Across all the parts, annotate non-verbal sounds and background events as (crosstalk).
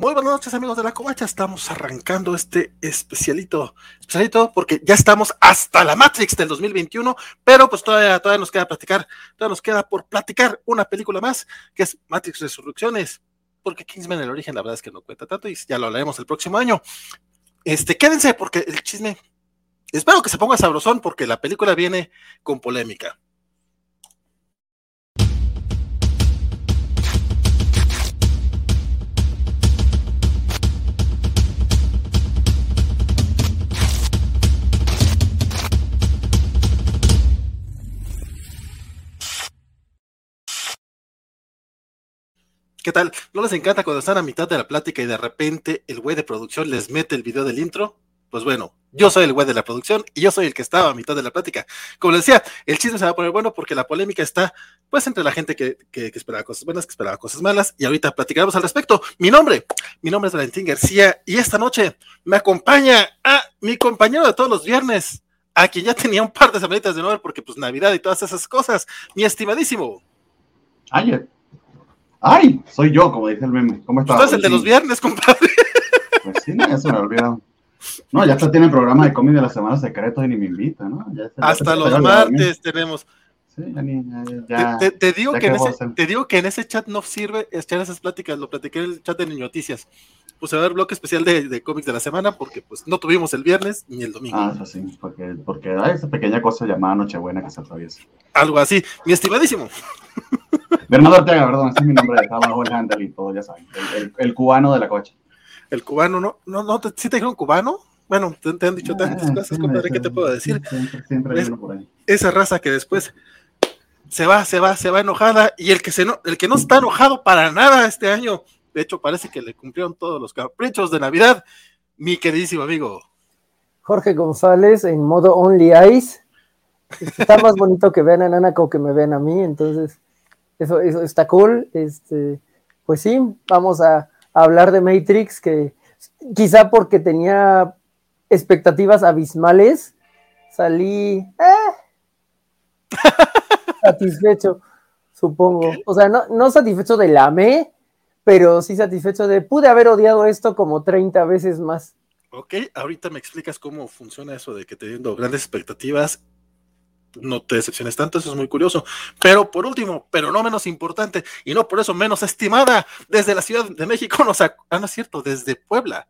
Muy buenas noches amigos de la Covacha, estamos arrancando este especialito, especialito porque ya estamos hasta la Matrix del 2021, pero pues todavía, todavía nos queda platicar, todavía nos queda por platicar una película más, que es Matrix Resurrecciones, porque Kingsman el origen la verdad es que no cuenta tanto y ya lo hablaremos el próximo año. Este, quédense porque el chisme, espero que se ponga sabrosón porque la película viene con polémica. ¿Qué tal? ¿No les encanta cuando están a mitad de la plática y de repente el güey de producción les mete el video del intro? Pues bueno, yo soy el güey de la producción y yo soy el que estaba a mitad de la plática. Como les decía, el chisme se va a poner bueno porque la polémica está pues entre la gente que, que, esperaba cosas buenas, que esperaba cosas malas y ahorita platicaremos al respecto. Mi nombre, mi nombre es Valentín García y esta noche me acompaña a mi compañero de todos los viernes, a quien ya tenía un par de semanitas de nuevo porque pues Navidad y todas esas cosas, mi estimadísimo. Ayer. ¡Ay! Soy yo, como dice el meme. ¿Cómo estás? Eres el de los viernes, compadre. Pues sí, ya se me olvidó. No, ya hasta tiene programa de cómic de la semana secreto y ni me invita, ¿no? hasta los martes tenemos. Sí, ya te, digo que en ese, te digo que en ese chat no sirve echar esas pláticas, lo platiqué en el chat de Noticias. Puse a ver bloque especial de, de, cómics de la semana porque pues no tuvimos el viernes ni el domingo. Ah, eso sí, porque, porque hay esa pequeña cosa llamada Nochebuena que se atraviesa. Algo así, mi estimadísimo. Bernardo Ortega, perdón, ese es mi nombre, está bajo el handle y todo, ya saben. El, el, cubano de la coche. El cubano, ¿no? no, no ¿Sí te dijeron cubano? Bueno, te, han dicho tantas ah, cosas, compadre, ¿qué te puedo decir? Siempre, hay uno por ahí. Esa raza que después se va, se va, se va enojada, y el que, se no, el que no está enojado para nada este año, de hecho parece que le cumplieron todos los caprichos de Navidad, mi queridísimo amigo. Jorge González en modo Only Eyes. Está más bonito que vean a Nana como que me ven a mí, entonces eso, eso está cool. Este, pues sí, vamos a, hablar de Matrix, que quizá porque tenía expectativas abismales, salí eh, (laughs) satisfecho, supongo. O sea, no, no satisfecho de la me, pero sí satisfecho de pude haber odiado esto como 30 veces más. Ok, ahorita me explicas cómo funciona eso de que teniendo grandes expectativas no te decepciones tanto, eso es muy curioso. Pero por último, pero no menos importante, y no por eso menos estimada, desde la Ciudad de México, nos ah, no es cierto, desde Puebla.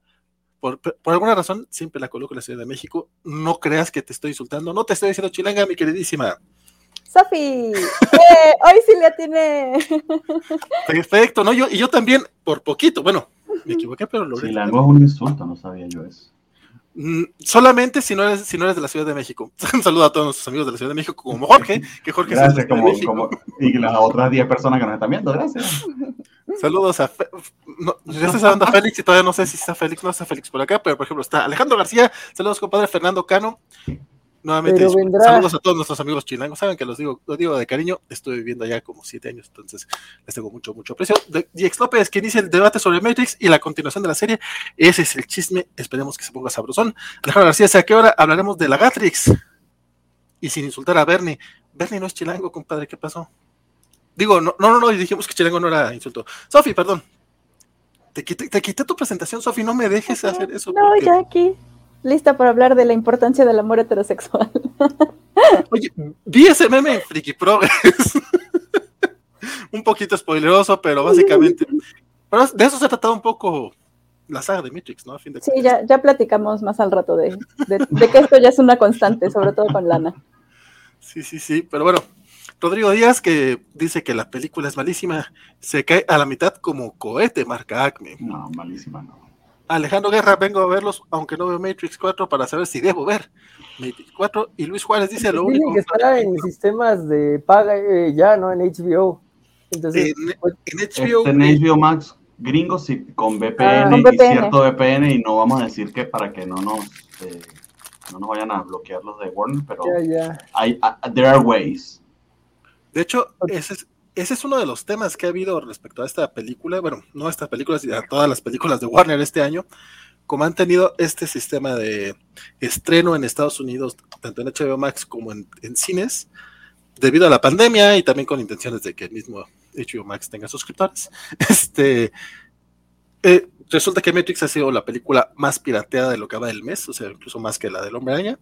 Por, por, alguna razón, siempre la coloco en la Ciudad de México. No creas que te estoy insultando, no te estoy diciendo chilanga, mi queridísima. Sofi, eh, hoy sí le tiene. (laughs) Perfecto, ¿no? Yo, y yo también, por poquito, bueno, me equivoqué, pero lo Chilango es un insulto, no sabía yo eso. Mm, solamente si no eres si no eres de la Ciudad de México. (laughs) Un saludo a todos nuestros amigos de la Ciudad de México, como Jorge, que Jorge gracias, es como, como, y las otras 10 personas que nos están viendo, gracias. Saludos a no, ya estoy hablando a Félix y todavía no sé si está Félix, no está Félix por acá, pero por ejemplo está Alejandro García, saludos compadre Fernando Cano, Nuevamente, saludos a todos nuestros amigos chilangos. Saben que los digo, lo digo de cariño. Estoy viviendo allá como siete años, entonces les tengo mucho, mucho aprecio. Diex López, quien dice el debate sobre Matrix y la continuación de la serie. Ese es el chisme. Esperemos que se ponga sabrosón. Alejandro García, ¿a qué hora hablaremos de la Gatrix? Y sin insultar a Bernie. Bernie no es chilango, compadre. ¿Qué pasó? Digo, no, no, no, dijimos que chilango no era insulto. Sofi, perdón. Te quité, te quité tu presentación, Sofi. No me dejes hacer eso. No, ya aquí lista para hablar de la importancia del amor heterosexual. (laughs) Oye, vi ese meme en Friki Progress. (laughs) un poquito spoileroso, pero básicamente. Pero de eso se ha tratado un poco la saga de Matrix, ¿no? fin de sí, ya, ya platicamos más al rato de, de, que esto ya es una constante, sobre todo con Lana. Sí, sí, sí, pero bueno, Rodrigo Díaz, que dice que la película es malísima, se cae a la mitad como cohete, marca Acme. No, malísima no. Alejandro Guerra, vengo a verlos, aunque no veo Matrix 4, para saber si debo ver Matrix 4. Y Luis Juárez dice lo único. que estará en sistemas de paga eh, ya, ¿no? En HBO. Entonces, en, pues, HBO, en HBO Max gringos sí, con VPN, ah, y cierto VPN y no vamos a decir que para que no nos eh, no nos vayan a bloquear los de Warner, pero Hay, uh, there are ways. De hecho, ese es, ese es uno de los temas que ha habido respecto a esta película, bueno, no a esta película, sino a todas las películas de Warner este año, como han tenido este sistema de estreno en Estados Unidos, tanto en HBO Max como en, cines, debido a la pandemia y también con intenciones de que el mismo HBO Max tenga suscriptores, (laughs) este, eh, resulta que Matrix ha sido la película más pirateada de lo que va del mes, o sea, incluso más que la del Hombre Araña.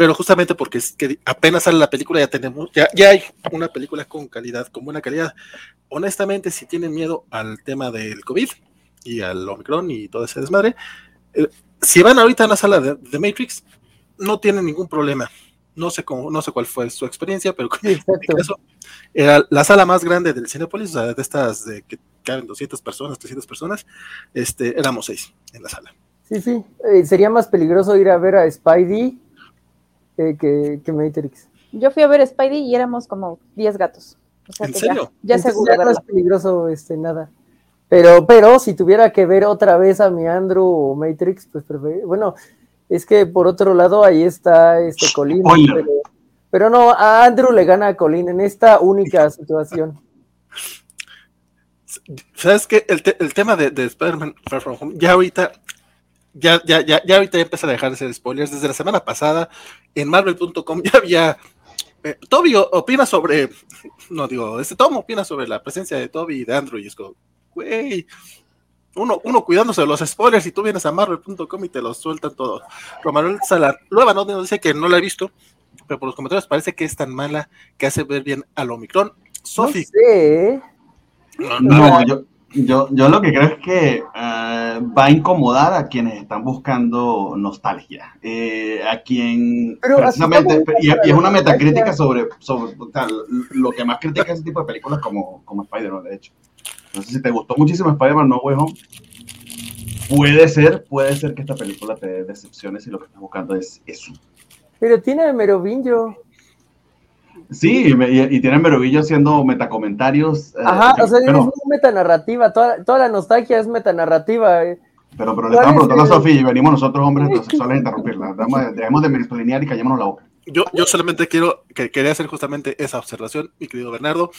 Pero justamente porque es que apenas sale la película, ya tenemos, ya, ya hay una película con calidad, con buena calidad. Honestamente, si tienen miedo al tema del COVID y al Omicron y todo ese desmadre, eh, si van ahorita a la sala de, Matrix, no tienen ningún problema. No sé cómo, no sé cuál fue su experiencia, pero en mi caso, era la sala más grande del Cinepolis, o sea, de estas de que caben 200 personas, 300 personas, este, éramos seis en la sala. Sí, sí, eh, sería más peligroso ir a ver a Spidey eh, que, que, Matrix. Yo fui a ver Spidey y éramos como 10 gatos. ¿En serio? Ya, seguro. no es peligroso este, nada. Pero, pero si tuviera que ver otra vez a mi Andrew o Matrix, pues bueno, es que por otro lado ahí está este Colin, pero, no, a Andrew le gana a Colin en esta única situación. ¿Sabes qué? El, el tema de, de Spider-Man Far From Home, ya ahorita, ya, ya, ya, ya ahorita ya empieza a dejar de ser spoilers. Desde la semana pasada, en Marvel.com (laughs) ya había. Eh, Toby opina sobre. (laughs) No digo, este Tom opina sobre la presencia de Toby y de Andrew. Y es como, güey, uno, uno cuidándose de los spoilers y tú vienes a marvel.com y te los sueltan todos. Romanuel Salar, Nueva no dice que no la he visto, pero por los comentarios parece que es tan mala que hace ver bien al Omicron. Sofi. No, no, yo, yo, yo lo que creo es que eh, va a incomodar a quienes están buscando nostalgia, eh, a quien precisamente, y, es una metacrítica sobre, sobre lo que más critica ese tipo de películas como, como Spider-Man, de hecho. Sé si te gustó muchísimo Spider-Man No Way Home. Puede ser, puede ser que esta película te dé decepciones y lo que estás buscando es eso. Pero tiene Merovingo. Sí, y, tiene Merovingo haciendo metacomentarios. Eh, Ajá, o sea, es una metanarrativa, toda, toda la nostalgia es metanarrativa. Eh. Pero, pero le estamos preguntando a Sofía y venimos nosotros, hombres heterosexuales, a (laughs) interrumpirla. Dejemos de menstrualinear y callémonos la boca. Yo, yo solamente quiero, que quería hacer justamente esa observación, mi querido Bernardo.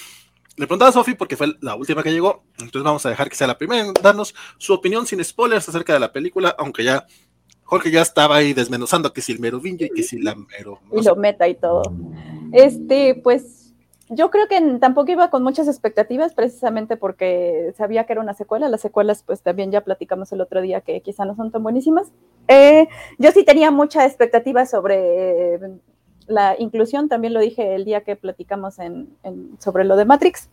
Le preguntaba a Sofi porque fue la última que llegó, entonces vamos a dejar que sea la primera en darnos su opinión sin spoilers acerca de la película, aunque ya Jorge ya estaba ahí desmenuzando que si el Merovingio y que si la Mero. Y lo meta y todo. Este, pues yo creo que tampoco iba con muchas expectativas, precisamente porque sabía que era una secuela. Las secuelas, pues también ya platicamos el otro día que quizá no son tan buenísimas. Eh, yo sí tenía mucha expectativa sobre la inclusión, también lo dije el día que platicamos sobre lo de Matrix.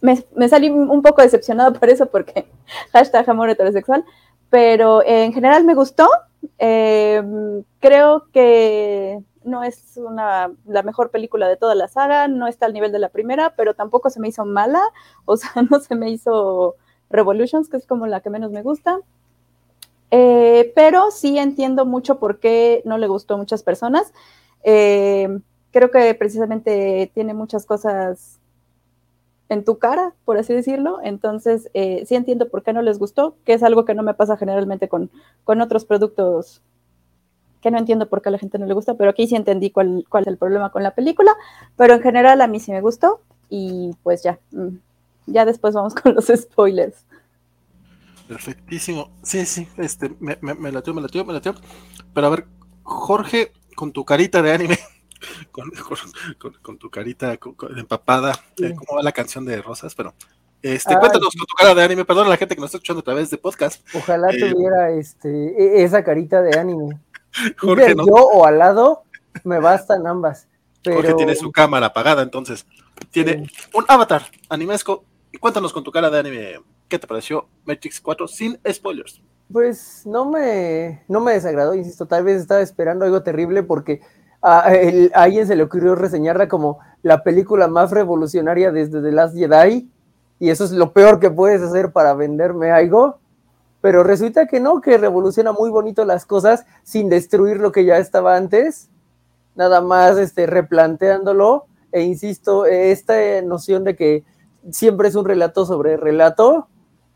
Me, salí un poco decepcionado por eso, porque (laughs) hashtag amor heterosexual, pero en general me gustó. Em, creo que no es una, la mejor película de toda la saga, no está al nivel de la primera, pero tampoco se me hizo mala, (laughs) o sea, no se me hizo Revolutions, que es como la que menos me gusta. Eh, pero sí entiendo mucho por qué no le gustó a muchas personas. Eh, creo que precisamente tiene muchas cosas en tu cara, por así decirlo. Entonces, eh, sí entiendo por qué no les gustó, que es algo que no me pasa generalmente con, con otros productos que no entiendo por qué a la gente no le gusta, pero aquí sí entendí cuál, cuál es el problema con la película. Pero en general a mí sí me gustó y pues ya, mm, ya después vamos (laughs) con los spoilers. Perfectísimo. Sí, sí, este, me, me, me latió, me latió, me latió. Pero a ver, Jorge, con tu carita de anime, (laughs) con, tu carita empapada, eh, ¿cómo va la canción de Rosas? Pero este, cuéntanos con tu cara de anime, perdón a la gente que nos está escuchando a través de podcast. Ojalá eh, tuviera este, e, esa carita de anime. (laughs) Jorge, Yo o al lado, me bastan ambas. Pero... Jorge tiene su cámara apagada, entonces tiene un avatar animesco. Y cuéntanos con tu cara de anime, ¿qué te pareció Matrix 4 sin spoilers? Pues no me, no me desagradó, insisto, tal vez estaba esperando algo terrible porque a, alguien se le ocurrió reseñarla como la película más revolucionaria desde The Last Jedi y eso es lo peor que puedes hacer para venderme algo, pero resulta que no, que revoluciona muy bonito las cosas sin destruir lo que ya estaba antes, nada más este, replanteándolo e insisto, esta noción de que siempre es un relato sobre relato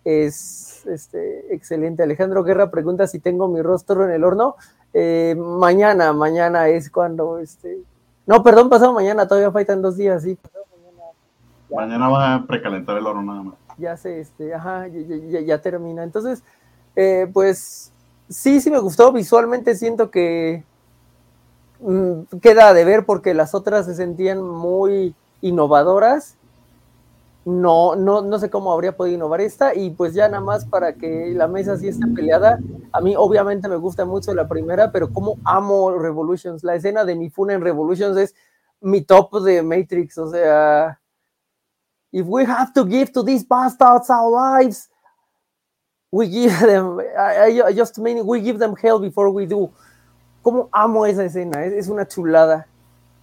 es este, excelente. Alejandro Guerra pregunta si tengo mi rostro en el horno. Eh, mañana, mañana es cuando, este, no, perdón, pasado mañana, todavía faltan dos días, sí. Mañana, va a precalentar el horno nada más. Ya sé, este, ajá, ya, termina. Entonces, eh, pues, sí, sí me gustó. Visualmente siento que mm, queda de ver porque las otras se sentían muy innovadoras. No, no, no sé cómo habría podido innovar esta, y pues ya nada más para que la mesa sí esté peleada, a mí obviamente me gusta mucho la primera, pero como amo Revolutions, la escena de Mifune en Revolutions es mi top de Matrix, o sea, if we have to give to these bastards our lives, we give (laughs) them, I, just mean, we give them hell before we do. Como amo esa escena, es, una chulada.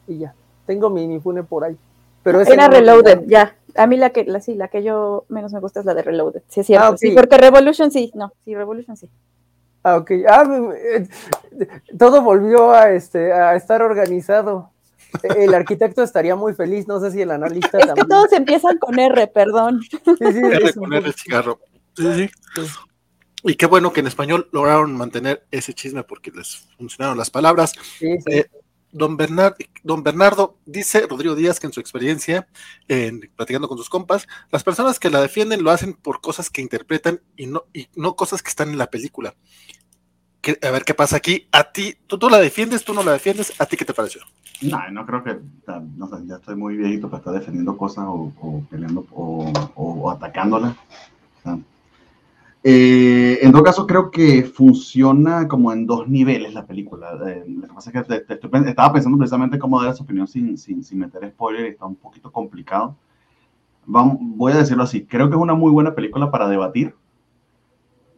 Y ya, tengo mi Mifune por ahí. Pero Era Reloaded, ya. A mí la que, la, sí, la que yo menos me gusta es la de Reloaded. Sí, es cierto. Ah, sí, porque Revolution sí, no, sí, Revolution sí. Ah, ok. Ah, eh, todo volvió a, este, a estar organizado. El arquitecto estaría muy feliz, no sé si el analista (laughs) es que todos empiezan con R, perdón. Sí, sí, R con R, cigarro. Sí, sí. Y qué bueno que en español lograron mantener ese chisme porque les funcionaron las palabras. Sí, sí. Eh, Don, don Bernardo dice, Rodrigo Díaz, que en su experiencia, en, platicando con sus compas, las personas que la defienden lo hacen por cosas que interpretan y no, y no cosas que están en la película. a ver qué pasa aquí. A ti, ¿tú, tú la defiendes, tú no la defiendes, ¿a ti qué te pareció? No, no creo que, no sé, ya estoy muy viejito para estar defendiendo cosas o, peleando o, o atacándola. Eh, en todo caso, creo que funciona como en dos niveles la película. Eh, lo que pasa es que estaba pensando precisamente cómo dar su opinión sin, sin, sin meter spoiler está un poquito complicado. Vamos, voy a decirlo así, creo que es una muy buena película para debatir,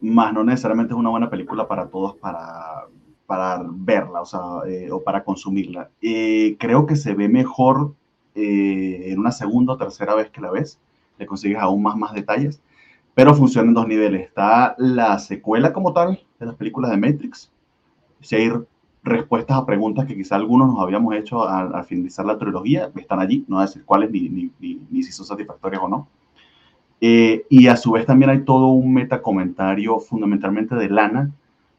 más no necesariamente es una buena película para todos para, para verla o, sea, eh, o para consumirla. creo que se ve mejor en una segunda o tercera vez que la ves, le consigues aún más, más detalles pero funciona en dos niveles. Está la secuela como tal de las películas de Matrix. Si hay respuestas a preguntas que quizá algunos nos habíamos hecho al, finalizar la trilogía, están allí, no voy a decir cuáles ni, si son satisfactorias o no. Eh, y a su vez también hay todo un metacomentario fundamentalmente de Lana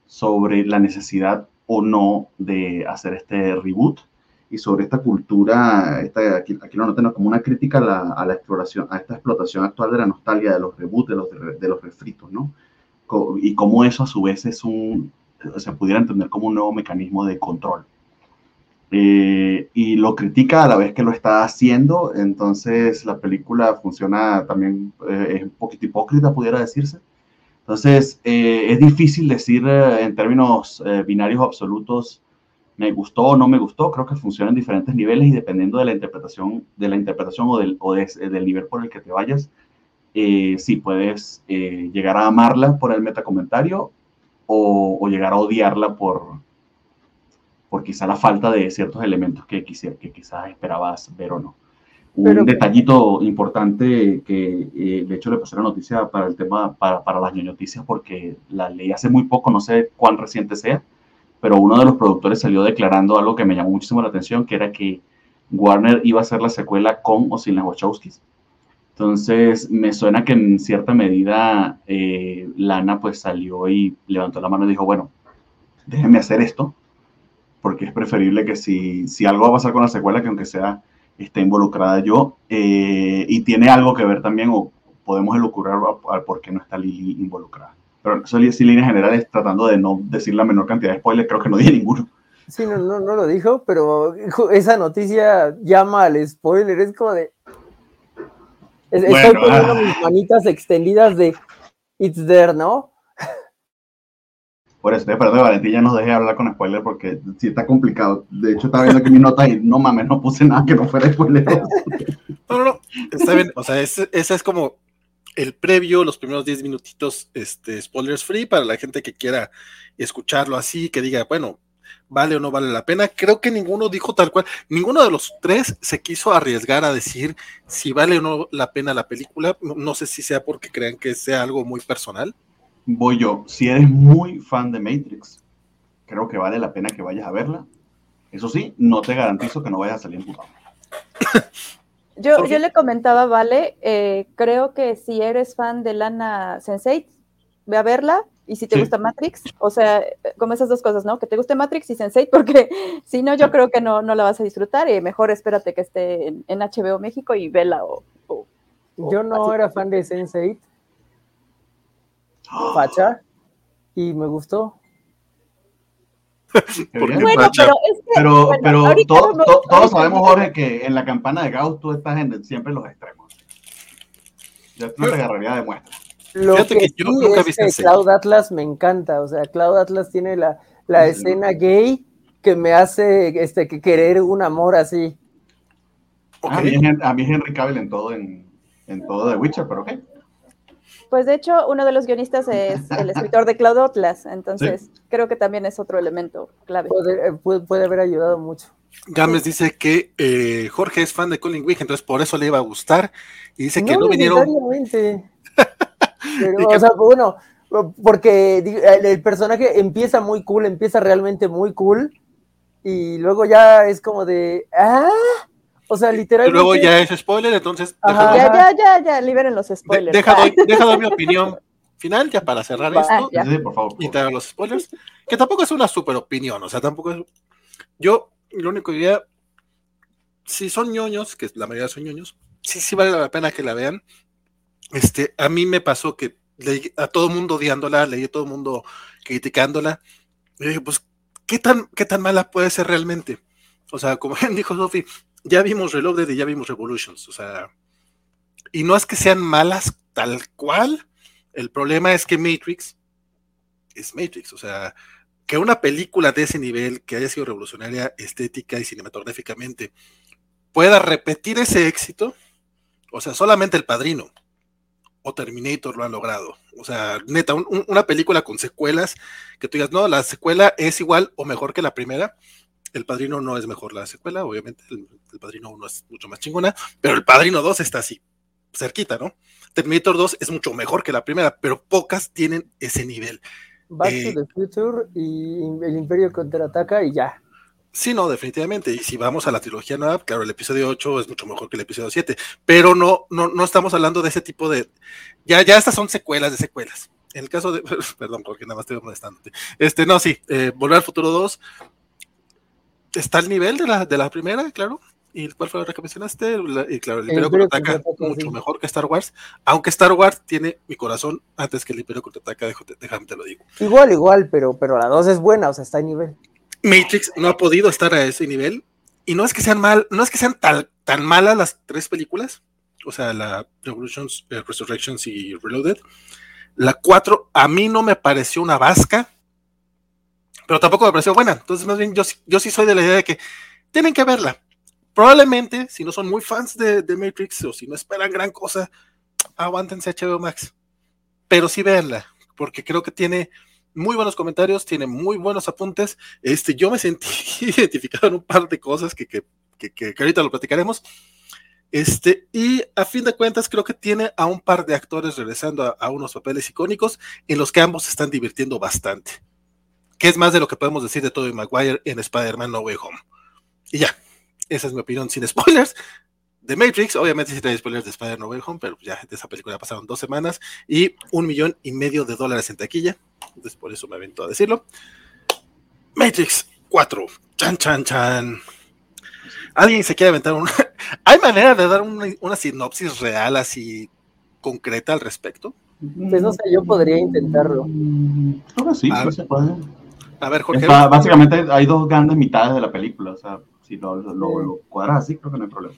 sobre la necesidad o no de hacer este reboot y sobre esta cultura, esta, aquí, aquí lo notan como una crítica a la, a la, exploración, a esta explotación actual de la nostalgia, de los reboots, de los, de los refritos, ¿no? Y cómo eso a su vez es un, se pudiera entender como un nuevo mecanismo de control. Eh, y lo critica a la vez que lo está haciendo, entonces la película funciona también, eh, es un poquito hipócrita, pudiera decirse. Entonces, eh, es difícil decir en términos binarios absolutos me gustó o no me gustó, creo que funciona en diferentes niveles y dependiendo de la interpretación, de la interpretación o del, o del nivel por el que te vayas, eh, sí puedes eh, llegar a amarla por el metacomentario o, o llegar a odiarla por, por quizá la falta de ciertos elementos que, que quizás esperabas ver o no. Un detallito importante que eh, de hecho le pasé la noticia para el tema, para, para las noticias, porque la leí hace muy poco, no sé cuán reciente sea, pero uno de los productores salió declarando algo que me llamó muchísimo la atención, que era que Warner iba a hacer la secuela con o sin las Wachowskis. Entonces, me suena que en cierta medida eh, Lana pues salió y levantó la mano y dijo, bueno, déjenme hacer esto, porque es preferible que si, si algo va a pasar con la secuela, que aunque sea esté involucrada yo, eh, y tiene algo que ver también, o podemos elucubrar por qué no está Lily involucrada. Pero eso sí, líneas generales, tratando de no decir la menor cantidad de spoilers, creo que no dije ninguno. Sí, no, no, no lo dijo, pero esa noticia llama al spoiler, es como de... estoy poniendo ah. mis manitas extendidas de It's there, ¿no? Por eso, perdón, Valentín ya nos dejé hablar con spoiler porque sí está complicado. De hecho, estaba viendo que mi nota y no mames, no puse nada que no fuera spoiler. No, no, no, está bien. O sea, esa es como el previo, los primeros 10 minutitos, este, spoilers free para la gente que quiera escucharlo así, que diga, bueno, vale o no vale la pena. Creo que ninguno dijo tal cual, ninguno de los tres se quiso arriesgar a decir si vale o no la pena la película. No, sé si sea porque crean que sea algo muy personal. Voy yo, si eres muy fan de Matrix, creo que vale la pena que vayas a verla. Eso sí, no te garantizo que no vayas a salir en (laughs) Yo, yo le comentaba, Vale, eh, creo que si eres fan de Lana Sensei, ve a verla. Y si te gusta Matrix, o sea, como esas dos cosas, ¿no? Que te guste Matrix y Sensei, (laughs) porque si no, yo creo que no, no la vas a disfrutar y mejor espérate que esté en, HBO México y vela o, yo no era fan de Sensei. (gasps) Facha. Y me gustó. (laughs) bueno, pero, pero, todos sabemos, Jorge, que en la campana de Gauss tú estás en siempre los extremos. Yo no te agarraría de muestra. Lo que, que yo nunca es que Cloud Atlas me encanta, o sea, Cloud Atlas tiene la, la escena gay que me hace este, que querer un amor así. A, mí, es Henry Cavill en todo, en, en todo The Witcher, pero ok. Pues de hecho, uno de los guionistas es el (laughs) escritor de Cloud Atlas, entonces creo que también es otro elemento clave. Puede, puede, haber ayudado mucho. Gámez dice que eh, Jorge es fan de Colin Wick, entonces por eso le iba a gustar. Y dice que no, vinieron. (laughs) Pero, o sea, bueno, porque el, personaje empieza muy cool, empieza realmente muy cool, y luego ya es como de. ¡Ah! O sea, literalmente. Y luego ya es spoiler, entonces. ya, ya, ya, ya, liberen los spoilers. (laughs) deja, doy, mi opinión final ya para cerrar esto. por favor. Y te los spoilers. Que tampoco es una super opinión, o sea, tampoco es. Yo, lo único que diría. Si son ñoños, que la mayoría son ñoños, sí, sí vale la pena que la vean. Este, a mí me pasó que leí a todo el mundo odiándola, leí a todo el mundo criticándola. Y dije, pues, ¿qué tan, ¿qué tan mala puede ser realmente? O sea, como (laughs) dijo Sophie, ya vimos Reloaded y ya vimos Revolutions, o sea, y no es que sean malas tal cual, el problema es que Matrix es Matrix, o sea, que una película de ese nivel, que haya sido revolucionaria estética y cinematográficamente, pueda repetir ese éxito, o sea, solamente El Padrino o Terminator lo han logrado. O sea, neta, una película con secuelas, que tú digas, no, la secuela es igual o mejor que la primera, el Padrino no es mejor la secuela, obviamente. El, Padrino 1 es mucho más chingona, pero el Padrino 2 está así, cerquita, ¿no? Terminator 2 es mucho mejor que la primera, pero pocas tienen ese nivel. Back to eh, the Future y el Imperio contraataca y ya. Sí, no, definitivamente. Y si vamos a la trilogía nueva, claro, el episodio 8 es mucho mejor que el episodio 7, pero no, no, no estamos hablando de ese tipo de. Ya, ya estas son secuelas de secuelas. En el caso de. (laughs) Perdón, porque nada más estoy molestándote. Este, no, sí, eh, Volver al Futuro 2 está al nivel de la, de la primera, claro. ¿Y cuál fue la que mencionaste? y claro, el Imperio Contraataca mucho mejor que Star Wars, aunque Star Wars tiene mi corazón antes que el Imperio Contraataca, déjame te lo digo. Igual, igual, pero, pero la 2 es buena, o sea, está a nivel. Matrix no ha podido estar a ese nivel, y no es que sean mal, no es que sean tan, tan malas las tres películas, o sea, la Revolutions, eh, Resurrections y Reloaded. La 4 a mí no me pareció una vasca, pero tampoco me pareció buena. Entonces, más bien, yo, yo sí soy de la idea de que tienen que verla. Probablemente, si no son muy fans de, Matrix o si no esperan gran cosa, aguántense HBO Max. Pero sí véanla, porque creo que tiene muy buenos comentarios, tiene muy buenos apuntes. Este, yo me sentí (laughs) identificado en un par de cosas que, que, que, ahorita lo platicaremos. Este, y a fin de cuentas, creo que tiene a un par de actores regresando a, a unos papeles icónicos en los que ambos se están divirtiendo bastante que es más de lo que podemos decir de Tobey Maguire en Spider-Man No Way Home. Y ya, esa es mi opinión sin spoilers. De Matrix, obviamente sí trae spoilers de Spider-Man No Way Home, pero ya de esa película pasaron dos semanas y un millón y medio de dólares en taquilla. Entonces por eso me avento a decirlo. Matrix 4. Chan, chan, chan. ¿Alguien se quiere aventar una? (laughs) ¿Hay manera de dar una, sinopsis real así concreta al respecto? Pues no sé, yo podría intentarlo. Ahora sí, sí se puede. A ver, Jorge. básicamente hay dos grandes mitades de la película. O sea, si lo, lo, cuadras así, creo que no hay problema.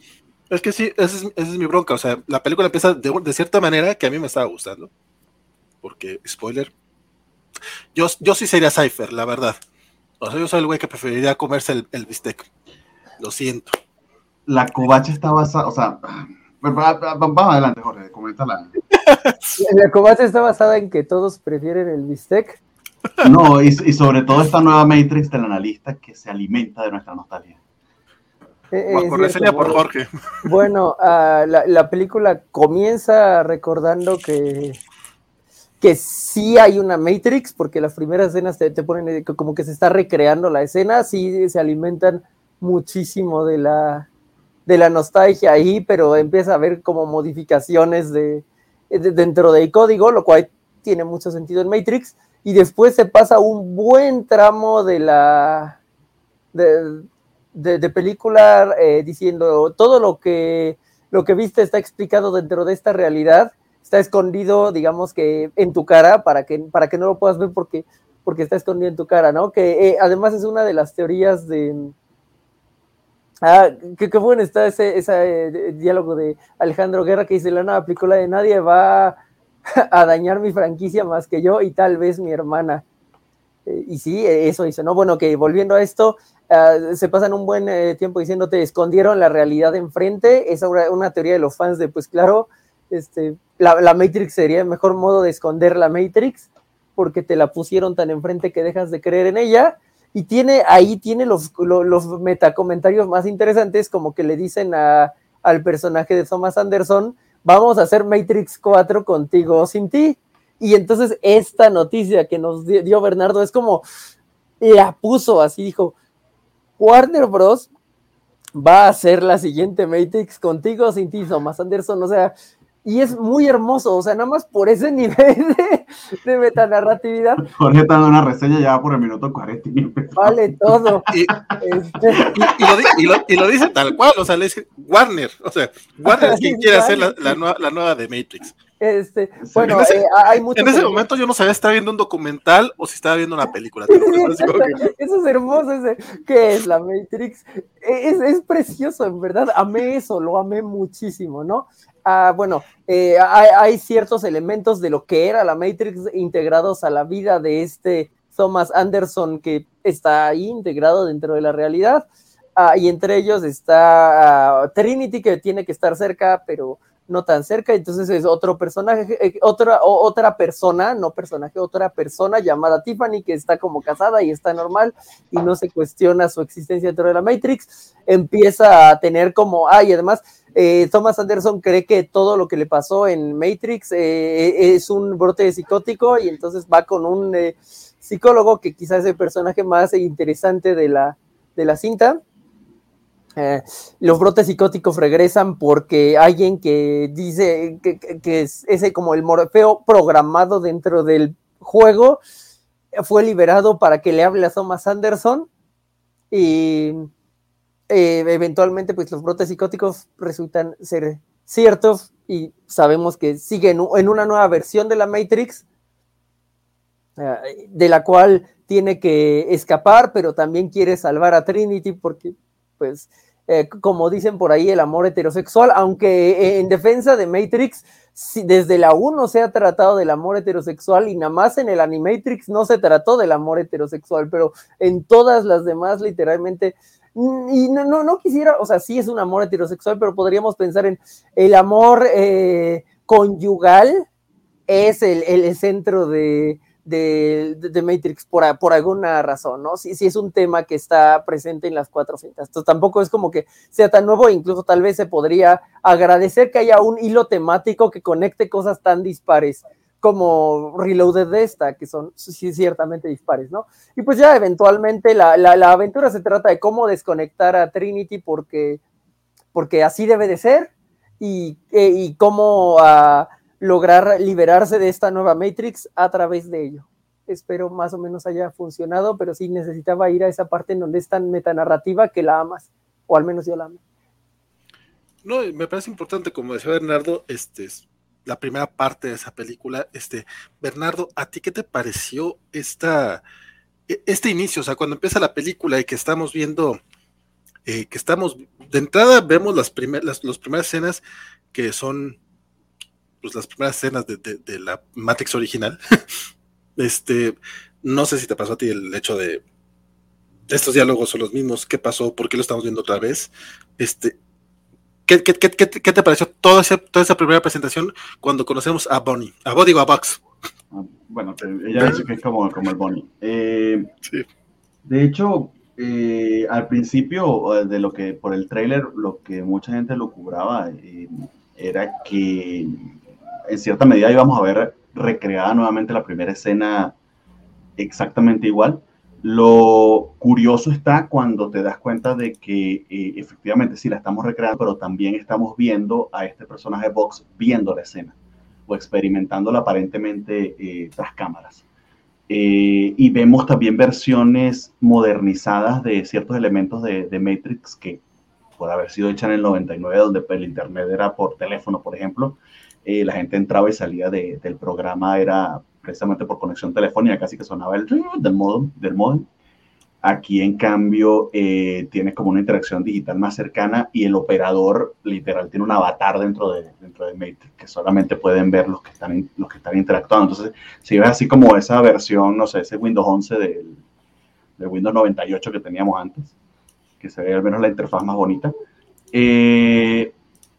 Es que sí, esa es, mi bronca. O sea, la película empieza de, cierta manera que a mí me estaba gustando. Porque, spoiler, yo, yo sí sería Cypher, la verdad. O sea, yo soy el güey que preferiría comerse el, el bistec. Lo siento. La covacha está basada, o sea, vamos adelante, Jorge, coméntala. (laughs) La covacha está basada en que todos prefieren el bistec. (laughs) No, y, sobre todo esta nueva Matrix del analista que se alimenta de nuestra nostalgia. Eh, por Jorge. Bueno, (laughs) ah, la, película comienza recordando que, que sí hay una Matrix, porque las primeras escenas te, ponen como que se está recreando la escena, sí se alimentan muchísimo de la, de la nostalgia ahí, pero empieza a haber como modificaciones de, dentro del código, lo cual tiene mucho sentido en Matrix y después se pasa un buen tramo de la de, película eh, diciendo todo lo que lo que viste está explicado dentro de esta realidad está escondido digamos que en tu cara para que para que no lo puedas ver porque porque está escondido en tu cara no que eh, además es una de las teorías de Ah, qué, bueno está ese, ese diálogo de Alejandro Guerra que dice, la nueva película de nadie va (laughs) a dañar mi franquicia más que yo y tal vez mi hermana. Eh, y sí, eso dice, ¿no? Bueno, que volviendo a esto, ah, se pasan un buen eh, tiempo diciéndote, escondieron la realidad enfrente, es una, una, teoría de los fans de, pues claro, este, la, la, Matrix sería el mejor modo de esconder la Matrix, porque te la pusieron tan enfrente que dejas de creer en ella, y tiene, ahí tiene los, los, los metacomentarios más interesantes, como que le dicen a, al personaje de Thomas Anderson, vamos a hacer Matrix 4 contigo o sin ti. Y entonces esta noticia que nos dio Bernardo es como, la puso así, dijo, Warner Bros. va a hacer la siguiente Matrix contigo o sin ti, Thomas Anderson. O sea, y es muy hermoso, o sea, nada más por ese (laughs) nivel de, de metanarratividad. Jorge está dando una reseña ya por el minuto 40. Vale todo. (laughs) Y, este... y, lo, y, lo, dice tal cual, o sea, le dice Warner, o sea, Warner (laughs) es quien quiere hacer la, la, nueva, la nueva de Matrix. Este, bueno, en ese, eh, hay mucho en ese momento yo no sabía si estaba viendo un documental o si estaba viendo una película. Sí, que... Eso es hermoso, ese, ¿qué es la Matrix? Es, es, precioso, en verdad, amé eso, lo amé muchísimo, ¿no? Ah, bueno, eh, hay, ciertos elementos de lo que era la Matrix integrados a la vida de este Thomas Anderson que está ahí integrado dentro de la realidad. Ah, y entre ellos está uh, Trinity que tiene que estar cerca, pero no tan cerca, entonces es otro personaje, eh, otra, otra persona, no personaje, otra persona llamada Tiffany que está como casada y está normal y no se cuestiona su existencia dentro de la Matrix, empieza a tener como, ah, y además eh, Thomas Anderson cree que todo lo que le pasó en Matrix eh, es un brote psicótico y entonces va con un eh, psicólogo que quizás es el personaje más interesante de la, de la cinta. Eh, los brotes psicóticos regresan porque alguien que dice que, que, es ese como el morfeo programado dentro del juego fue liberado para que le hable a Thomas Anderson y eh, eventualmente pues los brotes psicóticos resultan ser ciertos y sabemos que siguen en una nueva versión de la Matrix eh, de la cual tiene que escapar pero también quiere salvar a Trinity porque pues, eh, como dicen por ahí, el amor heterosexual, aunque en defensa de Matrix, desde la 1 se ha tratado del amor heterosexual y nada más en el Animatrix no se trató del amor heterosexual, pero en todas las demás literalmente y no, no, no quisiera, o sea, sí es un amor heterosexual, pero podríamos pensar en el amor eh, conyugal es el, el centro de, de, de, Matrix por, por, alguna razón, ¿no? Sí, sí es un tema que está presente en las cuatro cintas. Entonces tampoco es como que sea tan nuevo, incluso tal vez se podría agradecer que haya un hilo temático que conecte cosas tan dispares como Reloaded de esta, que son sí, ciertamente dispares, ¿no? Y pues ya eventualmente la, la, aventura se trata de cómo desconectar a Trinity porque, porque así debe de ser y, eh, y cómo... Uh, lograr liberarse de esta nueva Matrix a través de ello. Espero más o menos haya funcionado, pero sí necesitaba ir a esa parte en donde es tan metanarrativa que la amas, o al menos yo la amo. No, me parece importante, como decía Bernardo, este, la primera parte de esa película. Este, Bernardo, ¿a ti qué te pareció esta, e, este inicio? O sea, cuando empieza la película y que estamos viendo, eh, que estamos, de entrada vemos las, primeras las, las primeras escenas que son pues, las primeras escenas de la Matrix original. (laughs) este, no sé si te pasó a ti el hecho de estos diálogos son los mismos, qué pasó, por qué lo estamos viendo otra vez. Este, ¿qué, qué, qué, qué te pareció toda esa, toda esa primera presentación cuando conocemos a Bonnie? A Bonnie o a Box. Ah, bueno, ella dice que es como, como el Bonnie. Eh, sí. De hecho, eh, al principio de lo que por el trailer, lo que mucha gente lo cubraba eh, era que en cierta medida íbamos a ver recreada nuevamente la primera escena exactamente igual. Lo curioso está cuando te das cuenta de que eh, efectivamente sí la estamos recreando, pero también estamos viendo a este personaje Vox viendo la escena o experimentándola aparentemente eh, tras cámaras. Eh, y vemos también versiones modernizadas de ciertos elementos de, Matrix que puede haber sido hecha en el 99, donde el internet era por teléfono, por ejemplo, eh, la gente entraba y salía de, del programa, era precisamente por conexión telefónica, casi que sonaba el del modem. Del modem. Aquí, en cambio, eh, tienes como una interacción digital más cercana y el operador literal tiene un avatar dentro de, dentro de Matrix que solamente pueden ver los que están, los que están interactuando. Entonces, si ves así como esa versión, no sé, ese Windows 11 del, del Windows 98 que teníamos antes, que se ve al menos la interfaz más bonita. Eh,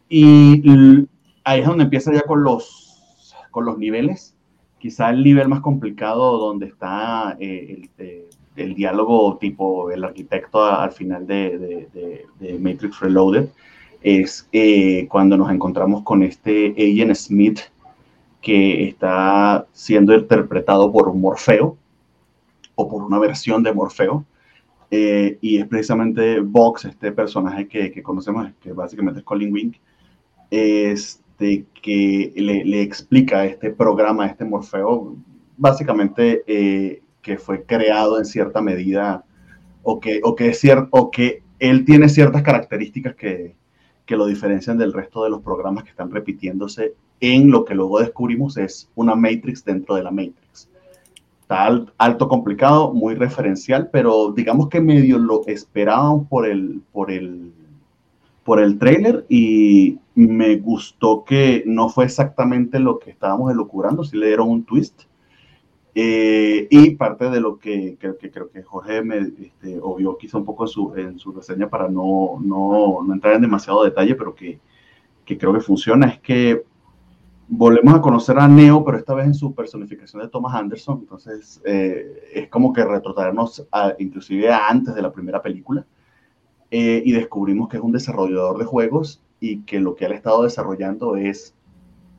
y ahí es donde empieza ya con los, con los niveles. Quizá el nivel más complicado donde está eh, el, el diálogo tipo el arquitecto al final de, de, Matrix Reloaded es eh, cuando nos encontramos con este Agent Smith que está siendo interpretado por Morfeo o por una versión de Morfeo. Eh, y es precisamente Vox, este personaje que, que, conocemos, que básicamente es Colin Wink, este, que le, le explica este programa, este Morfeo, básicamente eh, que fue creado en cierta medida o que, o que, es cierto, o que él tiene ciertas características que, que lo diferencian del resto de los programas que están repitiéndose en lo que luego descubrimos es una Matrix dentro de la Matrix. Está alto, complicado, muy referencial, pero digamos que medio lo esperaban por el, por el, por el trailer y me gustó que no fue exactamente lo que estábamos elucubrando, si le dieron un twist. Eh, y parte de lo que creo que, creo que Jorge me este, obvió quizá un poco en su, en su reseña para no, no, no, entrar en demasiado detalle, pero que, que, creo que funciona, es que volvemos a conocer a Neo, pero esta vez en su personificación de Thomas Anderson, entonces eh, es como que retrotraernos a, inclusive antes de la primera película, eh, y descubrimos que es un desarrollador de juegos y que lo que ha estado desarrollando es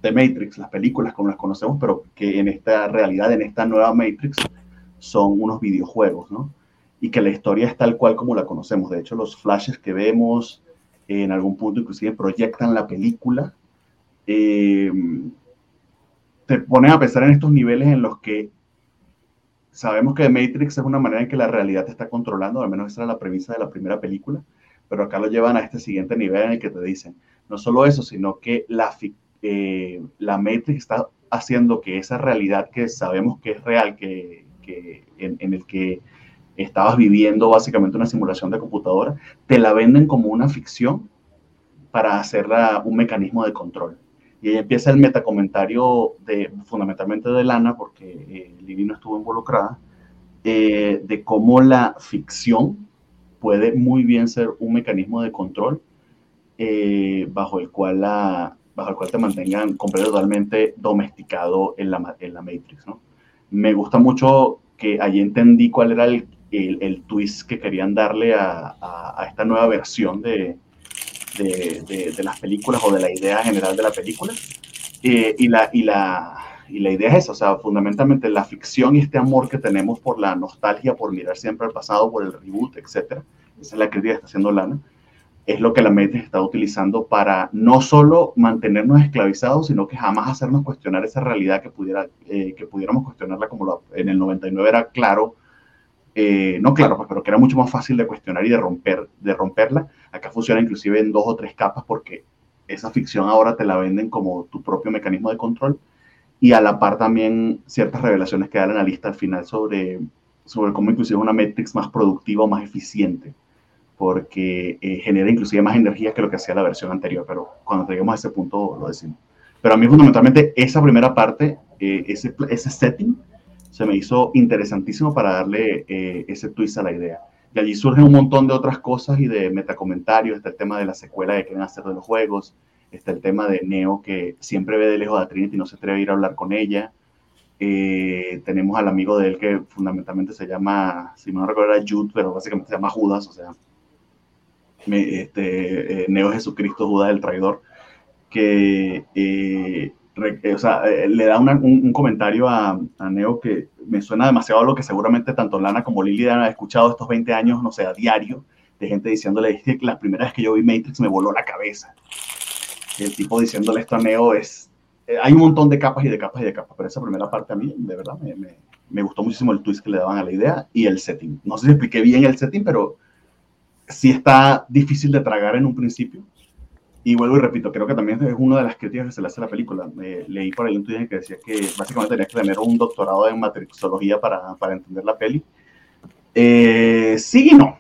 de Matrix, las películas como las conocemos, pero que en esta realidad, en esta nueva Matrix, son unos videojuegos, ¿no? Y que la historia es tal cual como la conocemos. De hecho, los flashes que vemos en algún punto inclusive proyectan la película. Eh, te ponen a pensar en estos niveles en los que sabemos que Matrix es una manera en que la realidad te está controlando, al menos esa era la premisa de la primera película, pero acá lo llevan a este siguiente nivel en el que te dicen, no solo eso, sino que la, eh, la Matrix está haciendo que esa realidad que sabemos que es real, que, en, el que estabas viviendo básicamente una simulación de computadora, te la venden como una ficción para hacerla un mecanismo de control. Y ahí empieza el metacomentario de, fundamentalmente de Lana, porque eh, Lili no estuvo involucrada, eh, de cómo la ficción puede muy bien ser un mecanismo de control bajo el cual la, bajo el cual te mantengan completamente domesticado en la, en la Matrix, ¿no? Me gusta mucho que ahí entendí cuál era el, el, twist que querían darle a, a, esta nueva versión de, de, las películas o de la idea general de la película. Y, la, y, la, y la idea es esa, o sea, fundamentalmente la ficción y este amor que tenemos por la nostalgia, por mirar siempre al pasado, por el reboot, etc. Esa es la crítica que está haciendo Lana es lo que la Matrix está utilizando para no solo mantenernos esclavizados, sino que jamás hacernos cuestionar esa realidad que, pudiera, eh, que pudiéramos cuestionarla como en el 99 era claro, eh, no claro, pues, pero que era mucho más fácil de cuestionar y de, romper, de romperla. Acá funciona inclusive en dos o tres capas porque esa ficción ahora te la venden como tu propio mecanismo de control y a la par también ciertas revelaciones que da el analista al final sobre, sobre cómo inclusive una Matrix más productiva o más eficiente porque eh, genera inclusive más energía que lo que hacía la versión anterior, pero cuando lleguemos a ese punto lo decimos. Pero a mí fundamentalmente esa primera parte, eh, ese, ese setting, se me hizo interesantísimo para darle eh, ese twist a la idea. Y allí surgen un montón de otras cosas y de metacomentarios, está el tema de la secuela de qué van a hacer de los juegos, está el tema de Neo que siempre ve de lejos a Trinity y no se atreve a ir a hablar con ella. tenemos al amigo de él que fundamentalmente se llama, si no recuerdo era Jude, pero básicamente se llama Judas, o sea, este, eh, Neo Jesucristo, Judas el traidor, que eh, eh, o sea, le da un, comentario a, Neo que me suena demasiado a lo que seguramente tanto Lana como Lily han escuchado estos 20 años, no sé, a diario, de gente diciéndole que la primera vez que yo vi Matrix me voló la cabeza. el tipo diciéndole esto a Neo es... hay un montón de capas y de capas y de capas, pero esa primera parte a mí, de verdad, me, me, me gustó muchísimo el twist que le daban a la idea y el setting. No sé si expliqué bien el setting, pero sí está difícil de tragar en un principio. Y vuelvo y repito, creo que también es una de las críticas que se le hace a la película. leí por ahí un tweet que decía que básicamente tenía que tener un doctorado en matrixología para, para entender la peli. Eh, sí y no.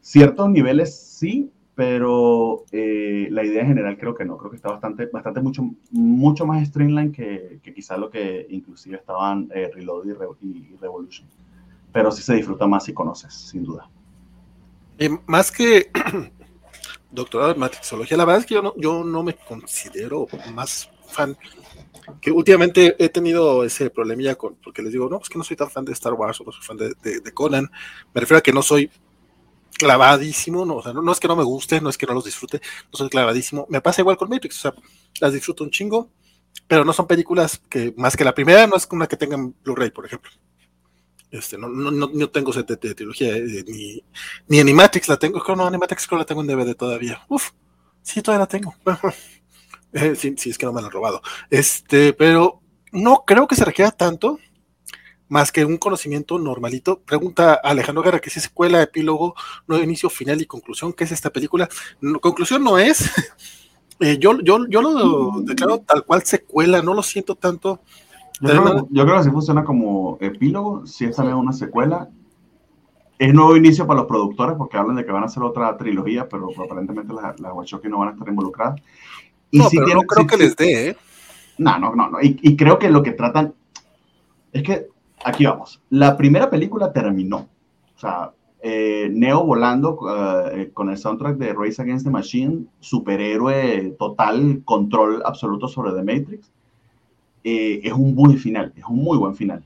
Ciertos niveles sí, pero eh, la idea en general creo que no. Creo que está bastante, bastante mucho, mucho más streamline que, que quizá lo que inclusive estaban eh, Reload y, Revolution. Pero sí se disfruta más si conoces, sin duda. más que (clears throat) doctorado en matrixología, la verdad es que yo no, yo no me considero más fan que últimamente he tenido ese problemilla con, porque les digo, no, es que no soy tan fan de Star Wars o no soy fan de, Conan, me refiero a que no soy clavadísimo, no, o sea, no, es que no me guste, no es que no los disfrute, no soy clavadísimo, me pasa igual con Matrix, o sea, las disfruto un chingo, pero no son películas que, más que la primera, no es una que tengan Blu-ray, por ejemplo. Este, no, no, no, tengo ese de, trilogía, eh, ni, ni Animatrix la tengo, creo no, Animatrix creo la tengo en DVD todavía. Uf, sí, todavía la tengo. (laughs) Eh, sí, es que no me lo han robado. Este, pero no creo que se requiera tanto más que un conocimiento normalito. Pregunta Alejandro Guerra que si secuela, epílogo, no inicio, final y conclusión. ¿Qué es esta película? conclusión no es. (laughs) Eh, yo, yo, yo lo declaro tal cual secuela, no lo siento tanto. Yo creo, que sí funciona como epílogo, si es también una secuela. Es nuevo inicio para los productores porque hablan de que van a hacer otra trilogía, pero aparentemente las la Wachowski no van a estar involucradas no, pero no creo que les dé, ¿eh? No, no, no, no. Y, creo que lo que tratan es que aquí vamos. La primera película terminó. O sea, eh, Neo volando eh, con el soundtrack de Race Against the Machine, superhéroe total, control absoluto sobre The Matrix. Es un buen final, es un muy buen final.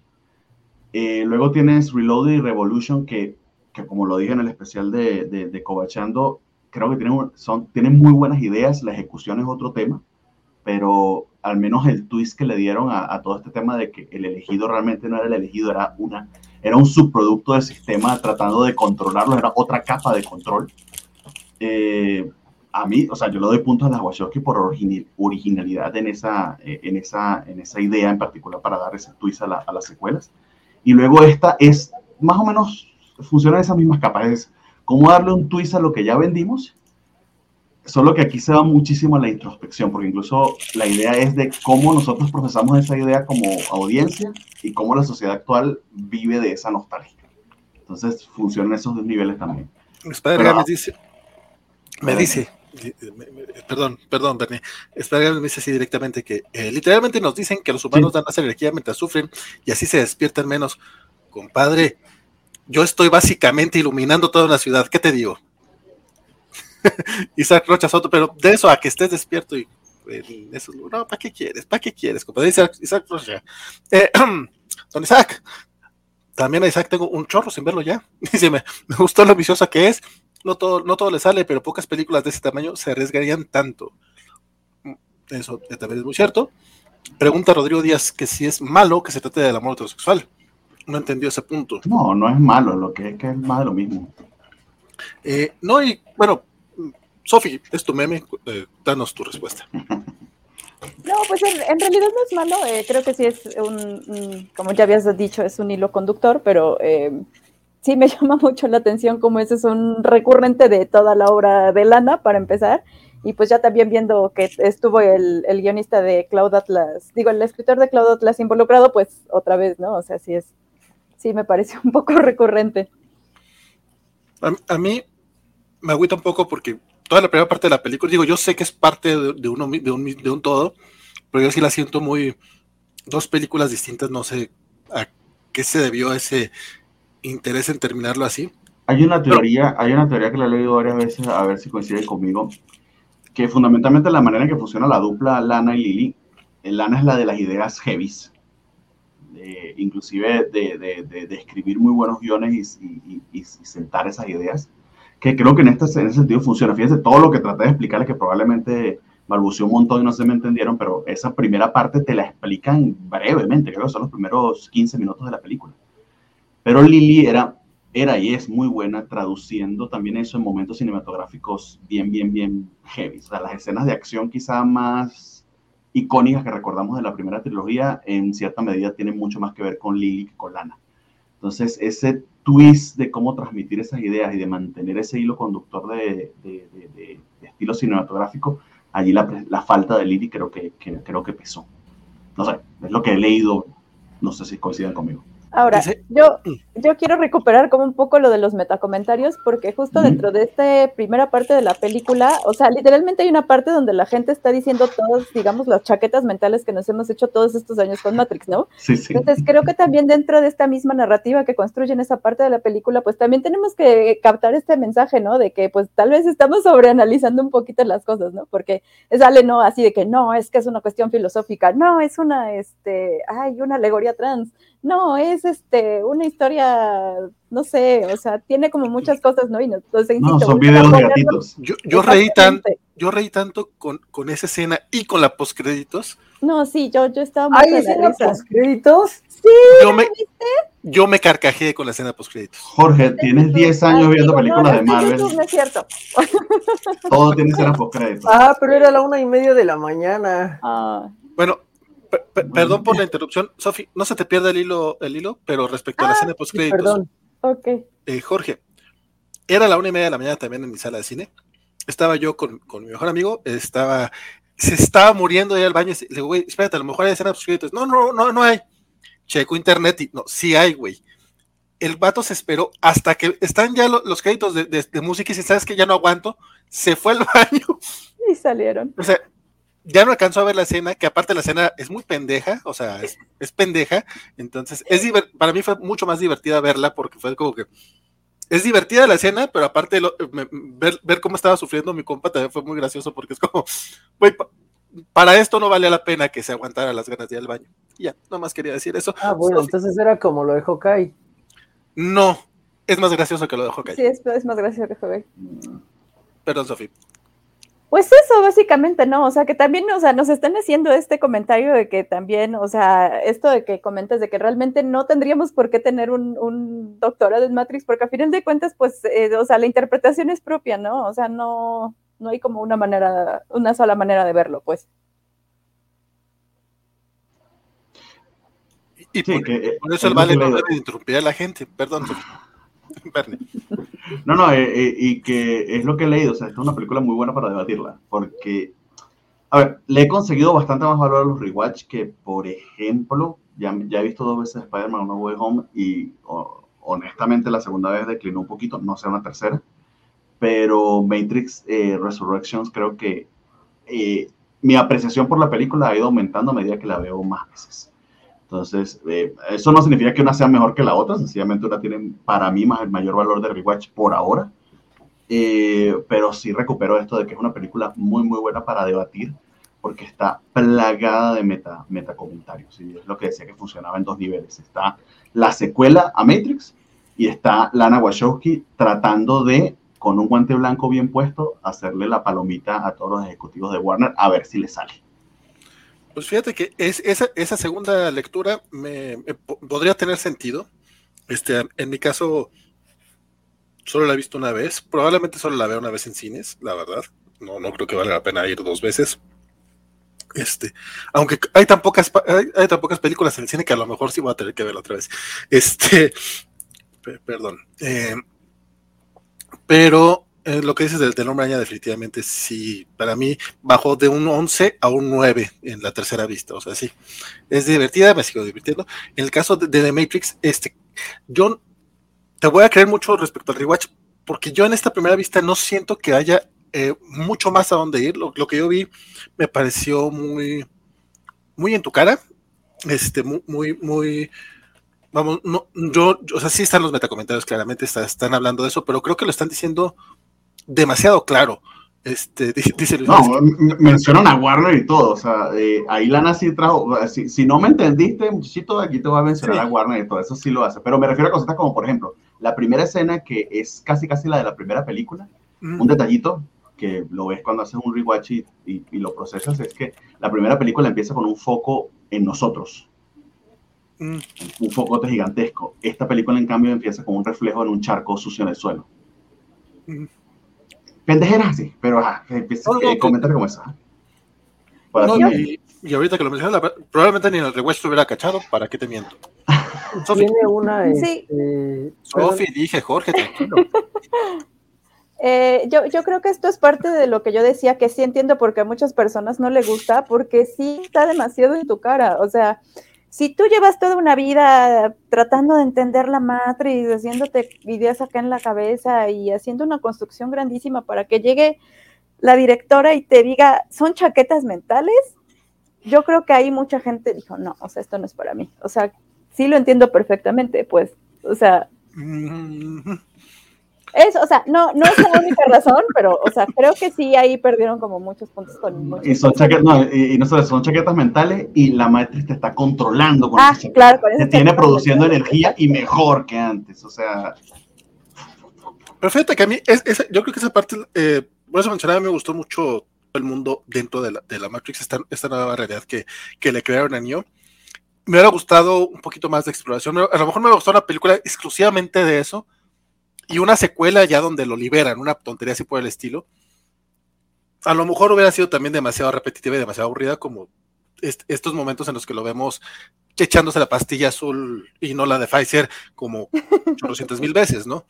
luego tienes Reloaded y Revolution, que, que, como lo dije en el especial de, de, de Cobachando, creo que tienen, son, tienen muy buenas ideas, la ejecución es otro tema, pero al menos el twist que le dieron a, todo este tema de que el elegido realmente no era el elegido, era, una, era un subproducto del sistema tratando de controlarlo, era otra capa de control. Eh, a mí, o sea, yo le doy puntos a las Wachowski por originalidad en esa, eh, en, esa, en esa idea en particular para dar ese twist a, a las secuelas. Y luego esta es, más o menos, funciona en esas mismas capas. Es, cómo darle un twist a lo que ya vendimos. Solo que aquí se va muchísimo a la introspección, porque incluso la idea es de cómo nosotros procesamos esa idea como audiencia y cómo la sociedad actual vive de esa nostalgia. Entonces funcionan esos dos niveles también. Espera, me dice, me dice, perdón, perdón, Bernie, Espera, me dice así directamente que eh, literalmente nos dicen que los humanos dan más energía mientras sufren y así se despiertan menos. Compadre, yo estoy básicamente iluminando toda una ciudad. ¿Qué te digo? (laughs) Isaac Rocha Soto, pero de eso a que estés despierto y eso, no, ¿para qué quieres? ¿Para qué quieres? Compadre Isaac, Isaac Rocha. Eh, (clears throat) don Isaac, también a Isaac tengo un chorro sin verlo ya. (laughs) Dice, me, gustó lo ambiciosa que es. No todo, no todo le sale, pero pocas películas de ese tamaño se arriesgarían tanto. Eso también es muy cierto. Pregunta Rodrigo Díaz que si es malo que se trate del amor heterosexual no entendió ese punto. No, no es malo, lo que es que es más de lo mismo. Eh, no, y bueno, Sofi, es tu meme, eh, danos tu respuesta. (laughs) No, pues en, realidad no es malo, eh, creo que sí es un, como ya habías dicho, es un hilo conductor, pero sí me (laughs) llama mucho la atención como ese es un recurrente de toda la obra de Lana, para empezar, y pues ya también viendo que estuvo el, el guionista de Cloud Atlas, digo, el escritor de Cloud Atlas involucrado, pues otra vez, ¿no? O sea, sí es sí me parece un poco (laughs) recurrente. A, mí me agüita un poco porque toda la primera parte de la película, digo, yo sé que es parte de, uno, de, un, de un todo, pero yo sí la siento muy, dos películas distintas, no sé a qué se debió ese interés en terminarlo así. Hay una teoría, hay una teoría que la he leído varias veces, a ver si coincide conmigo, que fundamentalmente la manera en que funciona la dupla Lana y Lily, Lana es la de las ideas heavies, inclusive de, escribir muy buenos guiones y, sentar esas ideas, que creo que en, este, en ese sentido funciona. Fíjense todo lo que traté de explicarles que probablemente balbuceó un montón y no se me entendieron, pero esa primera parte te la explican brevemente, creo que son los primeros 15 minutos de la película. Pero Lily era, era y es muy buena traduciendo también eso en momentos cinematográficos bien, bien, bien heavy. O sea, las escenas de acción quizá más icónicas que recordamos de la primera trilogía, en cierta medida tienen mucho más que ver con Lily que con Lana. Entonces, ese twist de cómo transmitir esas ideas y de mantener ese hilo conductor de, estilo cinematográfico, allí la, falta de Lily creo que, creo que pesó. No sé, es lo que he leído, no sé si coinciden conmigo. Ahora, yo, mm. yo quiero recuperar como un poco lo de los metacomentarios, porque justo dentro de esta primera parte de la película, o sea, literalmente hay una parte donde la gente está diciendo todas, digamos, las chaquetas mentales que nos hemos hecho todos estos años con Matrix, ¿no? Sí, sí. Entonces, creo que también dentro de esta misma narrativa que construyen esa parte de la película, pues también tenemos que captar este mensaje, ¿no? De que, pues, tal vez estamos sobreanalizando un poquito las cosas, ¿no? Porque sale, ¿no? Así de que no, es que es una cuestión filosófica, no, es una, este, hay una alegoría trans, no, es este, una historia, no sé, o sea, tiene como muchas cosas, ¿no? Y no, son videos negatitos. Yo, yo reí tanto, yo reí tanto con, con esa escena y con la postcréditos. No, sí, yo, yo estaba muy ¿Hay escena postcréditos? Sí, yo me, yo me carcajeé con la escena postcréditos. Jorge, tienes 10 años viendo películas de Marvel. No, es cierto. Todo tiene escena postcréditos. Ah, pero era la una y media de la mañana. Ah. Bueno, perdón por la interrupción, Sofi, no se te pierda el hilo, el hilo, pero respecto a la ah, escena post créditos. Perdón. Ok. Eh, Jorge, era la una y media de la mañana también en mi sala de cine. Estaba yo con, con mi mejor amigo, estaba, se estaba muriendo ahí al baño. Le digo, güey, espérate, a lo mejor hay escena post créditos. No, no, no, no hay. Checo internet y no, sí hay, güey. El vato se esperó hasta que están ya los créditos de, de, de música y si sabes que ya no aguanto, se fue al (laughs) baño. Y salieron. O sea, ya no alcanzó a ver la escena, que aparte la escena es muy pendeja, o sea, es, pendeja, entonces es para mí fue mucho más divertida verla porque fue como que es divertida la escena, pero aparte ver, cómo estaba sufriendo mi compa también fue muy gracioso porque es como, güey, para esto no valía la pena que se aguantara las ganas de ir al baño. ya, nomás quería decir eso. Ah, bueno, entonces era como lo de Hawkeye. No, es más gracioso que lo de Hawkeye. Sí, es, es más gracioso que Hawkeye. Perdón, Sofía. Pues eso, básicamente, ¿no? O sea, que también, o sea, nos están haciendo este comentario de que también, o sea, esto de que comentas de que realmente no tendríamos por qué tener un, un doctorado en Matrix, porque a final de cuentas, pues, eh, o sea, la interpretación es propia, ¿no? O sea, no, no hay como una manera, una sola manera de verlo, pues. Y, por, eh, eso el vale no debe interrumpir a la gente, perdón. (laughs) No, no, eh, eh, y que es lo que he leído, o sea, esta es una película muy buena para debatirla, porque, a ver, le he conseguido bastante más valor a los rewatch que, por ejemplo, ya, ya he visto dos veces Spider-Man No Way Home y honestamente la segunda vez declinó un poquito, no sé una tercera, pero Matrix eh, Resurrections creo que mi apreciación por la película ha ido aumentando a medida que la veo más veces. Entonces, eh, eso no significa que una sea mejor que la otra, sencillamente una tiene para mí más el mayor valor de rewatch por ahora. Eh, pero sí recupero esto de que es una película muy, muy buena para debatir, porque está plagada de meta, meta comentarios. Y es lo que decía que funcionaba en dos niveles. Está la secuela a Matrix y está Lana Wachowski tratando de, con un guante blanco bien puesto, hacerle la palomita a todos los ejecutivos de Warner a ver si le sale. Pues fíjate que es, esa, segunda lectura me, podría tener sentido. Este, en mi caso, solo la he visto una vez. Probablemente solo la veo una vez en cines, la verdad. No, no creo que valga la pena ir dos veces. Este, aunque hay tan pocas, hay, tan pocas películas en el cine que a lo mejor sí voy a tener que verla otra vez. Este, perdón. Eh, pero eh, lo que dices del, del hombre definitivamente sí, para mí bajó de un 11 a un 9 en la tercera vista, o sea, sí, es divertida, me sigo divirtiendo. En el caso de, The Matrix, este, yo te voy a creer mucho respecto al rewatch, porque yo en esta primera vista no siento que haya eh, mucho más a dónde ir, lo, que yo vi me pareció muy, muy en tu cara, este, muy, muy, muy vamos, no, yo, o sea, sí están los metacomentarios, claramente están hablando de eso, pero creo que lo están diciendo demasiado claro. Este, (laughs) dice No, mencionan a Warner y todo. O sea, eh, ahí Lana sí trajo. Si, no me entendiste, muchachito, aquí te voy a mencionar a Warner y todo. Eso sí lo hace. Pero me refiero a cosas como, por ejemplo, la primera escena que es casi casi la de la primera película. Un detallito que lo ves cuando haces un rewatch y, y, lo procesas es que la primera película empieza con un foco en nosotros. Un focote gigantesco. Esta película, en cambio, empieza con un reflejo en un charco sucio en el suelo pendejeras así, pero ajá, empieza a comentar como eso. y, ahorita que lo mencionas, probablemente ni en el rewatch te hubiera cachado, ¿para qué te miento? (laughs) Tiene una. Sí. Este, Sofi, dije, Jorge, tranquilo. (laughs) Eh, yo, yo creo que esto es parte de lo que yo decía, que sí entiendo porque a muchas personas no le gusta, porque sí está demasiado en tu cara. O sea, si tú llevas toda una vida tratando de entender la matriz, haciéndote ideas acá en la cabeza y haciendo una construcción grandísima para que llegue la directora y te diga, son chaquetas mentales, yo creo que ahí mucha gente dijo, no, o sea, esto no es para mí. O sea, sí lo entiendo perfectamente, pues, o sea, mm-hmm. Eso, o sea, no, no es la única razón, pero, o sea, creo que sí ahí perdieron como muchos puntos con. y son chaquetas, no, y, no son chaquetas mentales y la matriz te está controlando con ah, claro, Te tiene produciendo energía y mejor que antes, o sea. Pero fíjate que a mí, es, yo creo que esa parte, eh, por eso mencionaba, me gustó mucho el mundo dentro de la, de la Matrix, esta, esta nueva realidad que, que le crearon a Neo. Me hubiera gustado un poquito más de exploración. A lo mejor me gustó una película exclusivamente de eso y una secuela ya donde lo liberan, una tontería así por el estilo, a lo mejor hubiera sido también demasiado repetitiva y demasiado aburrida como estos momentos en los que lo vemos echándose la pastilla azul y no la de Pfizer como 800 mil veces, ¿no?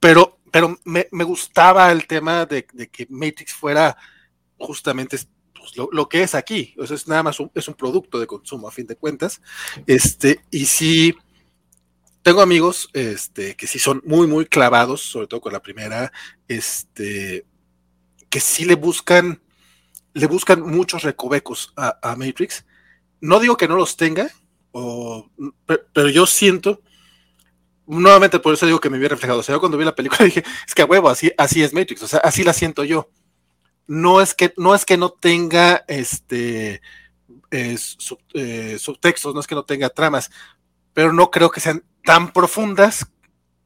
Pero, pero me, gustaba el tema de, que Matrix fuera justamente pues, lo, que es aquí. O es nada más un, es un producto de consumo a fin de cuentas. Este, y sí tengo amigos este, que sí son muy, muy clavados, sobre todo con la primera, este, que sí le buscan, le buscan muchos recovecos a, Matrix. No digo que no los tenga, pero, yo siento, nuevamente por eso digo que me vi reflejado. O sea, yo cuando vi la película (laughs) dije, es que a huevo, así, así es Matrix, o sea, así la siento yo. No es que no, es que no tenga este eh, subtextos, no es que no tenga tramas, pero no creo que sean tan profundas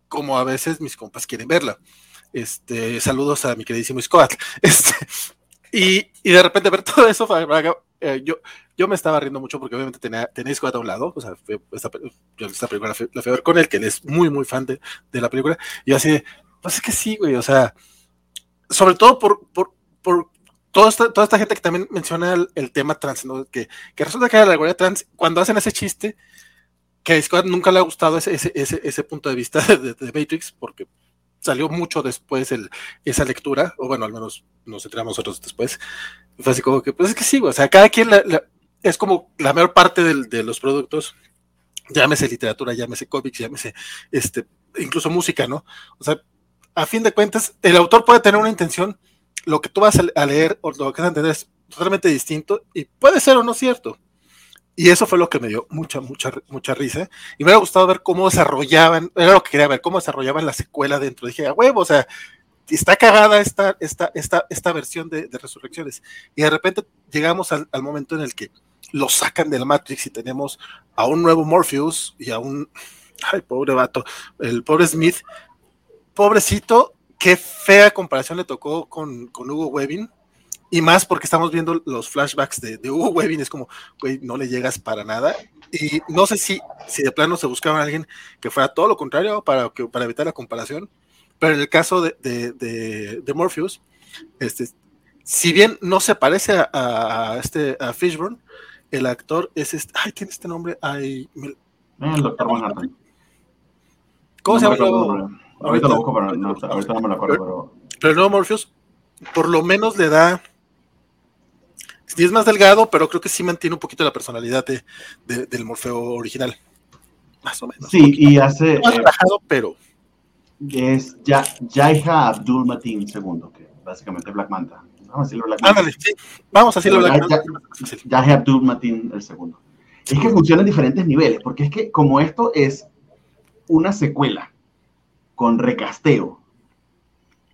como a veces mis compas quieren verla. Este, saludos a mi queridísimo Scott. (laughs) Este, y, y, de repente ver todo eso, eh, yo, yo me estaba riendo mucho porque obviamente tenía, tenía Scott a un lado, o sea, esta, yo esta película la fui, a ver con él, que él es muy, muy fan de, de la película, y así pues es que sí, güey, o sea, sobre todo por, por, por toda esta, toda esta gente que también menciona el, tema trans, ¿no? que, que resulta que la alegoría trans, cuando hacen ese chiste, que a Scott nunca le ha gustado ese, ese, ese, punto de vista (laughs) de, Matrix, porque salió mucho después el, esa lectura, o bueno, al menos nos enteramos nosotros después. Fue así como que, pues es que sí, o sea, cada quien es como la mayor parte de los productos, llámese literatura, llámese cómics, llámese este, incluso música, ¿no? O sea, a fin de cuentas, el autor puede tener una intención, lo que tú vas a leer o lo que vas a entender es totalmente distinto y puede ser o no cierto. Y eso fue lo que me dio mucha, mucha, mucha risa. Y me hubiera gustado ver cómo desarrollaban, era lo que quería ver, cómo desarrollaban la secuela dentro. Dije, a huevo, o sea, está cagada esta, esta, esta, esta versión de, Resurrecciones. Y de repente llegamos al, momento en el que lo sacan de la Matrix y tenemos a un nuevo Morpheus y a un, ay, pobre vato, el pobre Smith, pobrecito, qué fea comparación le tocó con, con Hugo Webbing y más porque estamos viendo los flashbacks de, Hugo Webbing, es como, güey, no le llegas para nada. Y no sé si, si de plano se buscaba a alguien que fuera todo lo contrario para, que, para evitar la comparación. Pero en el caso de, de, Morpheus, este, si bien no se parece a, este a Fishburne, el actor es este, ay, tiene este nombre, ay, el doctor Manhattan. ¿Cómo se llama? Ahorita, lo busco, pero no, ahorita no me lo acuerdo. Pero, pero el nuevo Morpheus, por lo menos le da Sí, es más delgado, pero creo que sí mantiene un poquito la personalidad de, del Morfeo original. Más o menos. Sí, y hace. Más eh, relajado, pero. Es ya, Jaiha Abdul Matin II, que básicamente Black Manta. Vamos a decirlo Black Manta. sí. Vamos a decirlo Black Manta. Jaiha Abdul Matin el segundo. Es que funciona en diferentes niveles, porque es que como esto es una secuela con recasteo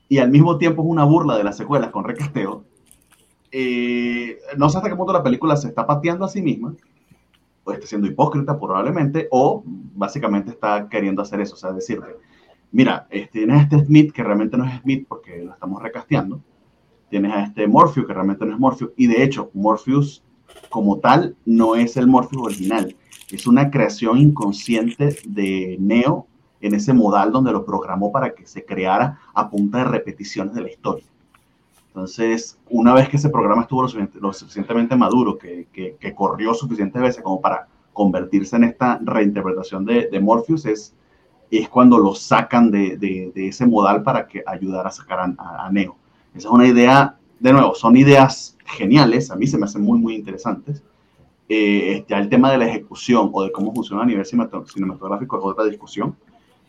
y al mismo tiempo es una burla de las secuelas con recasteo, eh, no sé hasta qué punto la película se está pateando a sí misma, o está siendo hipócrita probablemente, o básicamente está queriendo hacer eso, o sea, decirte, mira, este, tienes a este Smith que realmente no es Smith porque lo estamos recasteando, tienes a este Morpheus que realmente no es Morpheus, y de hecho, Morpheus como tal no es el Morpheus original, es una creación inconsciente de Neo en ese modal donde lo programó para que se creara a punta de repeticiones de la historia. Entonces, una vez que ese programa estuvo lo, suficientemente maduro, que, corrió suficientes veces como para convertirse en esta reinterpretación de, de Morpheus, es, cuando lo sacan de, ese modal para que ayudara a sacar a, Neo. Esa es una idea, de nuevo, son ideas geniales, a mí se me hacen muy, muy interesantes, eh, ya el tema de la ejecución o de cómo funciona a nivel cinematográfico es otra discusión,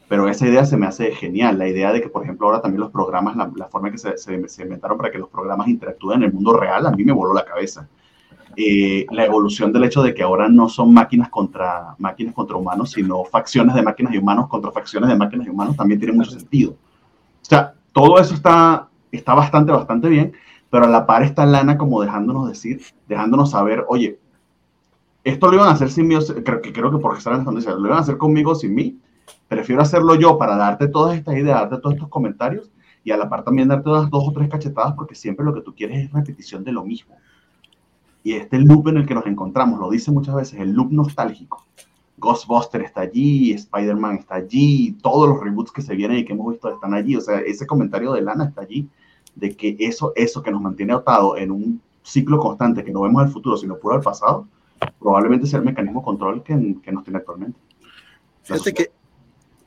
pero esa idea se me hace genial, la idea de que, por ejemplo, ahora también los programas, la, forma en que se, inventaron para que los programas interactúen en el mundo real, a mí me voló la cabeza. Eh, la evolución del hecho de que ahora no son máquinas contra máquinas contra humanos, sino facciones de máquinas y humanos contra facciones de máquinas y humanos, también tiene mucho sentido. O sea, todo eso está, está bastante, bastante bien, pero a la par está Lana como dejándonos decir, dejándonos saber, oye, esto lo iban a hacer sin mí, creo que, creo que porque están diciendo, lo iban a hacer conmigo sin mí, prefiero hacerlo yo para darte todas estas ideas, darte todos estos comentarios y a la par también darte unas dos o tres cachetadas porque siempre lo que tú quieres es repetición de lo mismo. Y este loop en el que nos encontramos, lo dice muchas veces, el loop nostálgico. Ghostbuster está allí, Spider-Man está allí, todos los reboots que se vienen y que hemos visto están allí. O sea, ese comentario de Lana está allí, de que eso, eso que nos mantiene atado en un ciclo constante, que no vemos el futuro, sino puro el pasado, probablemente sea el mecanismo control que, que nos tiene actualmente. Fíjate que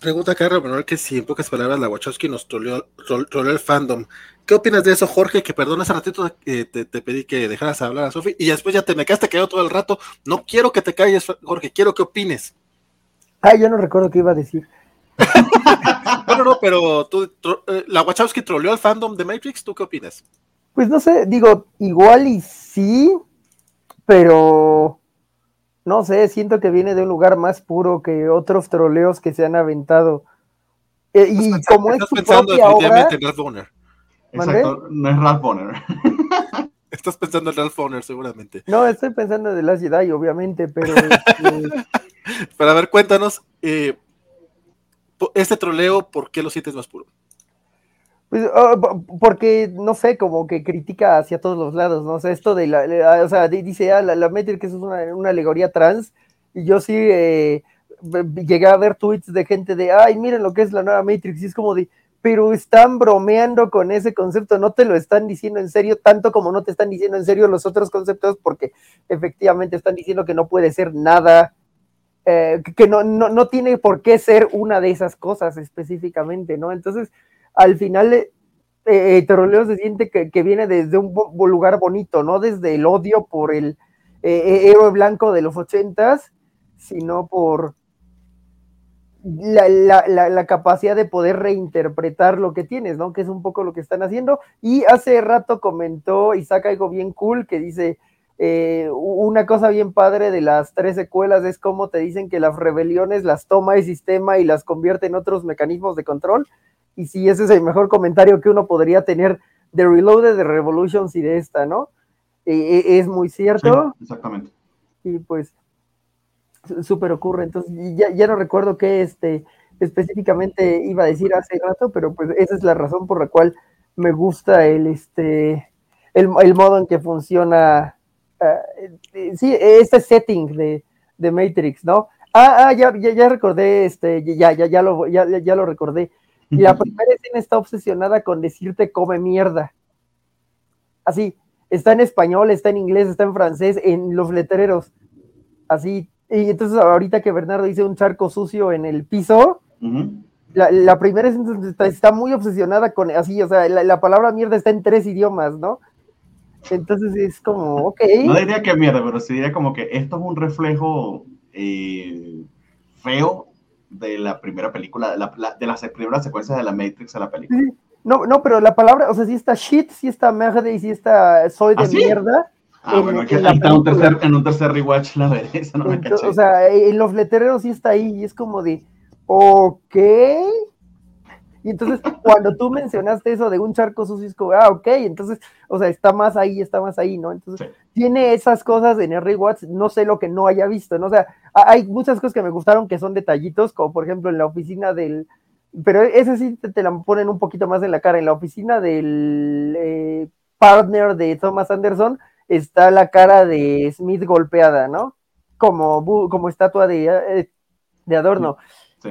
pregunta acá Manuel que si en pocas palabras la Wachowski nos troleó, el fandom. ¿Qué opinas de eso, Jorge? Que perdón, hace ratito eh, te, pedí que dejaras hablar a Sofi y después ya te me quedaste quedado todo el rato. No quiero que te calles, Jorge, quiero que opines. Ay, yo no recuerdo qué iba a decir. (laughs) no, no, pero tú, eh, la Wachowski troleó al fandom de Matrix, ¿tú qué opinas? Pues no sé, digo, igual y sí, pero no sé, siento que viene de un lugar más puro que otros troleos que se han aventado. Eh, y como es tu propia obra... En Ralph Bonner. Exacto, no es Ralph Bonner. (laughs) Estás pensando en Ralph Bonner, seguramente. No, estoy pensando en The Last Jedi, obviamente, pero... Este... (laughs) pero a ver, cuéntanos, eh, este troleo, ¿por qué lo sientes más puro? Pues, ah, porque, no sé, como que critica hacia todos los lados, ¿no? O sea, esto de la, o sea, dice, ah, la, la es una, una, alegoría trans, y yo sí eh, llegué a ver tweets de gente de, ay, miren lo que es la nueva Matrix, y es como de, pero están bromeando con ese concepto, no te lo están diciendo en serio, tanto como no te están diciendo en serio los otros conceptos, porque efectivamente están diciendo que no puede ser nada, eh, que no, no, no tiene por qué ser una de esas cosas específicamente, ¿no? Entonces, al final eh, eh se siente que, viene desde un lugar bonito, no desde el odio por el eh, eh, héroe blanco de los ochentas, sino por la, capacidad de poder reinterpretar lo que tienes, ¿no? Que es un poco lo que están haciendo. Y hace rato comentó saca algo bien cool que dice, una cosa bien padre de las tres secuelas es cómo te dicen que las rebeliones las toma el sistema y las convierte en otros mecanismos de control y si ese es el mejor comentario que uno podría tener de Reloaded, de Revolutions y de esta, ¿no? E, e, es muy cierto. exactamente. Y pues, súper ocurre. Entonces, ya, ya no recuerdo qué este, específicamente iba a decir hace rato, pero pues esa es la razón por la cual me gusta el, este, el, modo en que funciona, uh, sí, este setting de, de Matrix, ¿no? Ah, ah ya, ya, ya recordé, este, ya, ya, ya lo, ya, ya lo recordé. (laughs) Y la primera escena está obsesionada con decirte come mierda. Así, está en español, está en inglés, está en francés, en los letreros. Así. Y entonces ahorita que Bernardo dice un charco sucio en el piso, la, primera escena está, muy obsesionada con así, o sea, la, palabra mierda está en tres idiomas, ¿no? Entonces es como, (laughs) ok. No diría que mierda, pero sí diría como que esto es un reflejo eh, feo de la primera película, de, la, de las primeras secuencias de la Matrix a la película. No, no, pero la palabra, o sea, si está shit, si está merde y si está soy de ¿Ah, mierda. Ah, en, bueno, que está un tercer, en un tercer rewatch la veré, eso no me caché. O sea, en los letreros sí está ahí y es como de, ok, y entonces, cuando tú mencionaste eso de un charco sucio, es como, ah, ok, entonces, o sea, está más ahí, está más ahí, ¿no? Entonces, tiene esas cosas en Harry Watts, no sé lo que no haya visto, ¿no? O sea, hay muchas cosas que me gustaron que son detallitos, como por ejemplo en la oficina del, pero ese sí te, la ponen un poquito más en la cara, en la oficina del eh, partner de Thomas Anderson está la cara de Smith golpeada, ¿no? Como, como estatua de, eh, de adorno.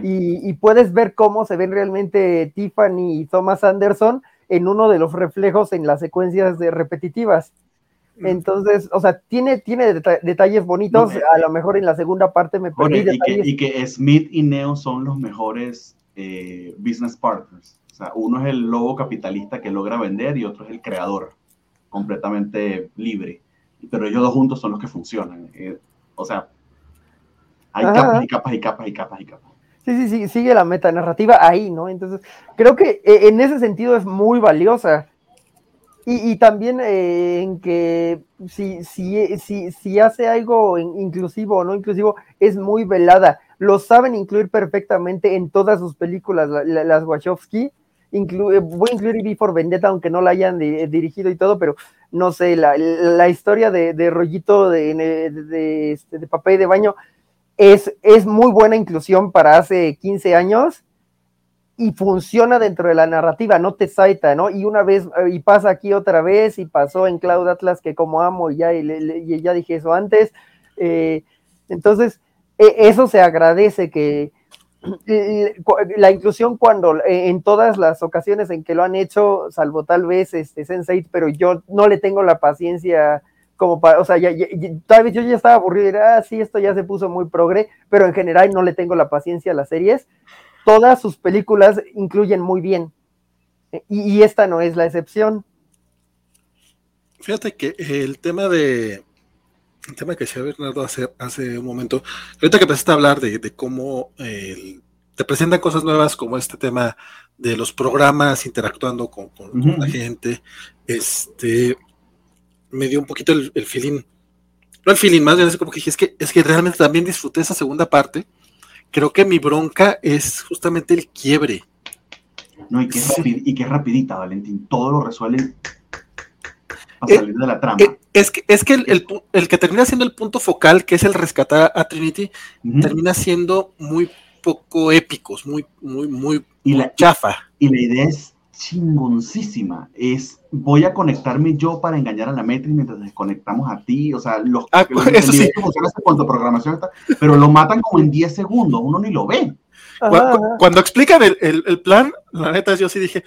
Y, puedes ver cómo se ven realmente Tiffany y Thomas Anderson en uno de los reflejos en las secuencias de repetitivas. Entonces, o sea, tiene, tiene detalles bonitos, a lo mejor en la segunda parte me perdí y, que, Smith y Neo son los mejores eh, business partners. O sea, uno es el lobo capitalista que logra vender y otro es el creador, completamente libre. Pero ellos dos juntos son los que funcionan. Eh, O sea, hay capas y capas y capas y capas y capas. Sí, sí, sí, sigue la metanarrativa ahí, ¿no? Entonces, creo que eh, en ese sentido es muy valiosa. Y, también eh, en que si, si, si, si hace algo inclusivo o no inclusivo, es muy velada. Lo saben incluir perfectamente en todas sus películas, las Wachowski. Inclu voy a incluir Before Vendetta, aunque no la hayan dirigido y todo, pero no sé, la, la historia de, de rollito de, de, este, de, papel de baño es, es muy buena inclusión para hace 15 años y funciona dentro de la narrativa, no te saita, ¿no? Y una vez, y pasa aquí otra vez, y pasó en Cloud Atlas, que como amo, y ya, y, ya dije eso antes. Eh, entonces, e, eso se agradece que la inclusión cuando e, en todas las ocasiones en que lo han hecho, salvo tal vez este Sense8, pero yo no le tengo la paciencia como para, o sea, ya, tal vez yo ya estaba aburrido, y ah, sí, esto ya se puso muy progre, pero en general no le tengo la paciencia a las series todas sus películas incluyen muy bien. Y, esta no es la excepción. Fíjate que el tema de. El tema que decía Bernardo hace, hace un momento, ahorita que empezaste a hablar de, cómo te presentan cosas nuevas, como este tema de los programas interactuando con, la gente, este me dio un poquito el, feeling, no el feeling, más bien es como que dije, es que, es que realmente también disfruté esa segunda parte, creo que mi bronca es justamente el quiebre. No, y que, es y que rapidita, Valentín. Todo lo resuelve para eh, salir de la trama. Eh, es que, es que el, que termina siendo el punto focal, que es el rescatar a Trinity, termina siendo muy poco épicos, muy, muy, muy, y la, chafa. Y la idea es chingoncísima. Es voy a conectarme yo para engañar a la Matrix mientras desconectamos a ti. O sea, los, ah, eso sí. cuanto programación está, pero lo matan como en 10 segundos, uno ni lo ve. Cuando, explican el, plan, la neta, yo sí dije,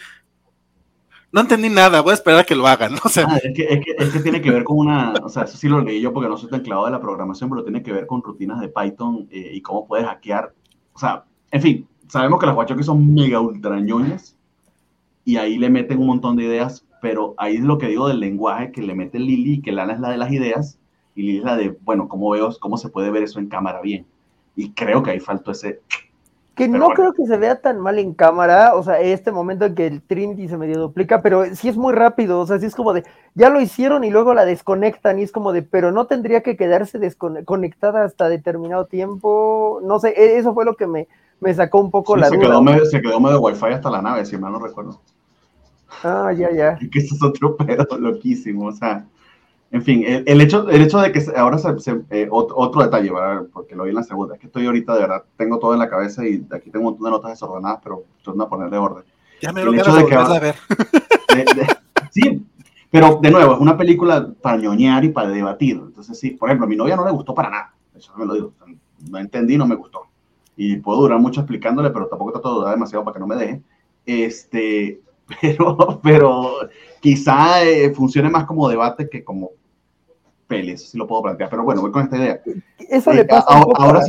no entendí nada, voy a esperar a que lo hagan. O sea, ah, es, que, es, que, tiene que ver con una, o sea, eso sí lo leí yo porque no soy tan clavado de la programación, pero tiene que ver con rutinas de Python eh, y cómo puedes hackear. O sea, en fin, sabemos que las guachocas son mega ultra ñoñas y ahí le meten un montón de ideas, pero ahí es lo que digo del lenguaje que le mete Lili, que Lana es la de las ideas, y Lili es la de, bueno, ¿cómo veo, cómo se puede ver eso en cámara bien? Y creo que ahí faltó ese... Que no creo que se vea tan mal en cámara, o sea, este momento en que el Trinity se medio duplica, pero sí es muy rápido, o sea, sí es como de, ya lo hicieron y luego la desconectan y es como de, pero no tendría que quedarse desconectada hasta determinado tiempo, no sé, e-, eso fue lo que me, me sacó un poco la se duda. Quedó medio, se quedó medio wifi hasta la nave, si mal no recuerdo. Ah, ya, ya. que eso es otro (laughs) pedo loquísimo, o sea, en fin, el, hecho, el hecho de que ahora se, eh, otro, detalle, ¿verdad? porque lo vi en la segunda, es que estoy ahorita de verdad, tengo todo en la cabeza y aquí tengo un montón de notas desordenadas, pero estoy a ponerle orden. Ya me lo hecho de que a ver. (laughs) sí, pero de nuevo, es una película para ñoñar y para debatir. Entonces, sí, por ejemplo, a mi novia no le gustó para nada. Eso me lo digo. No entendí, no me gustó. Y puedo durar mucho explicándole, pero tampoco trato de durar demasiado para que no me deje. Este, (laughs) pero, pero quizá eh, funcione más como debate que como peli, eso sí lo puedo plantear, pero bueno, voy con esta idea. Eso le eh, pasa a, ahora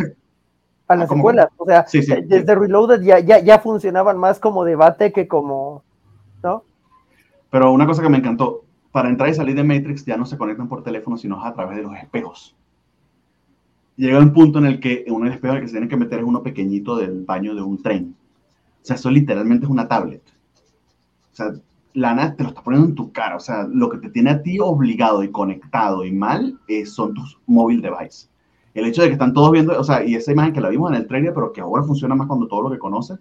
a, las escuelas, o sea, desde Reloaded ya, ya, ya funcionaban más como debate que como, ¿no? Pero una cosa que me encantó, para entrar y salir de Matrix ya no se conectan por teléfono, sino a través de los espejos. Llega un punto en el que un espejo al que se tienen que meter es uno pequeñito del baño de un tren. O sea, eso literalmente es una tablet. O sea, Lana te lo está poniendo en tu cara. O sea, lo que te tiene a ti obligado y conectado y mal eh, son tus móvil devices. El hecho de que están todos viendo, o sea, y esa imagen que la vimos en el trailer, pero que ahora funciona más cuando todo lo que conoce,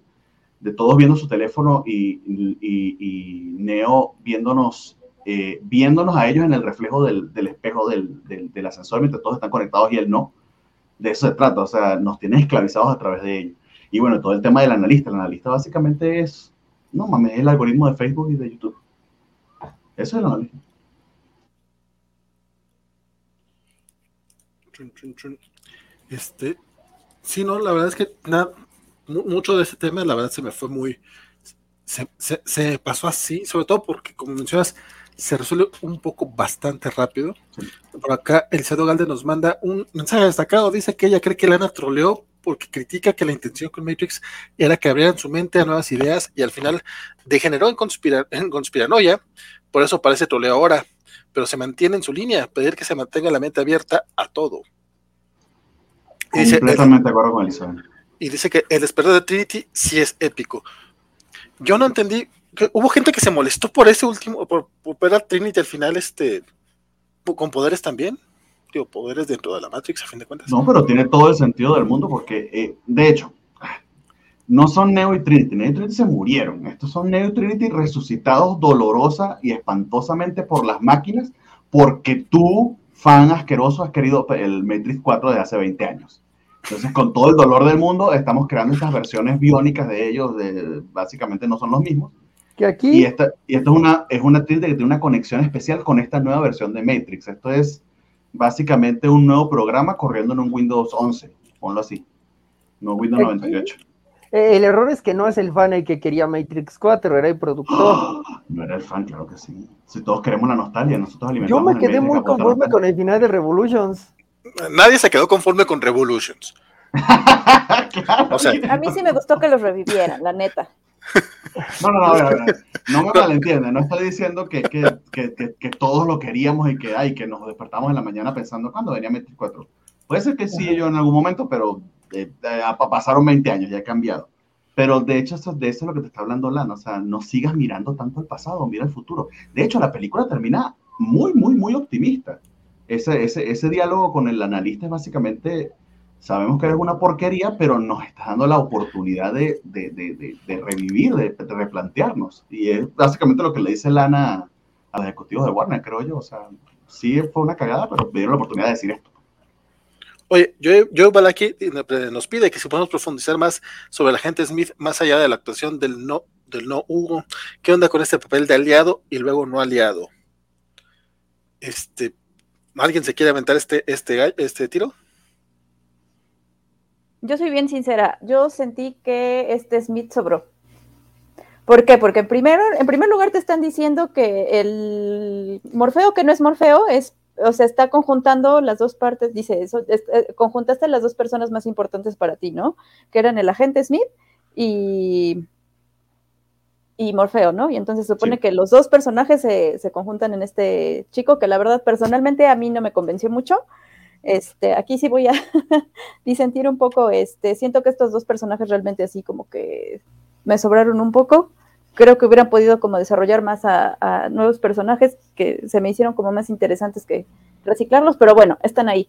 de todos viendo su teléfono y, y, Neo viéndonos, eh, viéndonos a ellos en el reflejo del, del espejo del, del, del, ascensor mientras todos están conectados y él no. De eso se trata, o sea, nos tiene esclavizados a través de ellos. Y bueno, todo el tema del analista, el analista básicamente es no mames, es el algoritmo de Facebook y de YouTube. Eso es lo análisis. Este, sí, no, la verdad es que nada, mucho de ese tema, la verdad, se me fue muy. Se, se, pasó así, sobre todo porque, como mencionas, se resuelve un poco bastante rápido. Por acá, Eliseo Galde nos manda un mensaje destacado. Dice que ella cree que Lana troleó porque critica que la intención con Matrix era que abrieran su mente a nuevas ideas y al final degeneró en, en conspiranoia, por eso parece troleo ahora, pero se mantiene en su línea, pedir que se mantenga la mente abierta a todo. Completamente de acuerdo con Elizabeth. Y dice que el despertar de Trinity sí es épico. Yo no entendí, hubo gente que se molestó por ese último, por, ver a Trinity al final, este, con poderes también. Digo, poderes dentro de la Matrix, a fin de cuentas. No, pero tiene todo el sentido del mundo porque, eh, de hecho, no son Neo y Trinity. Neo y Trinity se murieron. Estos son Neo y Trinity resucitados dolorosa y espantosamente por las máquinas porque tú, fan asqueroso, has querido el Matrix 4 de hace 20 años. Entonces, con todo el dolor del mundo, estamos creando estas versiones biónicas de ellos, de, básicamente no son los mismos. Que aquí... Y esta, y esto es una, es una Trinity que tiene una conexión especial con esta nueva versión de Matrix. Esto es básicamente un nuevo programa corriendo en un Windows 11, ponlo así, no Windows 98. Eh, el error es que no es el fan el que quería Matrix 4, era el productor. No era el fan, claro que sí. Si todos queremos la nostalgia, nosotros alimentamos. Yo me quedé muy conforme con el final de Revolutions. Nadie se quedó conforme con Revolutions. (laughs) a mí sí me gustó que los revivieran, la neta. No, no, no, no me malentiende, no estoy diciendo que, que, que, que, todos lo queríamos y que, ay, que nos despertamos en la mañana pensando cuándo venía Matrix 4. Puede ser que sí, yo en algún momento, pero eh, eh, pasaron 20 años, ya ha cambiado. Pero de hecho, eso, de eso es lo que te está hablando Lana, o sea, no sigas mirando tanto el pasado, mira el futuro. De hecho, la película termina muy, muy, muy optimista. Ese, ese, ese diálogo con el analista es básicamente, sabemos que es una porquería, pero nos está dando la oportunidad de, de, de, de revivir, de, replantearnos. Y es básicamente lo que le dice Lana a los ejecutivos de Warner, creo yo. O sea, sí fue una cagada, pero me dieron la oportunidad de decir esto. Oye, Joe, Balaki nos pide que si podemos profundizar más sobre la gente Smith, más allá de la actuación del no, del no Hugo, ¿qué onda con este papel de aliado y luego no aliado? Este, ¿alguien se quiere aventar este, este, este tiro? Yo soy bien sincera, yo sentí que este Smith sobró. ¿Por qué? Porque primero, en primer lugar te están diciendo que el Morfeo que no es Morfeo es o sea, está conjuntando las dos partes, dice eso, eh, conjuntaste las dos personas más importantes para ti, ¿no? Que eran el agente Smith y, y Morfeo, ¿no? Y entonces supone que los dos personajes se, se, conjuntan en este chico, que la verdad personalmente a mí no me convenció mucho. Este, aquí sí voy a (laughs) disentir un poco, este, siento que estos dos personajes realmente así como que me sobraron un poco creo que hubieran podido como desarrollar más a, nuevos personajes que se me hicieron como más interesantes que reciclarlos, pero bueno, están ahí.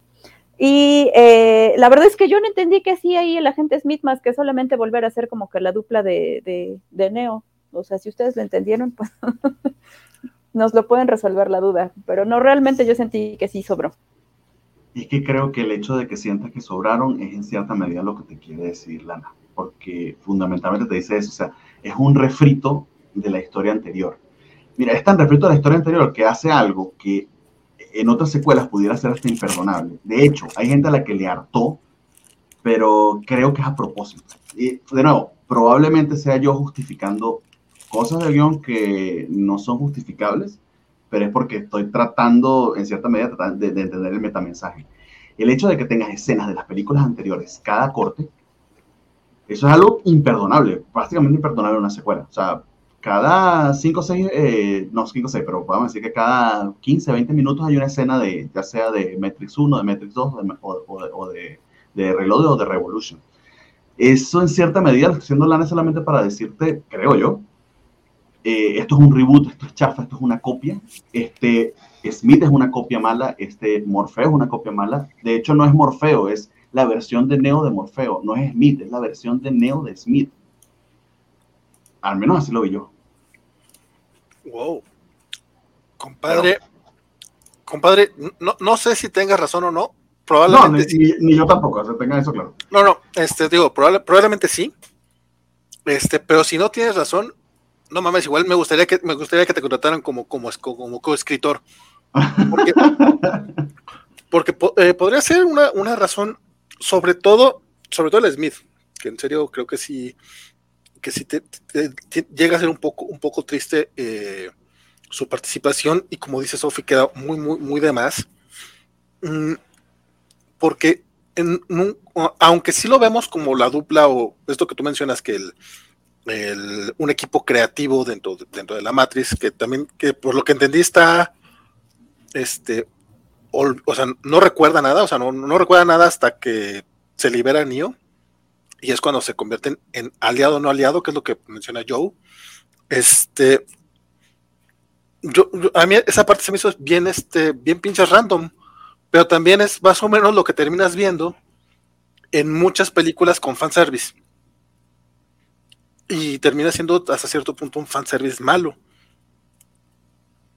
Y eh, la verdad es que yo no entendí que sí ahí el agente Smith más que solamente volver a ser como que la dupla de, de, Neo. O sea, si ustedes lo entendieron, pues (laughs) nos lo pueden resolver la duda, pero no realmente yo sentí que sí sobró. Y es que creo que el hecho de que sientas que sobraron es en cierta medida lo que te quiere decir Lana, porque fundamentalmente te dice eso, o sea, es un refrito de la historia anterior. Mira, es tan refrito de la historia anterior que hace algo que en otras secuelas pudiera ser hasta imperdonable. De hecho, hay gente a la que le hartó, pero creo que es a propósito. Y de nuevo, probablemente sea yo justificando cosas del guion que no son justificables, pero es porque estoy tratando, en cierta medida, de, de entender el metamensaje. El hecho de que tengas escenas de las películas anteriores, cada corte, eso es algo imperdonable, prácticamente imperdonable en una secuela. O sea, cada 5 o 6, eh, no 5 o 6, pero podemos decir que cada 15, 20 minutos hay una escena de, ya sea de Matrix 1, de Matrix 2 o, de, o, de, de Reload o de Revolution. Eso en cierta medida lo estoy haciendo Lana solamente para decirte, creo yo, eh, esto es un reboot, esto es chafa, esto es una copia. Este Smith es una copia mala, este Morfeo es una copia mala. De hecho, no es Morfeo, es la versión de Neo de Morfeo, no es Smith, es la versión de Neo de Smith. Al menos así lo vi yo. Wow. Compadre, compadre, no, sé si tengas razón o no. Probablemente no, ni, yo tampoco, o tenga eso claro. No, no, este, digo, probablemente sí. Este, pero si no tienes razón, no mames, igual me gustaría que me gustaría que te contrataran como, como, como coescritor. Porque, (laughs) porque eh, podría ser una, una razón sobre todo, sobre todo el Smith, que en serio creo que sí, que sí te, llega a ser un poco, un poco triste eh, su participación y como dice Sophie, queda muy, muy, muy de más. Mm, porque en, aunque sí lo vemos como la dupla o esto que tú mencionas que el, un equipo creativo dentro, dentro de la matriz, que también, que por lo que entendí está este, o, sea, no recuerda nada, o sea, no, recuerda nada hasta que se libera Neo y es cuando se convierten en aliado o no aliado, que es lo que menciona Joe. Este, yo, a mí esa parte se me hizo bien, este, bien pinches random, pero también es más o menos lo que terminas viendo en muchas películas con fanservice. Y termina siendo hasta cierto punto un fanservice malo.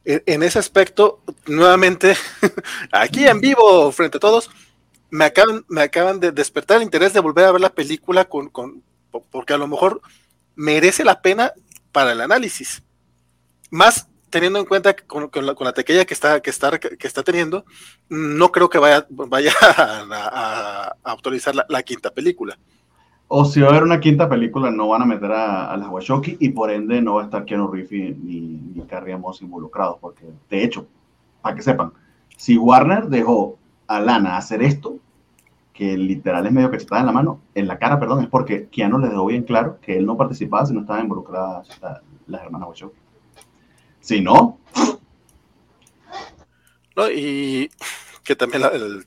En, ese aspecto, nuevamente, (laughs) aquí en vivo, frente a todos, me acaban, me acaban de despertar el interés de volver a ver la película con, con porque a lo mejor merece la pena para el análisis. Más teniendo en cuenta que con, la, con, tequilla que está, que, está, que está teniendo, no creo que vaya, vaya (laughs) a, autorizar la, quinta película. O si va a haber una quinta película, no van a meter a, las Washoki y por ende no va a estar Keanu Reeves ni, ni Carrie involucrados. Porque, de hecho, para que sepan, si Warner dejó a Lana hacer esto, que literal es medio que está en la mano, en la cara, perdón, es porque Keanu le dejó bien claro que él no participaba si no estaban involucradas las hermanas Washoki. Si no. No, y que también el,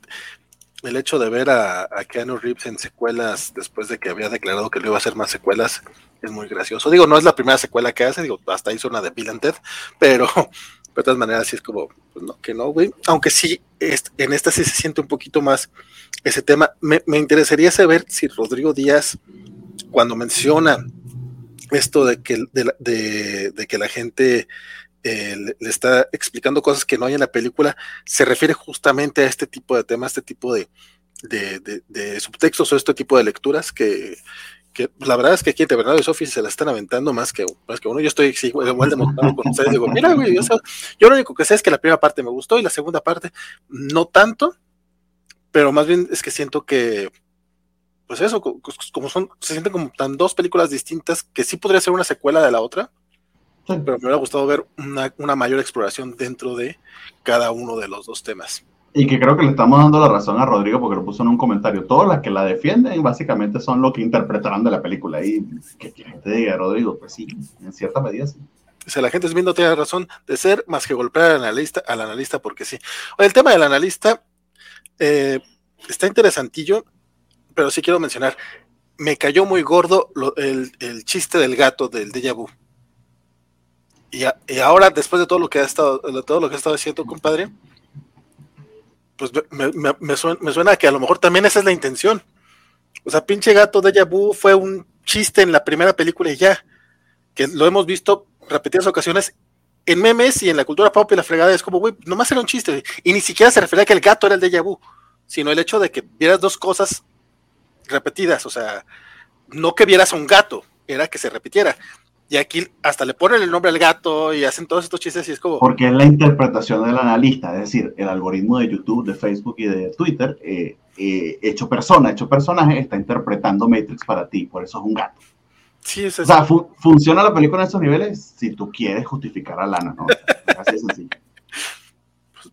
hecho de ver a, Keanu Reeves en secuelas después de que había declarado que le iba a hacer más secuelas es muy gracioso. Digo, no es la primera secuela que hace, digo, hasta hizo una de Bill and Ted, pero (laughs) de todas maneras sí es como, pues no, que no, güey. Aunque sí, en esta sí se siente un poquito más ese tema. Me, me interesaría saber si Rodrigo Díaz, cuando menciona esto de que, de, de que la gente eh, le, está explicando cosas que no hay en la película, se refiere justamente a este tipo de temas, este tipo de, subtextos o este tipo de lecturas que, que la verdad es que aquí entre Bernardo y Sofi se la están aventando más que, más que uno. Yo estoy igual de montado con ustedes. Digo, mira, güey, yo, yo, lo único que sé es que la primera parte me gustó y la segunda parte no tanto, pero más bien es que siento que, pues eso, como son, se sienten como tan dos películas distintas que sí podría ser una secuela de la otra pero me hubiera gustado ver una, mayor exploración dentro de cada uno de los dos temas. Y que creo que le estamos dando la razón a Rodrigo porque lo puso en un comentario. Todas las que la defienden básicamente son lo que interpretarán de la película. Y que, que te diga, Rodrigo, pues sí, en cierta medida sí. O sea, la gente es viendo tiene razón de ser más que golpear al analista, al analista porque sí. el tema del analista eh, está interesantillo, pero sí quiero mencionar, me cayó muy gordo el, el, chiste del gato del déjà vu. Y, ahora, después de todo lo que ha estado, de todo lo que ha estado haciendo, compadre, pues me, suena, que a lo mejor también esa es la intención. O sea, pinche gato de Yabu fue un chiste en la primera película y ya. Que lo hemos visto repetidas ocasiones en memes y en la cultura pop y la fregada. Es como, güey, nomás era un chiste. Y ni siquiera se refería a que el gato era el de vu, sino el hecho de que vieras dos cosas repetidas. O sea, no que vieras a un gato, era que se repitiera. Y aquí hasta le ponen el nombre al gato y hacen todos estos chistes y es como... Porque es la interpretación del analista, es decir, el algoritmo de YouTube, de Facebook y de Twitter, eh, eh, hecho persona, hecho personaje, está interpretando Matrix para ti, por eso es un gato. Sí, es o sea, funciona la película en esos niveles si tú quieres justificar a Lana, ¿no? Así es así.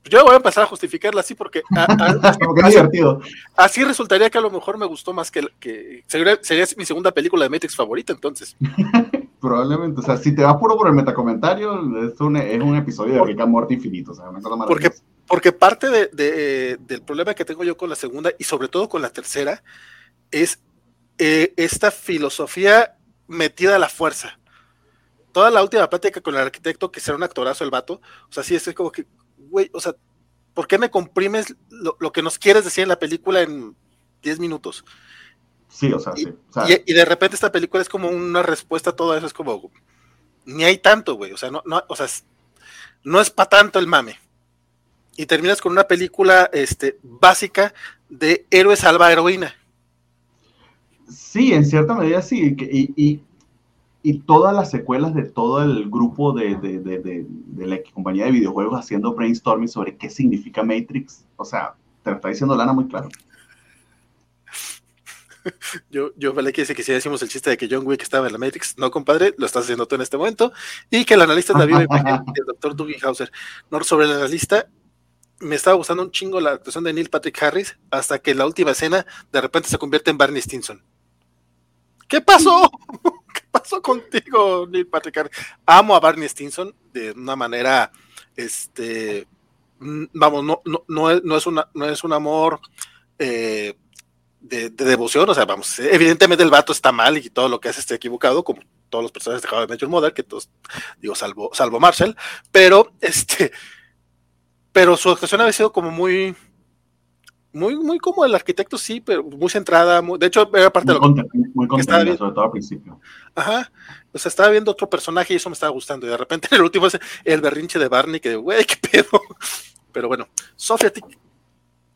Yo voy a empezar a justificarla así porque, (laughs) divertido. así resultaría que a lo mejor me gustó más que, que sería, sería, mi segunda película de Matrix favorita entonces. (laughs) Probablemente, o sea, si te vas puro por el metacomentario, es un, es un episodio de Rick and Morty infinito, o sea, porque, porque parte de, del problema que tengo yo con la segunda y sobre todo con la tercera es eh, esta filosofía metida a la fuerza. Toda la última plática con el arquitecto, que será un actorazo el vato, o sea, sí, es como que, güey, o sea, ¿por qué me comprimes lo, lo que nos quieres decir en la película en 10 minutos? Sí, o sea, sí. y, de repente esta película es como una respuesta a todo eso, es como, ni hay tanto, güey, o sea, no, no, o sea, no es para tanto el mame. Y terminas con una película este, básica de héroe salva heroína. Sí, en cierta medida sí, y, y, y todas las secuelas de todo el grupo de, de, de, de, la compañía de videojuegos haciendo brainstorming sobre qué significa Matrix, o sea, te lo está diciendo Lana muy claro. (laughs) yo, yo vale que dice que si decimos el chiste de que John Wick estaba en la Matrix, no compadre, lo estás haciendo tú en este momento, y que el analista es David y el doctor Dougie Hauser. No, sobre la analista, me estaba gustando un chingo la actuación de Neil Patrick Harris, hasta que la última escena de repente se convierte en Barney Stinson. ¿Qué pasó? (laughs) ¿Qué pasó contigo, Neil Patrick Harris? Amo a Barney Stinson de una manera, este, mm, vamos, no, no, no, es, una, no es un amor eh, de, devoción, o sea, vamos, evidentemente el vato está mal y todo lo que hace está equivocado, como todos los personajes de How I Met que todos, digo, salvo, salvo Marshall, pero (laughs) este, pero su actuación había sido como muy, muy, muy como el arquitecto, sí, pero muy centrada, de hecho, era parte de lo que, muy sobre todo al principio. Ajá, o sea, estaba viendo otro personaje y eso me estaba gustando, y de repente (laughs) el último es el berrinche de Barney, que, güey, qué pedo, (laughs) pero bueno, Sofía,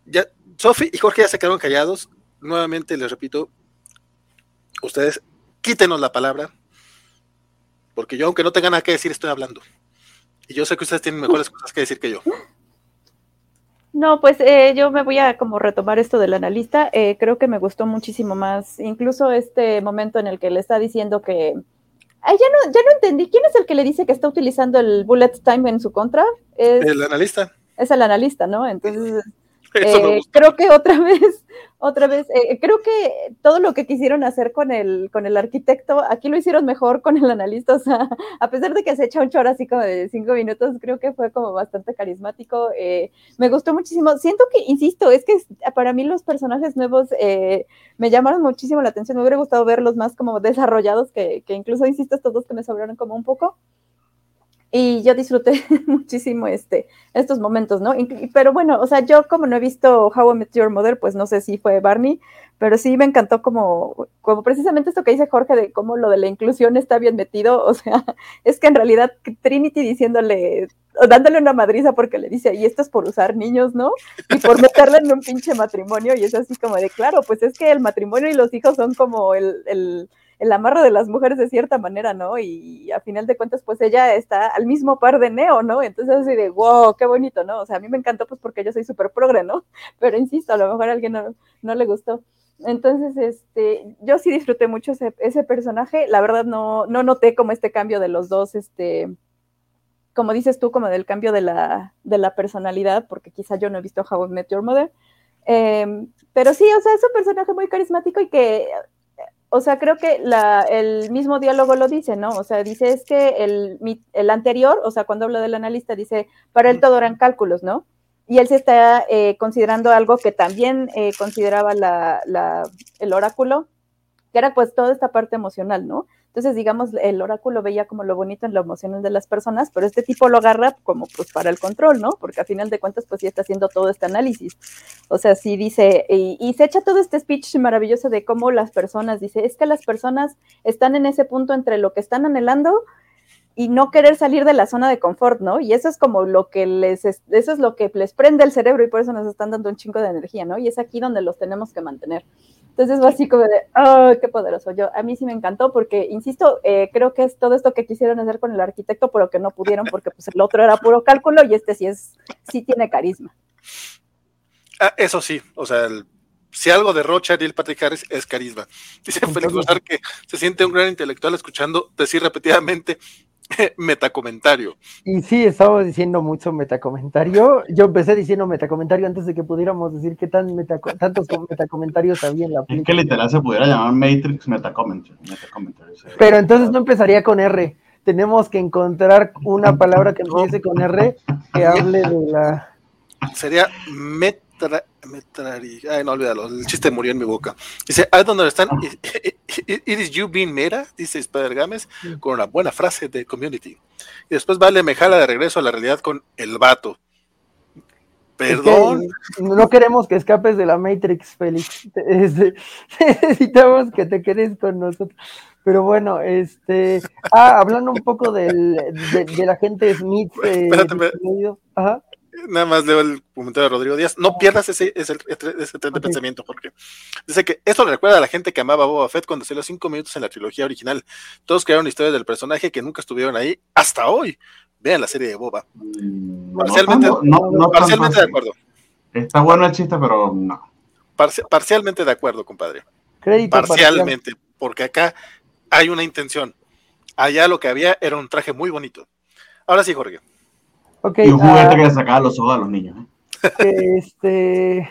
ya, y Jorge ya se quedaron callados, nuevamente les repito, ustedes quítenos la palabra, porque yo, aunque no tenga nada que decir, estoy hablando. Y yo sé que ustedes tienen mejores cosas que decir que yo. No, pues eh, yo me voy a como retomar esto del analista. Eh, creo que me gustó muchísimo más, incluso este momento en el que le está diciendo que... Ay, ya no, ya no entendí. ¿Quién es el que le dice que está utilizando el bullet time en su contra? el analista. Es el analista, ¿no? Entonces, (laughs) eh, creo que otra (laughs) vez, otra vez, eh, creo que todo lo que quisieron hacer con el, con el arquitecto, aquí lo hicieron mejor con el analista, o sea, (laughs) a pesar de que se echa un chorro así como de cinco minutos, creo que fue como bastante carismático, eh, me gustó muchísimo, siento que, insisto, es que para mí los personajes nuevos me llamaron muchísimo la atención, me hubiera gustado verlos más como desarrollados, que, que incluso, insisto, estos que me sobraron como un poco, y yo disfruté (laughs) muchísimo este, estos momentos, ¿no? Pero bueno, o sea, yo como no he visto How I Met Your Mother, pues no sé si fue Barney, pero sí me encantó como, como precisamente esto que dice Jorge de cómo lo de la inclusión está bien metido, o sea, (laughs) es que en realidad Trinity diciéndole, o dándole una madriza porque le dice, y esto es por usar niños, ¿no? Y por meterle en un pinche matrimonio, y es así como de, claro, pues es que el matrimonio y los hijos son como el el amarro de las mujeres de cierta manera, ¿no? Y a final de cuentas, pues ella está al mismo par de Neo, ¿no? Entonces así de, wow, qué bonito, ¿no? O sea, a mí me encantó pues porque yo soy súper progre, ¿no? (laughs) Pero insisto, a lo mejor a alguien no, le gustó. Entonces, este, yo sí disfruté mucho ese, ese, personaje. La verdad no, no noté como este cambio de los dos, este, como dices tú, como del cambio de la, de la personalidad, porque quizá yo no he visto How I Met Your Mother. Em, pero sí, o sea, es un personaje muy carismático y que o sea, creo que el mismo diálogo lo dice, ¿no? O sea, dice es que el, anterior, o sea, cuando habla del analista, dice, para él todo eran cálculos, ¿no? Y él se está eh, considerando algo que también eh, consideraba el oráculo, que era pues toda esta parte emocional, ¿no? Entonces, digamos, el oráculo veía como lo bonito en lo emocional de las personas, pero este tipo lo agarra como pues para el control, ¿no? Porque a final de cuentas, pues sí está haciendo todo este análisis. O sea, sí dice, y, se echa todo este speech maravilloso de cómo las personas, dice, es que las personas están en ese punto entre lo que están anhelando y no querer salir de la zona de confort, ¿no? Y eso es como lo que les, eso es lo que les prende el cerebro y por eso nos están dando un chingo de energía, ¿no? Y es aquí donde los tenemos que mantener. Entonces fue así como de, oh, qué poderoso. Yo, a mí sí me encantó porque, insisto, eh, creo que es todo esto que quisieron hacer con el arquitecto, pero que no pudieron porque pues el otro era puro cálculo y este sí es, sí tiene carisma. Ah, eso sí, o sea, si algo derrocha Neil Patrick Harris es carisma. Dice Félix que se siente un gran intelectual escuchando decir repetidamente (laughs) metacomentario. Y sí, estamos diciendo mucho metacomentario. Yo empecé diciendo metacomentario antes de que pudiéramos decir qué tan tantos (laughs) metacomentarios había en la película. Es que literal se pudiera llamar Matrix metacommentary. Pero entonces no empezaría con R. Tenemos que encontrar una palabra que (laughs) empiece con R que hable de la. Sería metra, Ay, no olvídalo, el chiste murió en mi boca. Dice, ahí donde están, it is you being mera, dice Spider Games, con una buena frase de community. Y después vale, me jala de regreso a la realidad con el vato. Perdón. no queremos que escapes de la Matrix, Félix. (laughs) Necesitamos que te quedes con nosotros. Pero bueno, este. Ah, hablando un poco del, de, la gente Smith. Eh, Ajá nada más leo el comentario de Rodrigo Díaz. No pierdas ese, ese, ese tren de pensamiento, porque dice que esto le recuerda a la gente que amaba a Boba Fett cuando salió cinco minutos en la trilogía original. Todos crearon historias del personaje que nunca estuvieron ahí hasta hoy. Vean la serie de Boba. Mm, parcialmente, parcialmente de acuerdo. Está bueno el chiste, pero no. parcialmente de acuerdo, compadre. parcialmente, porque acá hay una intención. Allá lo que había era un traje muy bonito. Ahora sí, Jorge y un juguete uh, que le sacaba los ojos a los niños. ¿eh? Este.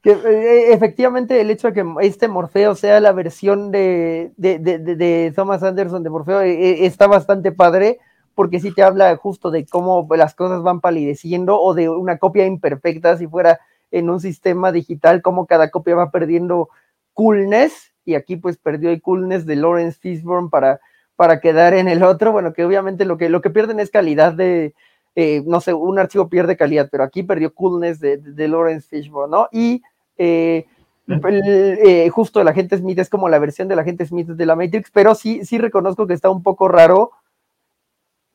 Que, eh, efectivamente, el hecho de que este Morfeo sea la versión de, de, de, de Thomas Anderson de Morfeo eh, está bastante padre, porque sí te habla justo de cómo las cosas van palideciendo o de una copia imperfecta, si fuera en un sistema digital, cómo cada copia va perdiendo coolness, y aquí pues perdió el coolness de Lawrence Fishburne para, para quedar en el otro, bueno, que obviamente lo que, lo que pierden es calidad de, eh, no sé, un archivo pierde calidad, pero aquí perdió coolness de, de, Lawrence Fishburne, ¿no? Y eh, eh, justo el agente Smith es como la versión del agente Smith de la Matrix, pero sí, sí reconozco que está un poco raro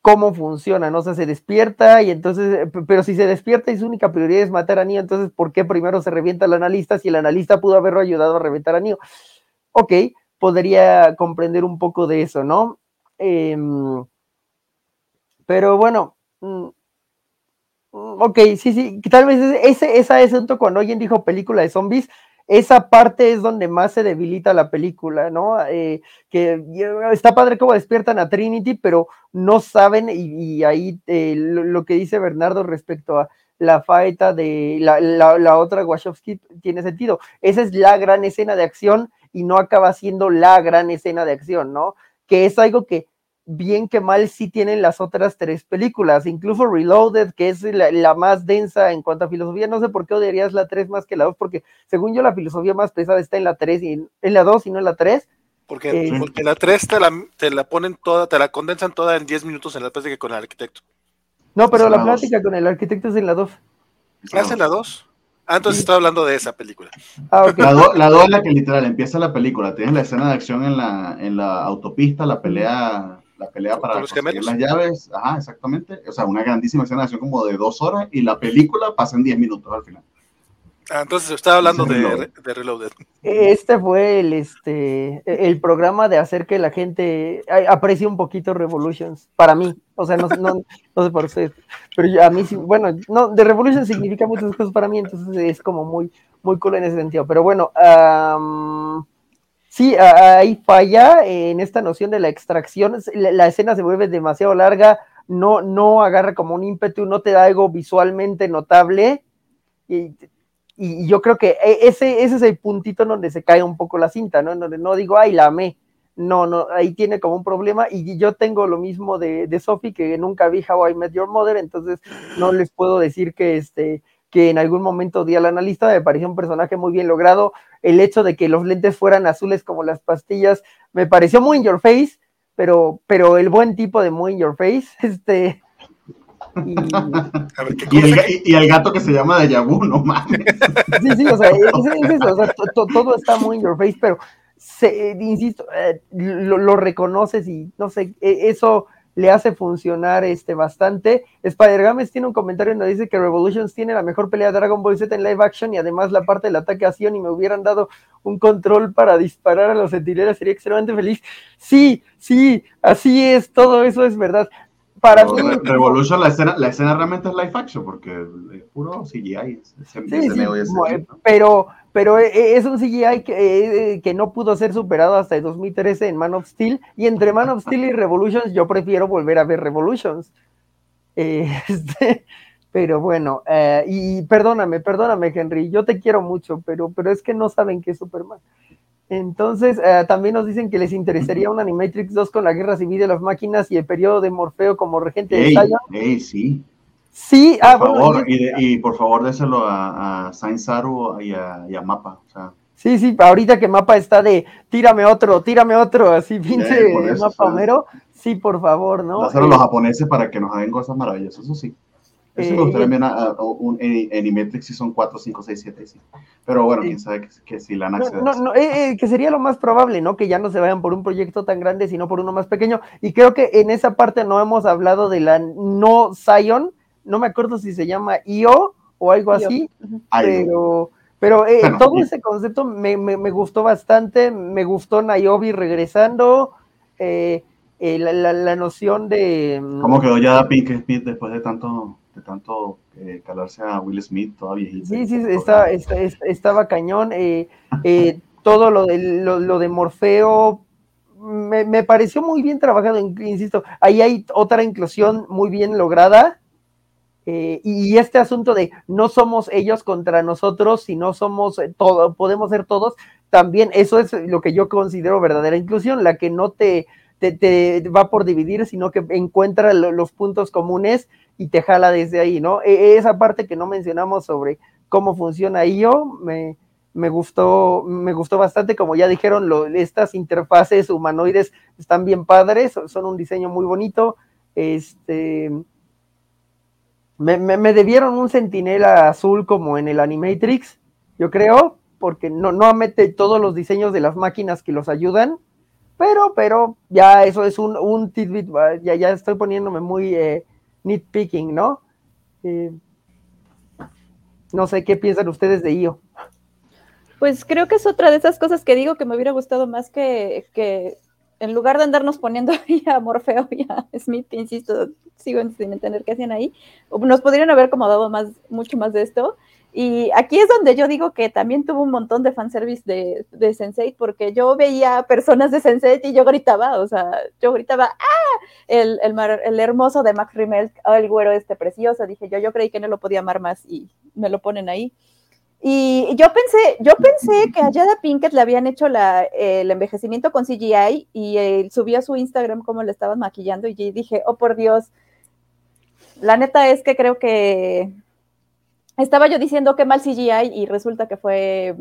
cómo funciona, ¿no? O sea, se despierta y entonces, pero si se despierta y su única prioridad es matar a Neo, entonces, ¿por qué primero se revienta el analista si el analista pudo haberlo ayudado a reventar a Neo? Ok, podría comprender un poco de eso, ¿no? Em, pero bueno, mm, ok, sí, sí, tal vez ese, ese asunto cuando alguien dijo película de zombies, esa parte es donde más se debilita la película, ¿no? Eh, que está padre cómo despiertan a Trinity, pero no saben, y, ahí eh, lo, que dice Bernardo respecto a la faeta de la, la, otra Wachowski tiene sentido. Esa es la gran escena de acción y no acaba siendo la gran escena de acción, ¿no? Que es algo que bien que mal sí tienen las otras tres películas, incluso Reloaded, que es la, más densa en cuanto a filosofía, no sé por qué odiarías la 3 más que la 2, porque según yo la filosofía más pesada está en la 3 y en, la 2 y no en la 3. Porque, eh, porque la 3 te la, te la ponen toda, te la condensan toda en 10 minutos en la plática con el arquitecto. No, pero la, plática con el arquitecto es en la 2. ¿Es en la 2? Ah, entonces estaba hablando de esa película. Ah, La 2 la es la que literal empieza la película. Tienes la escena de acción en la, en la autopista, la pelea la pelea para conseguir las llaves, ajá, exactamente, o sea, una grandísima escena de acción como de dos horas y la película pasa en diez minutos al final. Ah, entonces estaba hablando de, de, Reloaded. Este fue el, este, el programa de hacer que la gente aprecie un poquito Revolutions, para mí, o sea, no, no, no sé por ustedes, pero a mí sí, bueno, no, de Revolution significa muchas cosas para mí, entonces es como muy, muy cool en ese sentido, pero bueno, Sí, ahí falla en esta noción de la extracción. La, escena se vuelve demasiado larga, no, no agarra como un ímpetu, no te da algo visualmente notable. Y, yo creo que e, ese, ese es el puntito en donde se cae un poco la cinta, ¿no? donde no digo, ay, la amé. No, no, ahí tiene como un problema. Y yo tengo lo mismo de, de Sophie, que nunca vi How I Met Your Mother, entonces no les puedo decir que este que en algún momento di al analista, me pareció un personaje muy bien logrado. El hecho de que los lentes fueran azules como las pastillas, me pareció muy in your face, pero, pero el buen tipo de muy in your face, (laughs) este. (laughs) Y, el, gato que se llama de Yabu, no mames. Sí, sí, o sea, todo está muy in your face, pero insisto, eh, lo, lo, reconoces y no sé, e, eso le hace funcionar este bastante. Spider Games tiene un comentario donde dice que Revolutions tiene la mejor pelea de Dragon Ball Z en live action y además la parte del ataque a Sion y me hubieran dado un control para disparar a los centinelas sería extremadamente feliz. Sí, sí, así es, todo eso es verdad. Para mí, Revolution, la escena, la escena realmente es live action porque es puro CGI. sí, sí, pero pero eh, eh, es un CGI que, eh, que, no pudo ser superado hasta el 2013 en Man of Steel, y entre Man of Steel y (laughs) Revolutions yo prefiero volver a ver Revolutions. Este, pero bueno, y perdóname, perdóname Henry, yo te quiero mucho, pero, pero es que no saben qué es Superman. Entonces, también nos dicen que les interesaría un Animatrix 2 con la guerra civil de las máquinas y el periodo de Morfeo como regente de Zion. sí. Sí, por ah, favor, y, por favor déselo a, a Sainz Saru y a, y a Mapa. O sea. Sí, sí, ahorita que Mapa está de tírame otro, tírame otro, así pinche Mapa Homero. Sí, por favor, ¿no? Hacerlo los japoneses para que nos hagan cosas maravillosas, eso sí. Eso me gustaría ver a, un Animatrix si son 4, 5, 6, 7, sí. Pero bueno, quién sabe que, si la han no, no, eh, eh, que sería lo más probable, ¿no? Que ya no se vayan por un proyecto tan grande, sino por uno más pequeño. Y creo que en esa parte no hemos hablado de la no Zion, no me acuerdo si se llama IO o algo así, pero, pero eh, todo ese concepto me, gustó bastante, me gustó Niobe regresando, eh, eh, la, noción de... Mm, ¿Cómo quedó ya Pink Smith después de tanto, de tanto calarse a Will Smith todavía? Sí, sí, estaba, estaba cañón, todo lo de, lo, de Morfeo, me, me, pareció muy bien trabajado, insisto, ahí hay otra inclusión muy bien lograda, eh, y este asunto de no somos ellos contra nosotros, si no somos eh, todo, podemos ser todos, también eso es lo que yo considero verdadera inclusión, la que no te, te, va por dividir, sino que encuentra los puntos comunes y te jala desde ahí, ¿no? E, esa parte que no mencionamos sobre cómo funciona IO, me, me gustó, me gustó bastante, como ya dijeron, estas interfaces humanoides están bien padres, son, un diseño muy bonito. Este, me, me, debieron un centinela azul como en el Animatrix, yo creo, porque no, no mete todos los diseños de las máquinas que los ayudan, pero, pero ya eso es un, un tidbit, ya, ya estoy poniéndome muy eh, nitpicking, ¿no? Eh, no sé qué piensan ustedes de IO pues creo que es otra de esas cosas que digo que me hubiera gustado más que, que en lugar de andarnos poniendo (laughs) ahí a Morfeo y a Smith, insisto, sigo sin entender qué hacían ahí, nos podrían haber acomodado más, mucho más de esto. Y aquí es donde yo digo que también tuvo un montón de fanservice de, de Sensei, porque yo veía personas de Sensei y yo gritaba, o sea, yo gritaba, ¡ah! El, el, el hermoso de Max Rimmel, oh, el güero este precioso, dije yo, yo creí que no lo podía amar más y me lo ponen ahí. Y yo pensé, yo pensé que a Jada Pinkett le habían hecho la, el envejecimiento con CGI y subió a su Instagram cómo le estaban maquillando y dije, oh por Dios, la neta es que creo que estaba yo diciendo que mal CGI y resulta que fue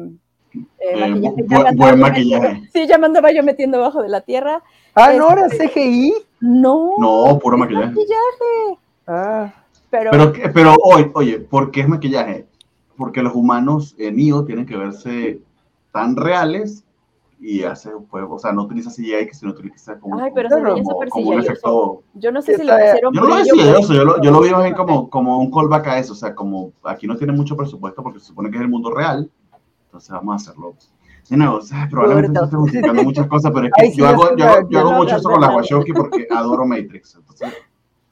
eh, maquillaje. buen, maquillaje. sí, ya me andaba yo metiendo abajo de la tierra. Ah, ¿no era este, CGI? No. No, puro maquillaje. maquillaje. Ah. Pero, pero, pero oye, oye, ¿por qué es maquillaje? porque los humanos en IO tienen que verse tan reales y hace pues, o sea, no utiliza CGI que se no utiliza como, Ay, pero como, como, un efecto. Yo no sé si lo hicieron. Yo no lo decía eso, yo lo, yo lo vi más bien como, como un callback a eso, o sea, como aquí no tiene mucho presupuesto porque se supone que es el mundo real, entonces vamos a hacerlo. De nuevo, o sea, probablemente estoy justificando muchas cosas, pero es que yo, hago, yo, hago, yo hago mucho eso con la Washoki porque adoro Matrix, entonces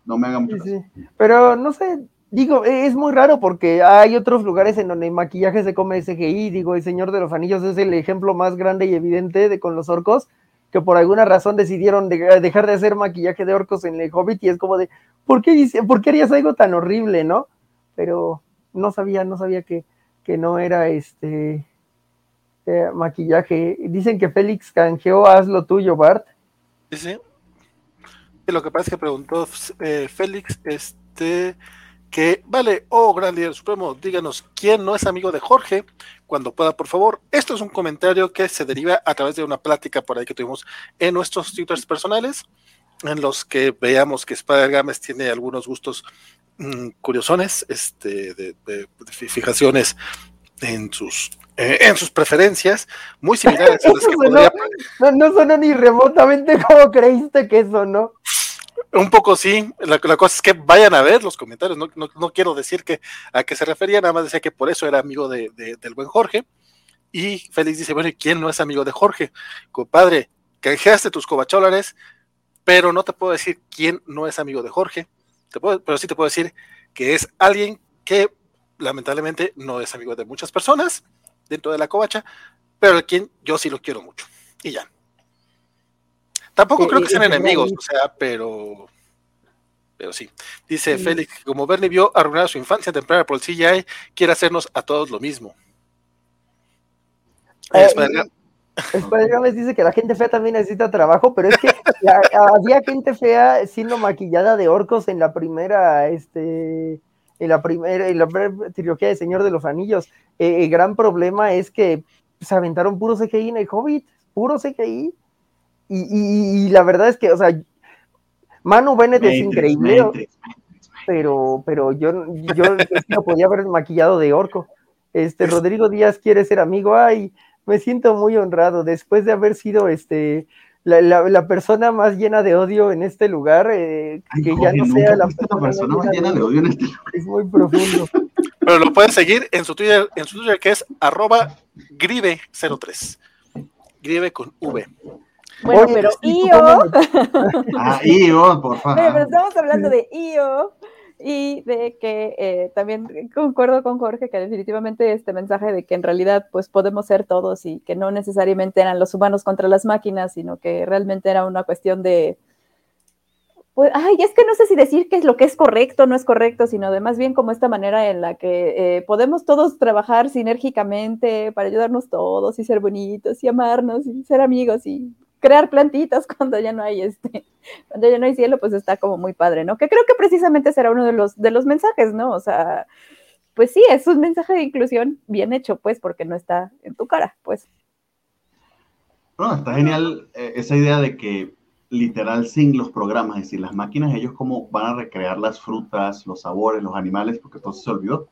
no me hagan mucho sí, sí. Pero no sé, Digo, e, es muy raro porque hay otros lugares en donde maquillaje se come SGI. Digo, el Señor de los Anillos es el ejemplo más grande y evidente de con los orcos, que por alguna razón decidieron dejar de hacer maquillaje de orcos en el Hobbit y es como de, ¿por qué, ¿por qué harías algo tan horrible, no? Pero no sabía, no sabía que, que no era este eh, maquillaje. Dicen que Félix canjeó, haz lo tuyo, Bart. Sí, sí. Lo que pasa es que preguntó eh, Félix, este que, vale, oh gran líder supremo, díganos quién no es amigo de Jorge, cuando pueda, por favor. Esto es un comentario que se deriva a través de una plática por ahí que tuvimos en nuestros twitters personales, en los que veamos que Spider Games tiene algunos gustos mm, curiosones, este, de, fijaciones en sus eh, en sus preferencias, muy similares a las que (laughs) podría... no, no sonó ni remotamente como creíste que eso, ¿no? Un poco sí, la, cosa es que vayan a ver los comentarios, no, no, quiero decir que a qué se refería, nada más decía que por eso era amigo de, del buen Jorge. Y Félix dice, bueno, ¿y quién no es amigo de Jorge? Compadre, canjeaste tus cobacholares, pero no te puedo decir quién no es amigo de Jorge, te puedo, pero sí te puedo decir que es alguien que lamentablemente no es amigo de muchas personas dentro de la covacha, pero a quien yo sí lo quiero mucho. Y ya. Tampoco creo que sean enemigos, o sea, pero. Pero sí. Dice Félix, como Bernie vio arruinar su infancia temprana por el CGI, quiere hacernos a todos lo mismo. Eh, Spider dice que la gente fea también necesita trabajo, pero es que (laughs) había gente fea siendo maquillada de orcos en la primera, este, en la primera, en la trilogía de Señor de los Anillos. Eh, el gran problema es que se aventaron puro CGI en el Hobbit, puro CGI. Y, la verdad es que, o sea, Manu Bennett es increíble, pero, pero yo, yo no podía haber maquillado de orco. Este, Rodrigo Díaz quiere ser amigo, ay, me siento muy honrado después de haber sido este la, persona más llena de odio en este lugar, eh, que ya no sea la persona, más llena de odio en este lugar. Es muy profundo. (laughs) Pero lo pueden seguir en su Twitter, en su Twitter que es arroba grive03. Grive con V. Bueno, pero IO. (laughs) ah, IO, por favor. pero estamos hablando de IO y de que eh, también concuerdo con Jorge que definitivamente este mensaje de que en realidad pues podemos ser todos y que no necesariamente eran los humanos contra las máquinas, sino que realmente era una cuestión de pues, ay, es que no sé si decir qué es lo que es correcto o no es correcto, sino de más bien como esta manera en la que eh, podemos todos trabajar sinérgicamente para ayudarnos todos y ser bonitos y amarnos y ser amigos y crear plantitas (laughs) cuando ya no hay este, cuando ya no hay cielo, pues está como muy padre, ¿no? Que creo que precisamente será uno de los, de los mensajes, ¿no? O sea, pues sí, es un mensaje de inclusión bien hecho, pues, porque no está en tu cara, pues. Está genial eh, esa idea de que literal sin los programas, es decir, las máquinas, ellos cómo van a recrear las frutas, los sabores, los animales, porque todo se olvidó.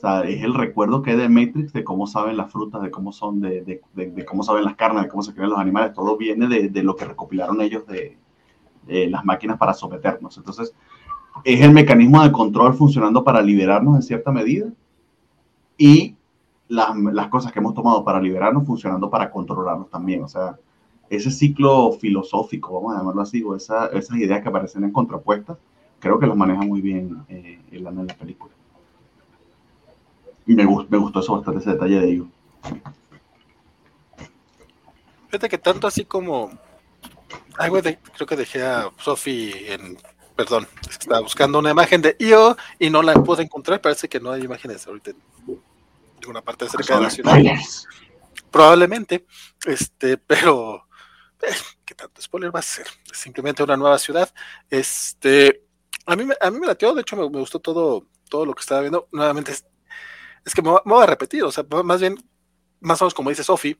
O sea, es el recuerdo que hay de Matrix de cómo saben las frutas, de cómo son, de, de, de, cómo saben las carnes, de cómo se crean los animales, todo viene de, lo que recopilaron ellos de, las máquinas para someternos. Entonces, es el mecanismo de control funcionando para liberarnos en cierta medida y las, las cosas que hemos tomado para liberarnos funcionando para controlarnos también. O sea, ese ciclo filosófico, vamos a llamarlo así, o esa, esas ideas que aparecen en contrapuestas, creo que las maneja muy bien eh, en la película. Me, me gustó eso bastante, ese detalle de ello. Fíjate que tanto así como. Ay, creo que dejé a Sophie en. Perdón, estaba buscando una imagen de IO y no la puedo encontrar. Parece que no hay imágenes ahorita en ninguna parte cerca de la ciudad. Probablemente, este, pero. Eh, ¿Qué tanto spoiler va a ser? Es simplemente una nueva ciudad. Este. A mí, a mí me latió, de hecho me, me gustó todo, todo lo que estaba viendo. Nuevamente, es que me, voy a repetir, o sea, más bien, más o menos como dice Sophie,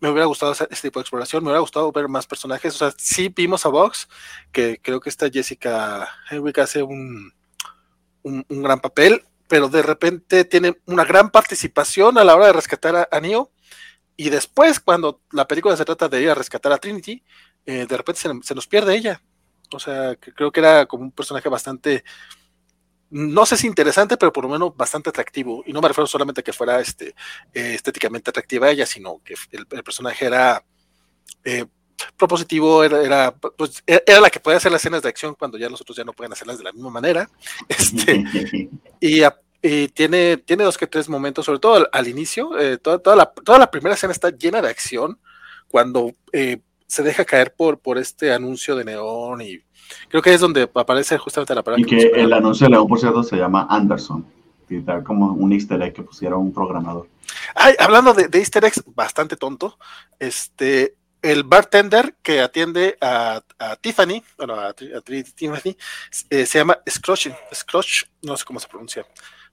me hubiera gustado este tipo de exploración, me hubiera gustado ver más personajes, o sea, sí vimos a Vox, que creo que esta Jessica Henwick hace un, un, gran papel, pero de repente tiene una gran participación a la hora de rescatar a, Neo, y después, cuando la película se trata de ir a rescatar a Trinity, eh, de repente se, nos pierde ella. O sea, creo que era como un personaje bastante no sé si interesante, pero por lo menos bastante atractivo. Y no me refiero solamente a que fuera este, eh, estéticamente atractiva ella, sino que el, personaje era eh, propositivo, era, pues, e, era, la que podía hacer las escenas de acción cuando ya los otros ya no pueden hacerlas de la misma manera. (laughs) Este, (laughs) y, tiene, tiene dos que tres momentos, sobre todo al, inicio, eh, toda, toda, la, toda la primera escena está llena de acción, cuando se deja caer por, por este anuncio de neón y Creo que es donde aparece justamente la palabra. Y que, el anuncio de León, por cierto, se llama Anderson. como un easter egg que pusiera un programador. Ay, hablando de, easter eggs, bastante tonto. Este, el bartender que atiende a, Tiffany, bueno, a, Tiffany, eh, se llama Scrooge, Scrooge, no sé cómo se pronuncia,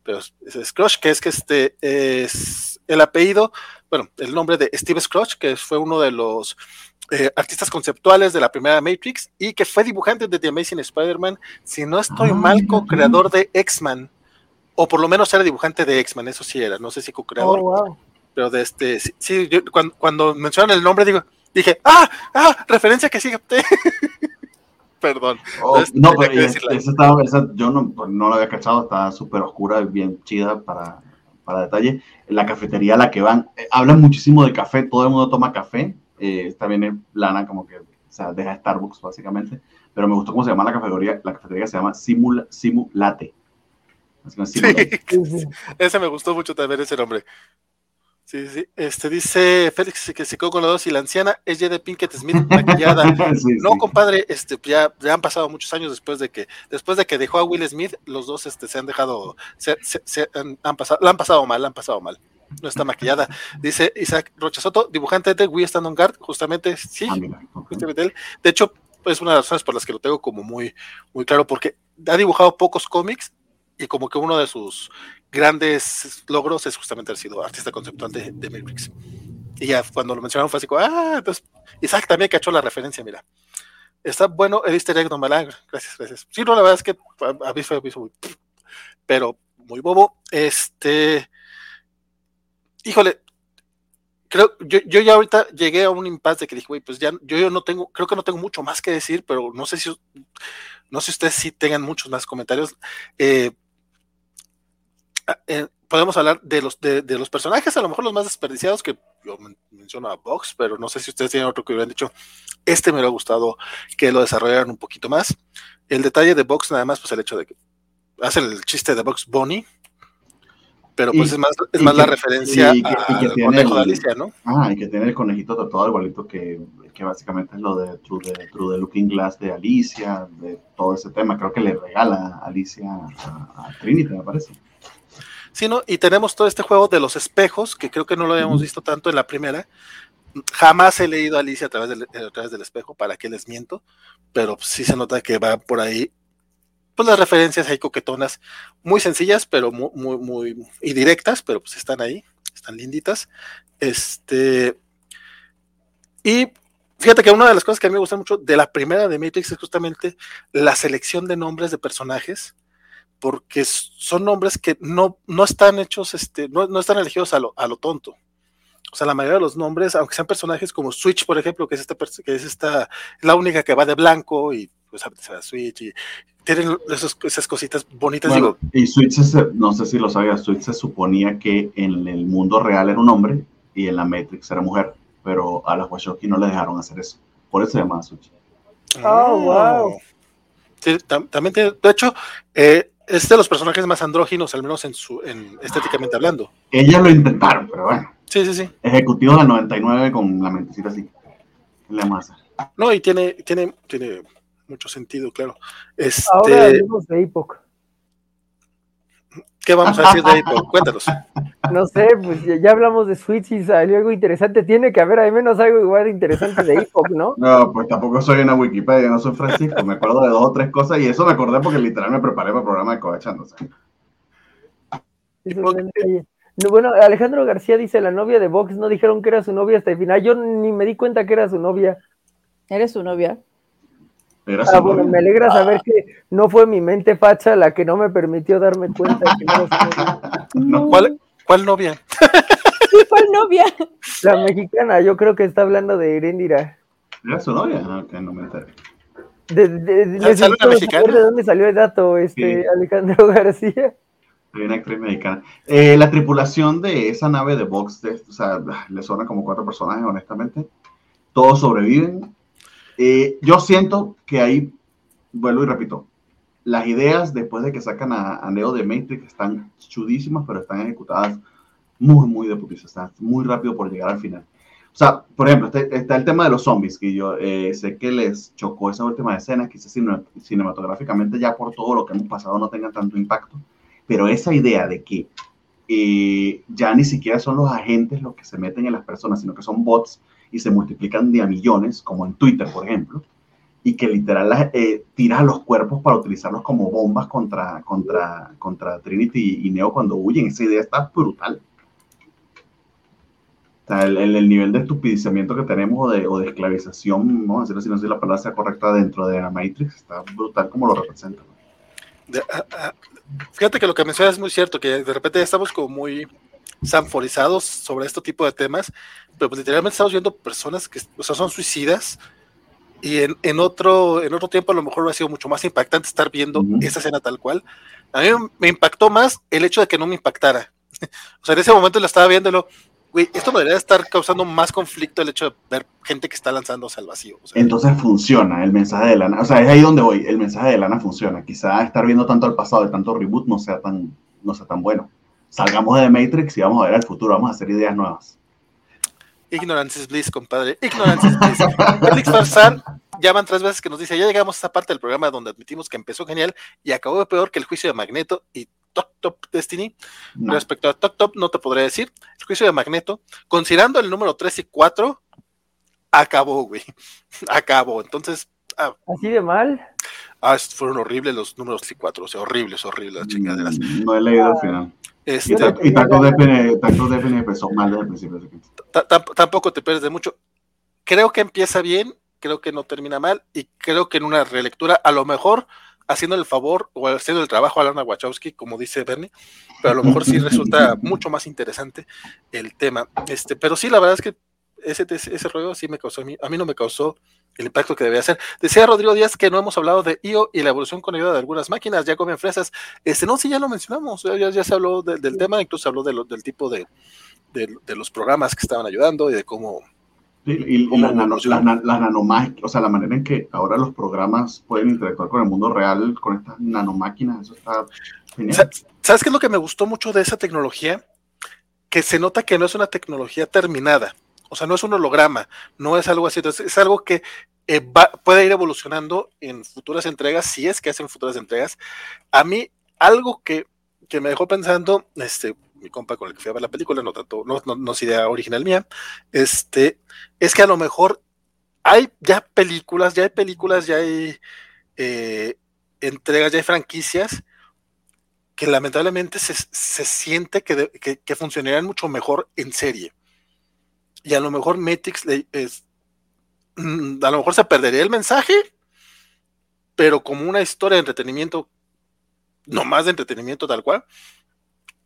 pero es Scrooge, que es que este es el apellido, bueno, el nombre de Steve Scrooge, que fue uno de los eh, artistas conceptuales de la primera Matrix y que fue dibujante de The Amazing Spider-Man, si no estoy ah, mal, co-creador de X-Men, o por lo menos era dibujante de X-Men, eso sí era, no sé si co-creador, oh, pero de este, sí, yo, cuando, cuando, mencionan el nombre digo, dije, ah, ah, referencia que sí (laughs) Perdón. Oh, no, pero esa estaba, esa, yo no, pues, no la había cachado, está súper oscura, bien chida para, para detalle. la cafetería a la que van, eh, hablan muchísimo de café, todo el mundo toma café, eh, también es plana, como que, o sea, deja Starbucks básicamente, pero me gustó cómo se llama la cafetería, la cafetería se llama Simula, Simulate. Sí, ese me gustó mucho también ese nombre. Sí, sí. Este dice Félix que se quedó con los dos y la anciana es de Pinkett Smith (laughs) maquillada. no, compadre, este, ya, ya, han pasado muchos años después de que, después de que dejó a Will Smith, los dos este, se han dejado, se, se, han, pasado, la han pasado mal, la han pasado mal no está maquillada. Dice Isaac Rochasoto, dibujante de We Stand on Guard, justamente, sí, justamente él. De hecho, es una de las razones por las que lo tengo como muy, muy claro, porque ha dibujado pocos cómics y como que uno de sus grandes logros es justamente haber sido artista conceptual de, Matrix. Y ya cuando lo mencionaron fue así como, ah, entonces Isaac también cachó la referencia, mira. Está bueno el easter egg, no me Gracias, gracias. Sí, no, la verdad es que a mí fue, muy, pero muy bobo. Este, híjole, creo, yo, yo ya ahorita llegué a un impasse de que dije, güey, pues ya, yo, yo no tengo, creo que no tengo mucho más que decir, pero no sé si, no sé si ustedes sí tengan muchos más comentarios. Eh, eh, podemos hablar de los, de, los personajes, a lo mejor los más desperdiciados, que yo menciono a Vox, pero no sé si ustedes tienen otro que hubieran dicho, este me hubiera gustado que lo desarrollaran un poquito más. El detalle de Vox, nada más, pues el hecho de que hacen el chiste de Vox Bonnie, pero pues es más, es más la referencia al conejo de Alicia, ¿no? Ah, y que tiene el conejito todo igualito que, que básicamente es lo de True, de True Looking Glass de Alicia, de todo ese tema. Creo que le regala Alicia a, Trinity, me parece. Sí, ¿no? Y tenemos todo este juego de los espejos, que creo que no lo habíamos visto tanto en la primera. Jamás he leído a Alicia a través del, a través del espejo, para que les miento, pero sí se nota que va por ahí pues las referencias hay coquetonas, muy sencillas, pero muy, muy, muy, y directas, pero pues están ahí, están linditas. Este, y fíjate que una de las cosas que a mí me gusta mucho de la primera de Matrix es justamente la selección de nombres de personajes, porque son nombres que no, no están hechos, este, no, no están elegidos a lo, a lo tonto. O sea, la mayoría de los nombres, aunque sean personajes como Switch, por ejemplo, que es esta, que es esta, la única que va de blanco y pues Switch y tienen esas cositas bonitas. digo. Y Switch, no sé si lo sabías, Switch se suponía que en el mundo real era un hombre y en la Matrix era mujer, pero a las Washoki no le dejaron hacer eso. Por eso se llamaba Switch. Oh, wow. Sí, también tiene, de hecho, eh, es de los personajes más andróginos, al menos en su, en, estéticamente hablando. Ellas lo intentaron, pero bueno. Sí, sí, sí. Ejecutivo del 99 con la mentecita así. La masa. No, y tiene, tiene, tiene mucho sentido, claro. Este... Ahora de Epoch. ¿Qué vamos a decir de Epoch? (laughs) Cuéntanos. No sé, pues ya, hablamos de Switch y salió algo interesante. Tiene que haber al menos algo igual interesante de Epoch, ¿no? (laughs) No, pues tampoco soy una Wikipedia, no soy Francisco. Me acuerdo de dos o tres cosas y eso me acordé porque literal me preparé para el programa de Covechándose. bueno, Alejandro García dice, la novia de Vox, no dijeron que era su novia hasta el final. Yo ni me di cuenta que era su novia. ¿Eres su novia? Ah, bueno, me alegra saber que no fue mi mente facha la que no me permitió darme cuenta que (laughs) no ¿Cuál, ¿Cuál novia? ¿Cuál novia? La mexicana, yo creo que está hablando de Irendira. ¿Era su novia? No, ah, que no me enteré. De, de, de, ¿De dónde salió el dato, este Alejandro (laughs) García? una actriz mexicana. Eh, la tripulación de esa nave de Vox, o sea, le suena como cuatro personajes, honestamente. Todos sobreviven, eh, yo siento que ahí, vuelvo y repito, las ideas después de que sacan a, Neo de Matrix están chudísimas, pero están ejecutadas muy, muy de putiza, están muy rápido por llegar al final. O sea, por ejemplo, este, está, el tema de los zombies, que yo eh, sé que les chocó esa última escena, quizás cinematográficamente ya por todo lo que hemos pasado no tengan tanto impacto, pero esa idea de que eh, ya ni siquiera son los agentes los que se meten en las personas, sino que son bots y se multiplican de a millones, como en Twitter, por ejemplo, y que literal eh, tiras a los cuerpos para utilizarlos como bombas contra, contra, contra Trinity y Neo cuando huyen. Esa idea está brutal. O sea, el, el, nivel de estupidizamiento que tenemos o de, o de esclavización, vamos a decirlo así, no sé si la palabra sea correcta, dentro de la Matrix, está brutal como lo representa. Ah, ah, fíjate que lo que mencionas es muy cierto, que de repente estamos como muy sanforizados sobre este tipo de temas, pero pues literalmente estamos viendo personas que o sea, son suicidas y en, en, otro, en otro tiempo a lo mejor ha sido mucho más impactante estar viendo esa escena tal cual. A mí me impactó más el hecho de que no me impactara. (laughs) o sea, en ese momento lo estaba viéndolo, güey, esto debería estar causando más conflicto el hecho de ver gente que está lanzándose al vacío. Entonces funciona el mensaje de Lana, o sea, es ahí donde voy, el mensaje de Lana funciona. Quizá estar viendo tanto el pasado, de tanto reboot, no sea tan, no sea tan bueno salgamos de Matrix y vamos a ver al futuro, vamos a hacer ideas nuevas. Ignorance is bliss, compadre. Ignorance is bliss. Felix Farsán ya van tres veces que nos dice, ya llegamos a esta parte del programa donde admitimos que empezó genial y acabó peor que el juicio de Magneto y Top Top Destiny. Respecto a Top Top, no te podré decir. El juicio de Magneto, considerando el número 3 y 4, acabó, güey. (laughs) Acabó. Entonces. Ah, ¿Así de mal? Ah, fueron horribles los números 3 y 4. O sea, horribles, horribles las chingaderas. Mm, no he leído al final. Este, y, Taco de empezó mal desde el principio. Tampoco te pierdes de mucho. Creo que empieza bien, creo que no termina mal, y creo que en una relectura, a lo mejor haciendo el favor o haciendo el trabajo a Lana Wachowski, como dice Bernie, pero a lo mejor sí resulta (laughs) mucho más interesante el tema. Este, pero sí, la verdad es que ese, ese rollo sí me causó a mí, a mí no me causó el impacto que debía hacer. Decía Rodrigo Díaz que no hemos hablado de IO y la evolución con ayuda de algunas máquinas, ya comen fresas. Este, no, sí, ya lo mencionamos, ya, ya se habló del tema, incluso se habló de del tipo de, de, los programas que estaban ayudando y de cómo... y, las, o sea, la manera en que ahora los programas pueden interactuar con el mundo real, con estas nanomáquinas, eso está genial. ¿Sabes qué es lo que me gustó mucho de esa tecnología? Que se nota que no es una tecnología terminada o sea, no es un holograma, no es algo así, entonces es algo que eh, puede ir evolucionando en futuras entregas, si es que hacen futuras entregas. A mí, algo que, me dejó pensando, este, mi compa con el que fui a ver la película, no tanto, no, no, es idea original mía, este, es que a lo mejor hay ya películas, ya hay películas, ya hay eh, entregas, ya hay franquicias que lamentablemente se, siente que, que, funcionarían mucho mejor en serie. Y a lo mejor es, mm, (clears throat) a lo mejor se perdería el mensaje, pero como una historia de entretenimiento, no más de entretenimiento tal cual,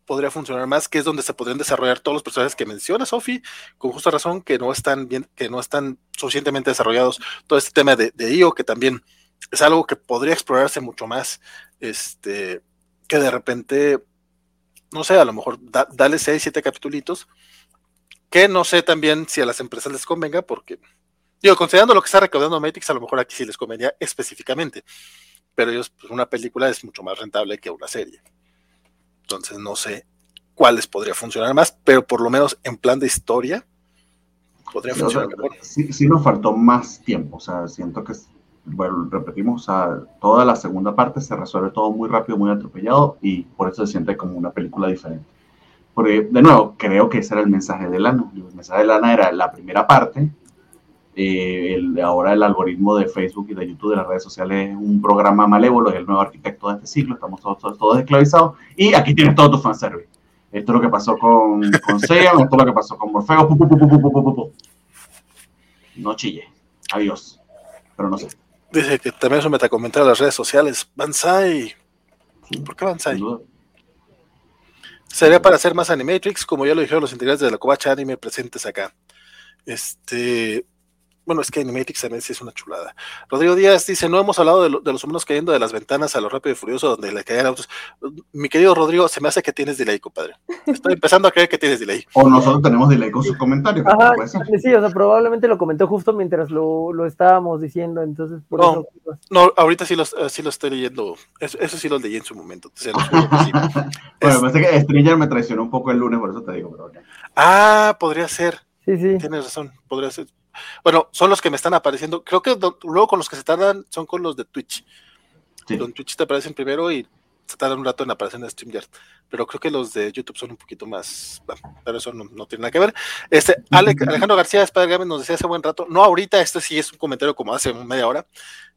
podría funcionar más, que es donde se podrían desarrollar todos los personajes que menciona Sophie, con justa razón, que no están bien, que no están suficientemente desarrollados. Todo este tema de, IO, que también es algo que podría explorarse mucho más, este, que de repente, no sé, a lo mejor dale seis, siete capítulos, que no sé también si a las empresas les convenga, porque, digo, considerando lo que está recaudando Matrix, a lo mejor aquí sí les convenía específicamente, pero ellos, pues una película es mucho más rentable que una serie. Entonces no sé cuáles podría funcionar más, pero por lo menos en plan de historia podría funcionar mejor. Sí, nos faltó más tiempo, o sea, siento que, bueno, repetimos, o sea, toda la segunda parte se resuelve todo muy rápido, muy atropellado y por eso se siente como una película diferente. Porque, de nuevo, creo que ese era el mensaje de Lana. El mensaje de Lana era la primera parte, eh, el, ahora el algoritmo de Facebook y de YouTube, de las redes sociales, es un programa malévolo, es el nuevo arquitecto de este siglo, estamos todos, todos, esclavizados, y aquí tienes todo tu fanservice. Esto es lo que pasó con, con (laughs) esto es lo que pasó con Morfeo, no chille, adiós, pero no sé. Dice que también eso me te en las redes sociales, Banzai, ¿por qué Banzai? Sería para hacer más Animatrix, como ya lo dijeron los integrantes de la Covacha Anime presentes acá. Este, bueno, es que Animatrix también sí es una chulada. Rodrigo Díaz dice, no hemos hablado de, los humanos cayendo de las ventanas a lo rápido y furioso donde le caían autos. Mi querido Rodrigo, se me hace que tienes delay, compadre. Estoy empezando a creer que tienes delay. O nosotros tenemos delay con sus comentarios. Ajá, sí, o sea, probablemente lo comentó justo mientras lo, estábamos diciendo, entonces por no, eso... No, ahorita sí lo, sí lo estoy leyendo, eso, sí lo leí en su momento. (laughs) bueno, me parece que Stringer me traicionó un poco el lunes, por eso te digo. Pero... Ah, podría ser. Sí, sí. Tienes razón, podría ser. Bueno, son los que me están apareciendo. Creo que luego con los que se tardan son con los de Twitch. Sí. Los Twitch te aparecen primero y se tardan un rato en aparecer en StreamYard. Pero creo que los de YouTube son un poquito más. pero eso no, tiene nada que ver. Este, Alejandro García Spider Games nos decía hace buen rato, no ahorita, esto sí es un comentario como hace media hora.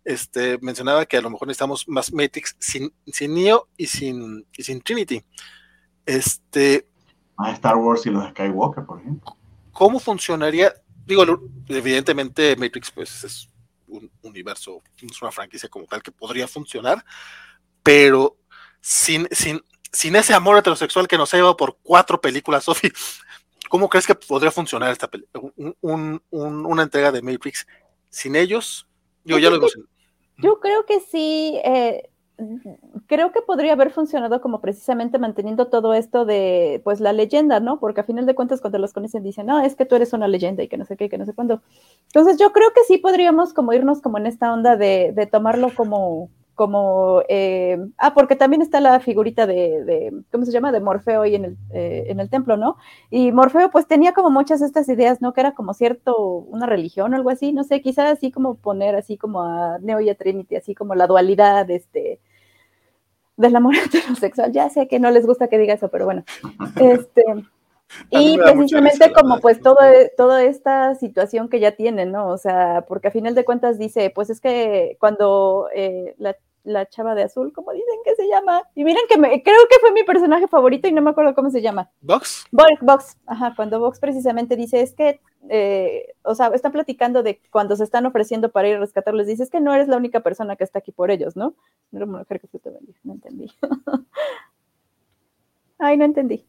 Este, mencionaba que a lo mejor necesitamos más Matrix sin, sin Neo y sin, y sin Trinity. Este. Más Star Wars y los Skywalker, por ejemplo. ¿Cómo funcionaría? Digo, evidentemente Matrix pues es un universo, es una franquicia como tal que podría funcionar, pero sin, sin, sin ese amor heterosexual que nos ha llevado por cuatro películas, (laughs) Sophie, ¿cómo crees que podría funcionar esta una entrega de Matrix sin ellos? Yo ya lo Yo creo que sí, eh, creo que podría haber funcionado como precisamente manteniendo todo esto de, pues, la leyenda, ¿no? Porque a final de cuentas cuando los conocen dicen, no, es que tú eres una leyenda y que no sé qué, que no sé cuándo. Entonces yo creo que sí podríamos como irnos como en esta onda de, de tomarlo como, como, eh, ah, porque también está la figurita de, ¿cómo se llama? De Morfeo ahí en el, eh, en el templo, ¿no? Y Morfeo pues tenía como muchas estas ideas, ¿no? Que era como cierto, una religión o algo así, no sé, quizás así como poner así como a Neo y a Trinity, así como la dualidad, este, del amor (laughs) heterosexual. Ya sé que no les gusta que diga eso, pero bueno. Este, (laughs) y precisamente como pues todo, toda esta situación que ya tienen, ¿no? O sea, porque a final de cuentas dice, pues es que cuando eh, la la chava de azul, como dicen que se llama. Y miren que me, creo que fue mi personaje favorito y no me acuerdo cómo se llama. ¿Vox? Vox, ajá, cuando Vox precisamente dice, es que, eh, o sea, están platicando de cuando se están ofreciendo para ir a rescatarlos, dice, es que no eres la única persona que está aquí por ellos, ¿no? No mujer que te no entendí. (laughs) Ay, no entendí.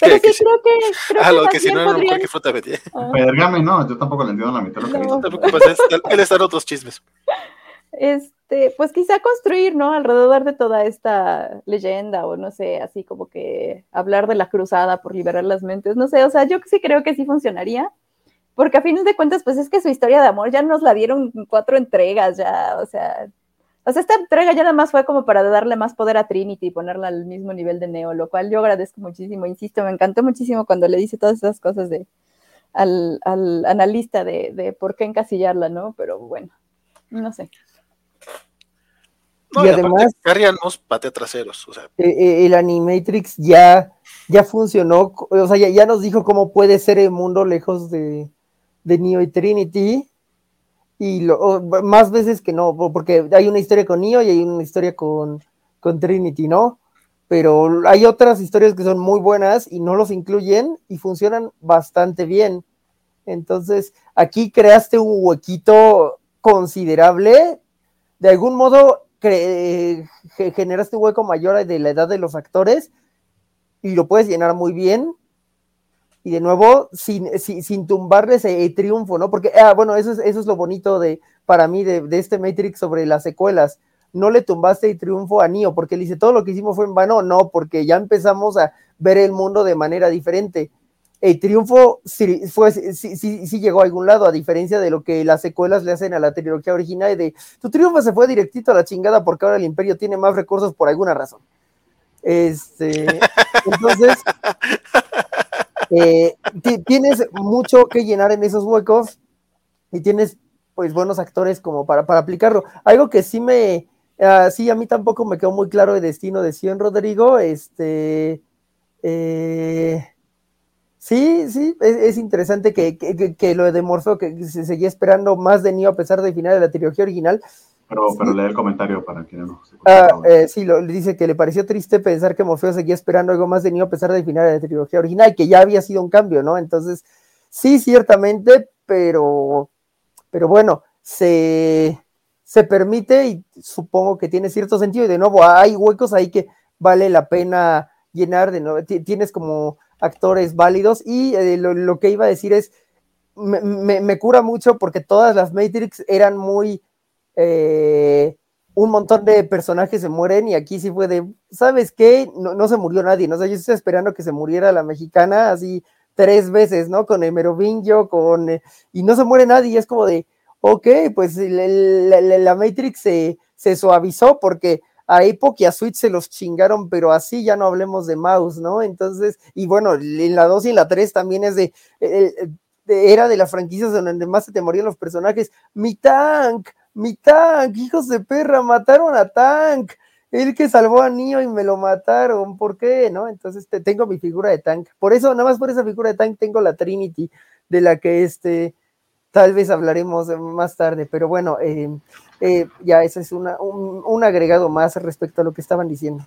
Pero sí, creo que. Creo ah, lo que si no era una mujer que fruta ah. Pergame, no, yo tampoco le entiendo la mitad de lo que no. dice. él está en otros chismes. Este, pues quizá construir, ¿no? Alrededor de toda esta leyenda, o no sé, así como que hablar de la cruzada por liberar las mentes, no sé, o sea, yo sí creo que sí funcionaría, porque a fines de cuentas, pues es que su historia de amor ya nos la dieron cuatro entregas, ya, o sea, o sea, esta entrega ya nada más fue como para darle más poder a Trinity y ponerla al mismo nivel de Neo, lo cual yo agradezco muchísimo, insisto, me encantó muchísimo cuando le dice todas esas cosas de, al, al analista de, de por qué encasillarla, ¿no? Pero bueno, no sé y, además, Carrianos patea traseros. O sea. Eh, eh, el Animatrix ya, ya funcionó, o sea, ya, nos dijo cómo puede ser el mundo lejos de, de Neo y Trinity. y lo, más veces que no, porque hay una historia con Neo y hay una historia con, con Trinity, ¿no? Pero hay otras historias que son muy buenas y no los incluyen y funcionan bastante bien. Entonces, aquí creaste un huequito considerable. De algún modo, generaste un hueco mayor de la edad de los actores y lo puedes llenar muy bien. Y de nuevo, sin, sin, tumbarles el, triunfo, ¿no? Porque, ah, bueno, eso es, eso es lo bonito de, para mí de, este Matrix sobre las secuelas. No le tumbaste el triunfo a Neo, porque él dice, todo lo que hicimos fue en vano. No, porque ya empezamos a ver el mundo de manera diferente el triunfo sí, fue, sí, sí, llegó a algún lado, a diferencia de lo que las secuelas le hacen a la trilogía original de tu triunfo se fue directito a la chingada porque ahora el imperio tiene más recursos por alguna razón. Este, (laughs) entonces, eh, tienes mucho que llenar en esos huecos y tienes pues buenos actores como para, para aplicarlo. Algo que sí me, uh, sí, a mí tampoco me quedó muy claro el destino de Sion Rodrigo, este, eh, Sí, sí, es, interesante que, que, lo de Morfeo, que se seguía esperando más de Neo a pesar del final de la trilogía original. Pero, pero lee el comentario para que no se ah, eh, Sí, lo, dice que le pareció triste pensar que Morfeo seguía esperando algo más de Neo a pesar del final de la trilogía original, que ya había sido un cambio, ¿no? Entonces, sí, ciertamente, pero, pero bueno, se, se permite y supongo que tiene cierto sentido. Y de nuevo, hay huecos ahí que vale la pena llenar de nuevo. Tienes como actores válidos. Y eh, lo, que iba a decir es, me, cura mucho porque todas las Matrix eran muy... Eh, un montón de personajes se mueren y aquí sí fue de, ¿sabes qué? No, se murió nadie, ¿no? sé yo estoy esperando que se muriera la mexicana así tres veces, ¿no? Con el Merovingio, con... Eh, y no se muere nadie y es como de, ok, pues la, Matrix se, se suavizó porque a Epoch y a Switch se los chingaron, pero así ya no hablemos de mouse, ¿no? Entonces, y bueno, en la 2 y en la 3 también es de, era de las franquicias donde más se te morían los personajes. Mi tank, mi tank, hijos de perra, mataron a tank. El que salvó a Neo y me lo mataron, ¿por qué? ¿No? Entonces te, tengo mi figura de tank. Por eso, nada más por esa figura de tank, tengo la Trinity, de la que este, tal vez hablaremos más tarde, pero bueno, eh, eh, ya ese es una, un, agregado más respecto a lo que estaban diciendo.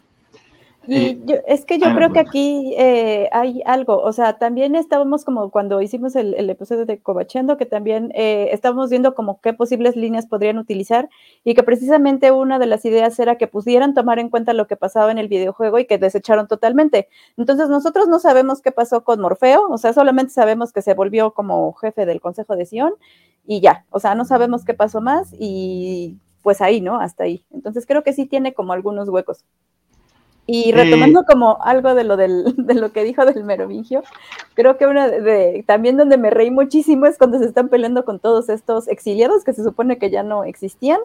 Y yo, es que yo creo que aquí eh, hay algo, o sea, también estábamos como cuando hicimos el, episodio de Cobachendo, que también eh, estábamos viendo como qué posibles líneas podrían utilizar y que precisamente una de las ideas era que pudieran tomar en cuenta lo que pasaba en el videojuego y que desecharon totalmente. Entonces nosotros no sabemos qué pasó con Morfeo, o sea, solamente sabemos que se volvió como jefe del Consejo de Sion y ya, o sea, no sabemos qué pasó más y pues ahí, ¿no? Hasta ahí. Entonces creo que sí tiene como algunos huecos. Y retomando como algo de lo, del, (laughs) de lo que dijo del Merovingio, creo que una de, también donde me reí muchísimo es cuando se están peleando con todos estos exiliados que se supone que ya no existían,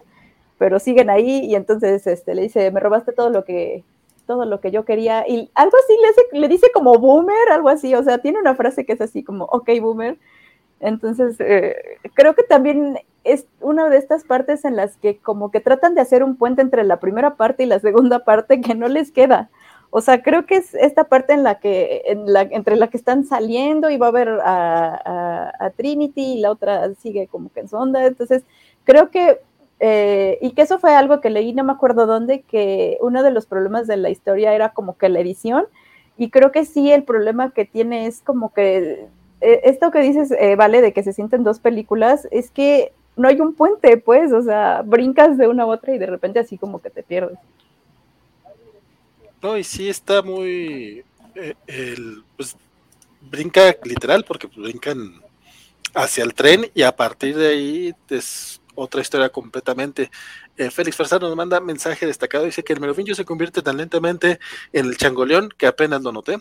pero siguen ahí y entonces este, le dice, me robaste todo lo que todo lo que yo quería y algo así le, le dice como boomer, algo así, o sea, tiene una frase que es así como, ok, boomer, entonces, eh, creo que también es una de estas partes en las que como que tratan de hacer un puente entre la primera parte y la segunda parte que no les queda. O sea, creo que es esta parte en la que, en la, entre la que están saliendo y va a ver a, Trinity y la otra sigue como que en sonda. Entonces, creo que, eh, y que eso fue algo que leí, no me acuerdo dónde, que uno de los problemas de la historia era como que la edición. Y creo que sí, el problema que tiene es como que eh, esto que dices, eh, vale, de que se sienten dos películas, es que no hay un puente, pues, o sea, brincas de una a otra y de repente así como que te pierdes. No, y sí está muy, eh, el, pues, brinca literal, porque pues, brincan hacia el tren y a partir de ahí es otra historia completamente. Félix Farsano nos manda mensaje destacado, dice que el Merovingio se convierte tan lentamente en el changoleón que apenas lo noté.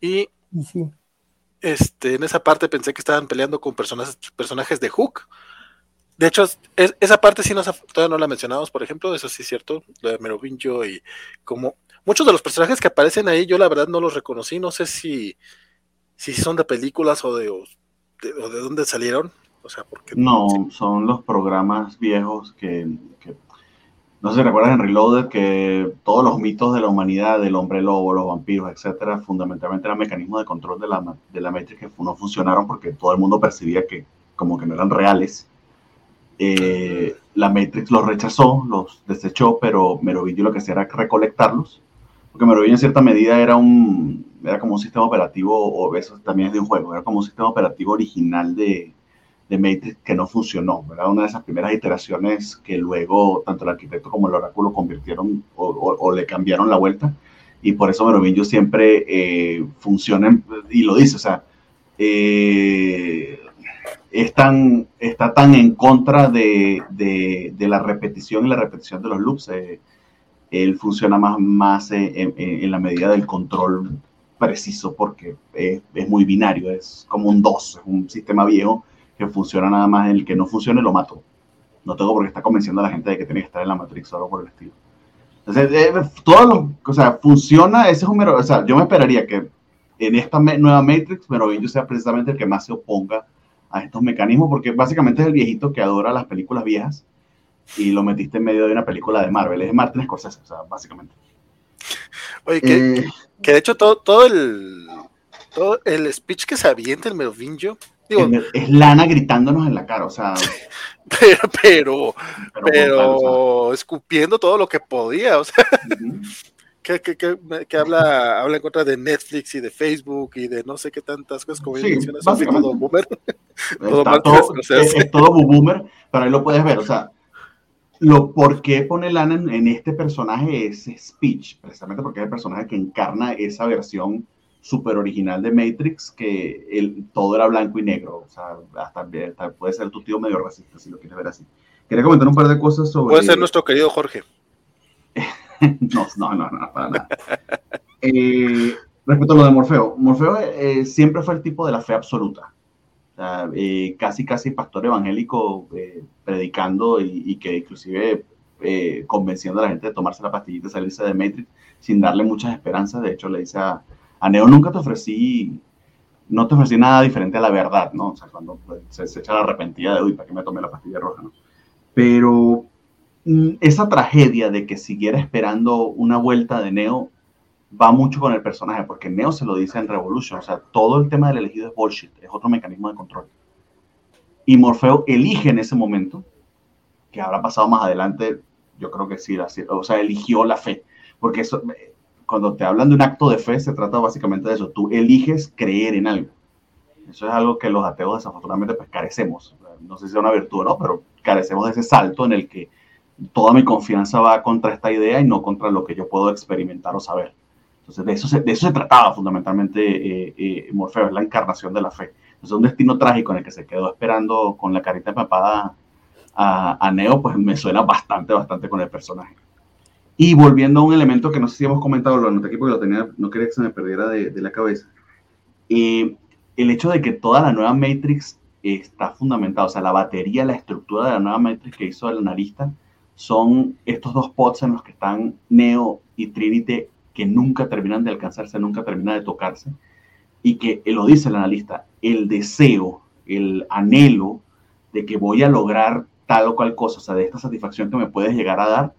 Y sí. Este, en esa parte pensé que estaban peleando con personajes, personajes de Hook. De hecho, esa parte sí nos, todavía no la mencionamos, por ejemplo, eso sí es cierto, lo de Merovingio y como muchos de los personajes que aparecen ahí, yo la verdad no los reconocí, no sé si, si son de películas o de, o de, dónde salieron. O sea, porque no, son los programas viejos que no sé si recuerdas en Reloaded que todos los mitos de la humanidad, del hombre lobo, los vampiros, etcétera, fundamentalmente eran mecanismos de control de la, de la Matrix que no funcionaron porque todo el mundo percibía que como que no eran reales. Eh, la Matrix los rechazó, los desechó, pero Merovingio lo que hacía era recolectarlos, porque Merovingio en cierta medida era un era como un sistema operativo, o eso también es de un juego, era como un sistema operativo original de, de Matrix que no funcionó, era una de esas primeras iteraciones que luego tanto el arquitecto como el oráculo convirtieron o, le cambiaron la vuelta, y por eso Merovingio siempre eh, funciona, y lo dice, o sea, eh, es tan, está tan en contra de, de, la repetición y la repetición de los loops. Eh, él funciona más, más en, la medida del control preciso porque es, es, muy binario, es como un 2, es un sistema viejo que funciona nada más, el que no funcione lo mato. No tengo por qué estar convenciendo a la gente de que tiene que estar en la Matrix o algo por el estilo. Entonces, eh, todo lo, o sea, funciona, ese es un o sea, yo me esperaría que en esta nueva Matrix, pero yo sea precisamente el que más se oponga a estos mecanismos, porque básicamente es el viejito que adora las películas viejas y lo metiste en medio de una película de Marvel. Es Martin Scorsese, o sea, básicamente. Oye, que, eh, que de hecho todo, todo, el, todo el speech que se avienta el Merovingio, digo, es Lana gritándonos en la cara, o sea. (laughs) pero, pero, pero, escupiendo todo lo que podía, o sea que, que, que, habla, habla en contra de Netflix y de Facebook y de no sé qué tantas cosas como sí, mencionas, todo boomer. todo, todo, es, todo boomer, pero ahí lo puedes ver, o sea, lo por qué pone Lana en, este personaje ese speech, precisamente porque es el personaje que encarna esa versión súper original de Matrix, que el, todo era blanco y negro, o sea, hasta, hasta puede ser tu tío medio racista si lo quieres ver así. Quería comentar un par de cosas sobre... Puede ser nuestro querido Jorge. (laughs) no, no, no, no, para nada. Eh, respecto a lo de Morfeo, Morfeo eh, siempre fue el tipo de la fe absoluta. Eh, casi, casi pastor evangélico predicando y, que inclusive convenciendo a la gente de tomarse la pastillita y salirse de Matrix sin darle muchas esperanzas. De hecho, le dice a, Neo, nunca te ofrecí, no te ofrecí nada diferente a la verdad, ¿no? O sea, cuando se, se echa la arrepentida de, uy, ¿para qué me tomé la pastilla roja, no? Pero esa tragedia de que siguiera esperando una vuelta de Neo va mucho con el personaje, porque Neo se lo dice en Revolution, o sea, todo el tema del elegido es bullshit, es otro mecanismo de control. Y Morfeo elige en ese momento, que habrá pasado más adelante, yo creo que sí, o sea, eligió la fe, porque eso, cuando te hablan de un acto de fe, se trata básicamente de eso, tú eliges creer en algo. Eso es algo que los ateos desafortunadamente pues carecemos, no sé si es una virtud o no, pero carecemos de ese salto en el que toda mi confianza va contra esta idea y no contra lo que yo puedo experimentar o saber. Entonces, de eso se, de eso se trataba fundamentalmente eh, eh, Morfeo, es la encarnación de la fe. Entonces, un destino trágico en el que se quedó esperando con la carita empapada a, a, Neo, pues me suena bastante, bastante con el personaje. Y volviendo a un elemento que no sé si hemos comentado, lo anoté aquí porque lo tenía, no quería que se me perdiera de, de la cabeza. Eh, el hecho de que toda la nueva Matrix está fundamentada, o sea, la batería, la estructura de la nueva Matrix que hizo el analista, son estos dos pods en los que están Neo y Trinity que nunca terminan de alcanzarse, nunca terminan de tocarse, y que lo dice el analista, el deseo, el anhelo de que voy a lograr tal o cual cosa, o sea, de esta satisfacción que me puedes llegar a dar,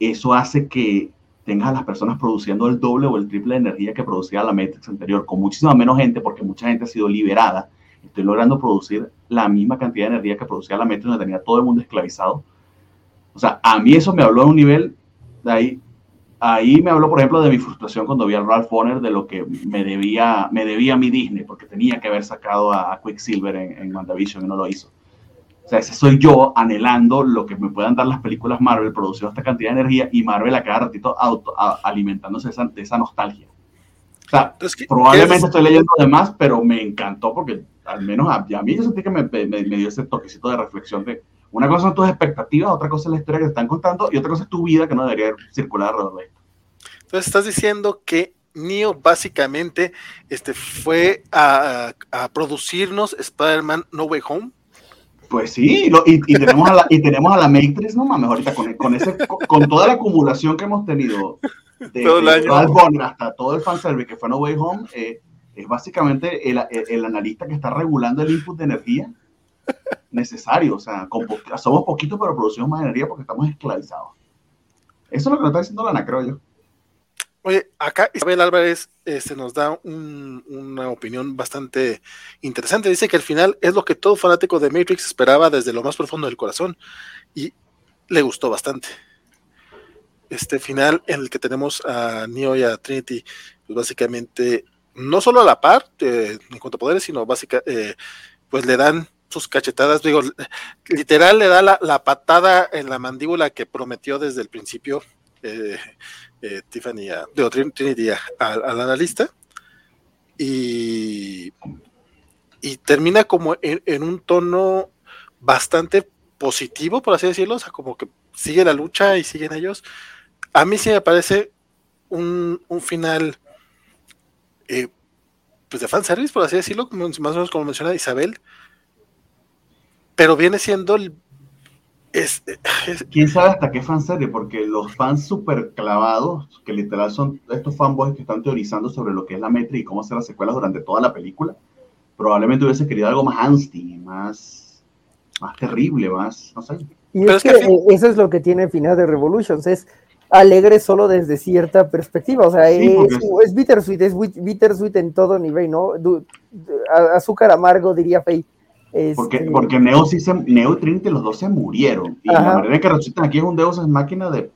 eso hace que tengas a las personas produciendo el doble o el triple de energía que producía la Matrix anterior, con muchísima menos gente, porque mucha gente ha sido liberada. Estoy logrando producir la misma cantidad de energía que producía la Matrix, donde tenía todo el mundo esclavizado, o sea, a mí eso me habló a un nivel de ahí. Ahí me habló, por ejemplo, de mi frustración cuando vi a Ralph Bonner de lo que me debía, me debía mi Disney, porque tenía que haber sacado a, Quicksilver en, en WandaVision y no lo hizo. O sea, ese soy yo anhelando lo que me puedan dar las películas Marvel produciendo esta cantidad de energía y Marvel a cada ratito auto, alimentándose de esa nostalgia. O sea, probablemente estoy leyendo de más, pero me encantó porque al menos a, mí yo sentí que me, me, dio ese toquecito de reflexión de una cosa son tus expectativas, otra cosa es la historia que te están contando y otra cosa es tu vida que no debería circular alrededor de esto. Entonces estás diciendo que Neo básicamente este, fue a, producirnos Spider-Man No Way Home. Pues sí, y, tenemos a la, y tenemos a la Matrix, no mames, ahorita con, con, ese, con, toda la acumulación que hemos tenido de, todo el año. hasta todo el fanservice que fue No Way Home, eh, es básicamente el, el, analista que está regulando el input de energía necesario. O sea, somos poquitos, pero producimos más energía porque estamos esclavizados. Eso es lo que nos está diciendo Lana, creo. Oye, acá Isabel Álvarez este, nos da una opinión bastante interesante. Dice que al final es lo que todo fanático de Matrix esperaba desde lo más profundo del corazón y le gustó bastante. Este final en el que tenemos a Neo y a Trinity, pues básicamente no solo a la par eh, en cuanto a poderes, sino básicamente, eh, pues le dan sus cachetadas, digo, (laughs) literal le da la, patada en la mandíbula que prometió desde el principio eh, eh, Tiffany, a, Trinity al analista, y, y termina como en, un tono bastante positivo, por así decirlo, o sea, como que sigue la lucha y siguen ellos. A mí sí me parece un, un final eh, pues de fanservice, por así decirlo, más o menos como menciona Isabel, pero viene siendo el... ¿Quién sabe hasta qué fanserie? Porque los fans super clavados, que literal son estos fanboys que están teorizando sobre lo que es la Metri y cómo hacer las secuelas durante toda la película, probablemente hubiese querido algo más ansty, más, más terrible, más, no sé. Y es, que, eso es lo que tiene el final de Revolutions, es alegre solo desde cierta perspectiva, o sea, es, bittersweet, es bittersweet en todo nivel, ¿no? azúcar amargo, diría Faye. Porque, este, porque Neo, sí se, Neo y Trinity los dos se murieron. Y la manera en que resucitan aquí es un Deus es máquina de,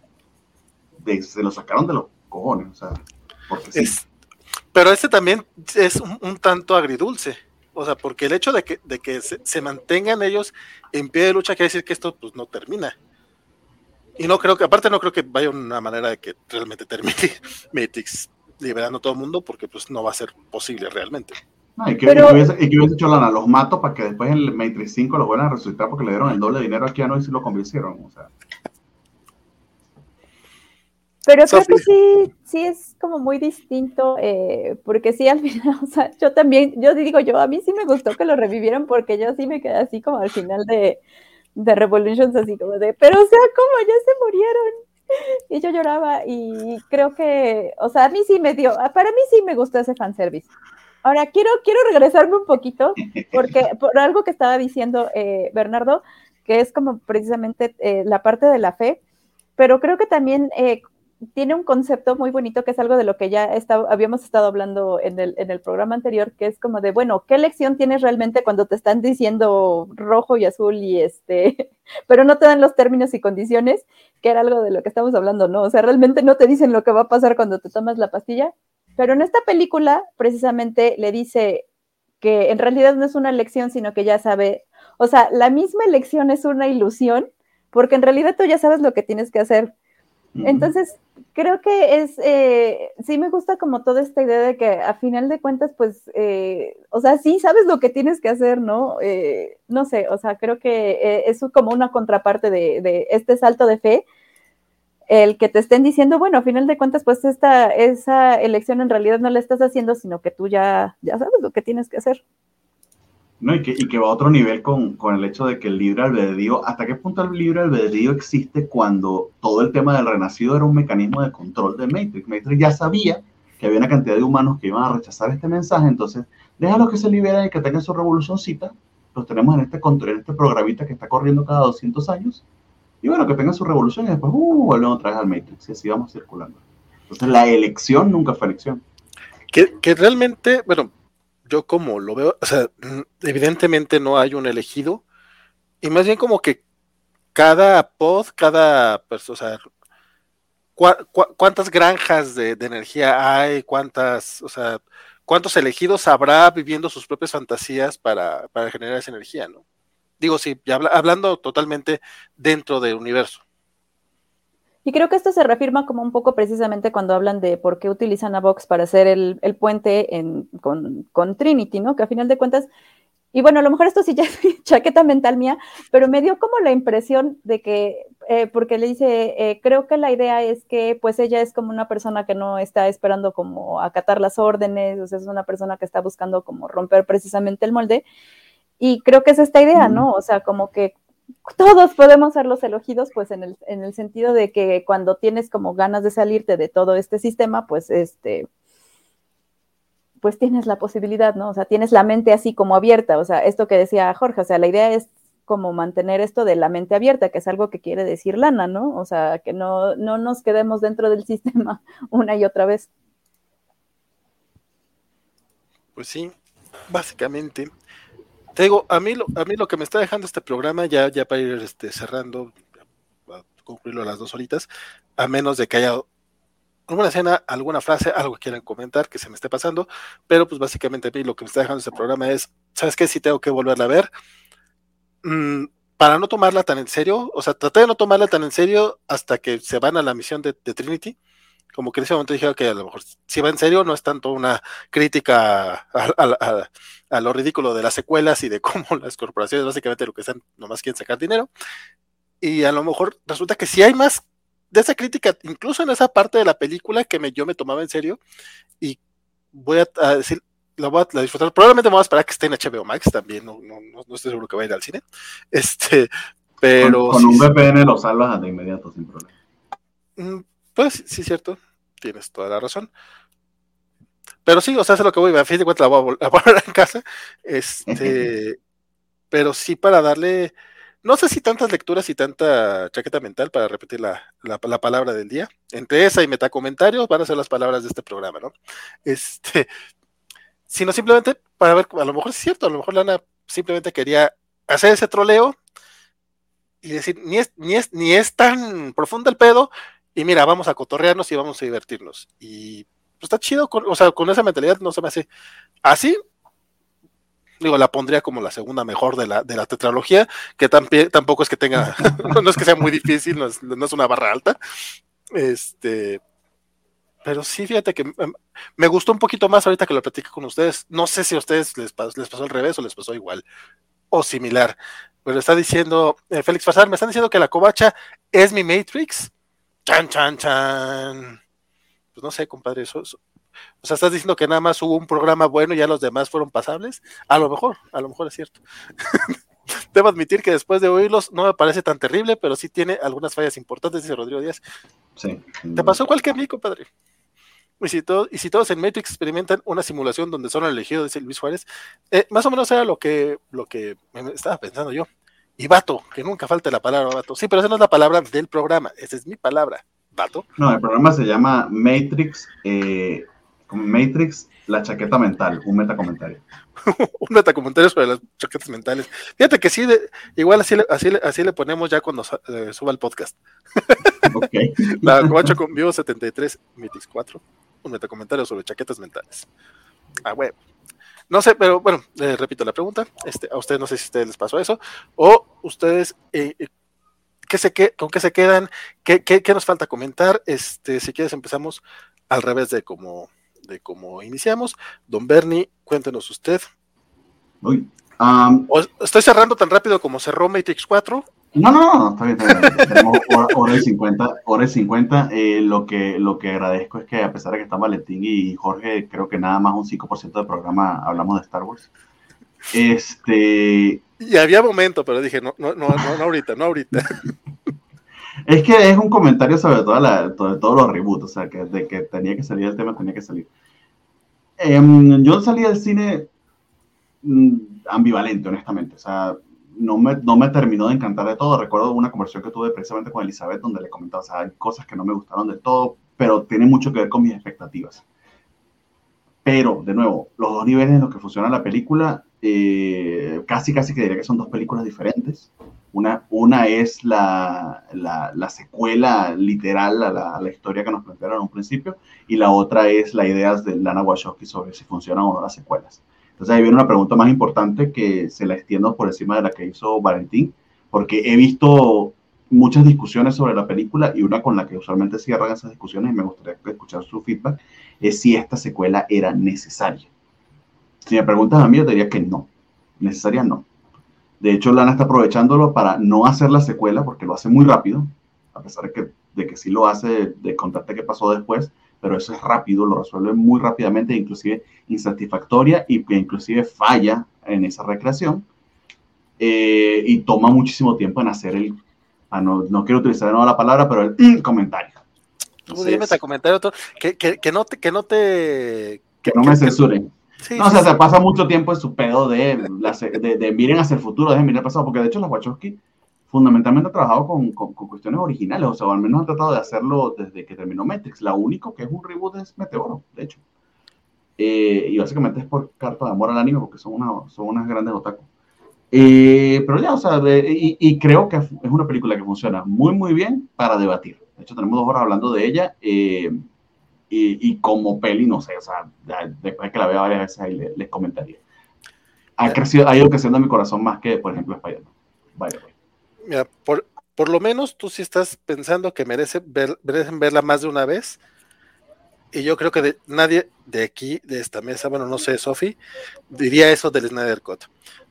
Se lo sacaron de los cojones. O sea, porque sí. pero este también es un, tanto agridulce. O sea, porque el hecho de que, de que se, mantengan ellos en pie de lucha quiere decir que esto pues, no termina. Y no creo que, aparte no creo que vaya una manera de que realmente termine (laughs) Matrix liberando a todo el mundo, porque pues no va a ser posible realmente. Y, que, hubiese, hecho Lana, los mato para que después en el Matrix 5 los vuelvan a resucitar porque le dieron el doble de dinero aquí a no y si lo convencieron. O sea. Pero creo que sí, sí es como muy distinto, eh, porque sí, al final, (laughs) o sea, yo también, yo digo, yo a mí sí me gustó que lo revivieran porque yo sí me quedé así como al final de, de Revolutions así como de, pero o sea, ¿cómo? Ya se murieron. (laughs) Y yo lloraba y creo que, o sea, a mí sí me dio, para mí sí me gustó ese fanservice. Ahora, quiero, quiero regresarme un poquito, porque (laughs) por algo que estaba diciendo eh, Bernardo, que es como precisamente eh, la parte de la fe, pero creo que también eh, tiene un concepto muy bonito que es algo de lo que ya habíamos estado hablando en el, en el, programa anterior, que es como de, bueno, ¿qué lección tienes realmente cuando te están diciendo rojo y azul y este, (laughs) pero no te dan los términos y condiciones, que era algo de lo que estamos hablando, ¿no? O sea, realmente no te dicen lo que va a pasar cuando te tomas la pastilla, pero en esta película precisamente le dice que en realidad no es una lección, sino que ya sabe, o sea, la misma elección es una ilusión, porque en realidad tú ya sabes lo que tienes que hacer entonces, creo que es, eh, sí me gusta como toda esta idea de que a final de cuentas, pues, eh, o sea, sí sabes lo que tienes que hacer, ¿no? Eh, no sé, o sea, creo que es como una contraparte de, este salto de fe, el que te estén diciendo, bueno, a final de cuentas, pues esta, esa elección en realidad no la estás haciendo, sino que tú ya, ya sabes lo que tienes que hacer. No, y que, y que va a otro nivel con, con, el hecho de que el libre albedrío, ¿hasta qué punto el libre albedrío existe cuando todo el tema del renacido era un mecanismo de control de Matrix? Matrix ya sabía que había una cantidad de humanos que iban a rechazar este mensaje, entonces déjalos que se liberen y que tengan su revolucioncita, los tenemos en este control, en este programita que está corriendo cada 200 años, y bueno, que tengan su revolución y después uh, vuelven otra vez al Matrix y así vamos circulando. Entonces la elección nunca fue elección. Que, que realmente, bueno, yo como lo veo, o sea, evidentemente no hay un elegido, y más bien como que cada pod, cada persona, o cuántas granjas de, energía hay, cuántas, o sea, cuántos elegidos habrá viviendo sus propias fantasías para, generar esa energía, ¿no? Digo, sí, hablando totalmente dentro del universo. Y creo que esto se reafirma como un poco precisamente cuando hablan de por qué utilizan a Vox para hacer el, puente con, Trinity, ¿no? Que a final de cuentas, y bueno, a lo mejor esto sí ya es (laughs) chaqueta mental mía, pero me dio como la impresión de que, eh, porque le dice, eh, creo que la idea es que pues ella es como una persona que no está esperando como acatar las órdenes, o sea, es una persona que está buscando como romper precisamente el molde. Y creo que es esta idea, ¿no? O sea, como que todos podemos ser los elegidos, pues en el, en el sentido de que cuando tienes como ganas de salirte de todo este sistema, pues este, pues tienes la posibilidad, ¿no? O sea, tienes la mente así como abierta, o sea, esto que decía Jorge, o sea, la idea es como mantener esto de la mente abierta, que es algo que quiere decir Lana, ¿no? O sea, que no, no nos quedemos dentro del (laughs) sistema una y otra vez. Pues sí, básicamente. Te digo, a mí lo, a mí lo que me está dejando este programa, ya, ya para ir este, cerrando, a concluirlo a las dos horitas, a menos de que haya alguna escena, alguna frase, algo que quieran comentar que se me esté pasando, pero pues básicamente a mí lo que me está dejando este programa es, ¿sabes qué? Si tengo que volverla a ver, mm, para no tomarla tan en serio, o sea, traté de no tomarla tan en serio hasta que se van a la misión de, Trinity, como que en ese momento dije que a lo mejor si va en serio no es tanto una crítica a, lo ridículo de las secuelas y de (laughs) cómo las corporaciones básicamente lo que están nomás quieren sacar dinero, y a lo mejor resulta que si hay más de esa crítica, incluso en esa parte de la película que me, yo me tomaba en serio y voy a, decir, la voy a disfrutar. Probablemente me voy a esperar que esté en HBO Max también, no, no, no, estoy seguro que vaya a ir al cine. Este, pero. Con, un VPN lo salvas de inmediato sin problema. Pues sí, cierto, tienes toda la razón. Pero sí, o sea, es lo que voy, a fin de cuentas la voy a, poner (laughs) en casa. Este, (laughs) pero sí para darle no sé si tantas lecturas y tanta chaqueta mental para repetir la, palabra del día. Entre esa y metacomentarios van a ser las palabras de este programa, ¿no? Este, sino simplemente para ver, a lo mejor es cierto, a lo mejor Lana simplemente quería hacer ese troleo y decir, ni es, ni es, ni es tan profundo el pedo, y mira, vamos a cotorrearnos y vamos a divertirnos. Y pues está chido, o sea, con esa mentalidad no se me hace así, digo, la pondría como la segunda mejor de la, de la tetralogía, que tampoco es que tenga, (laughs) (laughs) no es que sea muy difícil, no es, una barra alta. Este, pero sí, fíjate que em, me gustó un poquito más ahorita que lo platico con ustedes. No sé si a ustedes les pasó, les pasó al revés o les pasó igual o similar. Pero está diciendo, eh, Félix Fasar, me están diciendo que la covacha es mi Matrix. Chan, chan, chan. Pues no sé, compadre, eso, o sea, estás diciendo que nada más hubo un programa bueno y ya los demás fueron pasables. A lo mejor, a lo mejor es cierto. (laughs) Debo admitir que después de oírlos no me parece tan terrible, pero sí tiene algunas fallas importantes, dice Rodrigo Díaz. Sí. ¿Te pasó igual que a mí, compadre? Y si, y si todos en Matrix experimentan una simulación donde son elegidos, dice Luis Juárez, eh, más o menos era lo que, lo que me estaba pensando yo. Y vato, que nunca falte la palabra vato. Sí, pero esa no es la palabra del programa, esa es mi palabra, vato. No, el programa se llama Matrix eh, Matrix, la chaqueta mental, un metacomentario. (laughs) un metacomentario sobre las chaquetas mentales. Fíjate que sí, igual así, así, así le ponemos ya cuando eh, suba el podcast. (laughs) ok. (laughs) La 8 con Vivo 73, Matrix 4, un metacomentario sobre chaquetas mentales. Ah, bueno. No sé, pero bueno, eh, repito la pregunta. Este, a ustedes no sé si a ustedes les pasó eso. O ustedes, eh, ¿qué se ¿con qué se quedan? ¿Qué, qué, qué, nos falta comentar? Este, si quieres empezamos al revés de como de cómo iniciamos. Don Bernie, cuéntenos usted. estoy cerrando tan rápido como cerró Matrix 4. No, no, no, está bien, está bien. Tenemos hora, y 50, hora y 50. Eh, lo, que, lo que agradezco es que a pesar de que está Valentín y Jorge, creo que nada más un 5% del programa hablamos de Star Wars. Este... Y había momento, pero dije, no, no, no, no, no ahorita, no ahorita. Es que es un comentario sobre, toda la, todos los reboots, o sea, que de que tenía que salir el tema, tenía que salir. Em, yo salí del cine mm, ambivalente, honestamente, o sea, no me, no me terminó de encantar de todo. Recuerdo una conversación que tuve precisamente con Elizabeth, donde le comentaba, o sea, hay cosas que no me gustaron de todo, pero tiene mucho que ver con mis expectativas. Pero, de nuevo, los dos niveles en los que funciona la película, eh, casi, casi que diría que son dos películas diferentes. Una, una es la, la, secuela literal a la, a la, historia que nos plantearon en un principio, y la otra es la idea de Lana Wachowski sobre si funcionan o no las secuelas. Entonces ahí viene una pregunta más importante que se la extiendo por encima de la que hizo Valentín, porque he visto muchas discusiones sobre la película y una con la que usualmente cierran esas discusiones y me gustaría escuchar su feedback es si esta secuela era necesaria. Si me preguntas a mí, yo diría que no. Necesaria no. De hecho, Lana está aprovechándolo para no hacer la secuela porque lo hace muy rápido, a pesar de que, de que sí lo hace, de contarte qué pasó después, pero eso es rápido, lo resuelve muy rápidamente, inclusive insatisfactoria y que inclusive falla en esa recreación. Eh, y toma muchísimo tiempo en hacer el, ah, no, no, quiero utilizar de nuevo la palabra, pero el comentario. Entonces, comentario que, que, que, no te... Que no, te, que no me censuren no, o sea, se pasa mucho tiempo en su pedo de, de, miren hacia el futuro, de miren el pasado, porque de hecho los Wachowski fundamentalmente ha trabajado con, con, cuestiones originales, o sea, al menos han tratado de hacerlo desde que terminó Matrix. La único que es un reboot es Meteoro, de hecho. Eh, y básicamente es por carta de amor al anime, porque son, una, son unas grandes otaku. Eh, pero ya, o sea, y, y, creo que es una película que funciona muy, muy bien para debatir. De hecho, tenemos dos horas hablando de ella. Eh, y, como peli, no sé, o sea, después de que la vea varias veces ahí les, comentaría. Ha crecido, ha ido creciendo en mi corazón más que, por ejemplo, Spider-Man. Mira, por, por lo menos tú sí estás pensando que merece ver, merecen verla más de una vez. Y yo creo que de, nadie de aquí, de esta mesa, bueno, no sé, Sofi, diría eso del Snyder Cut.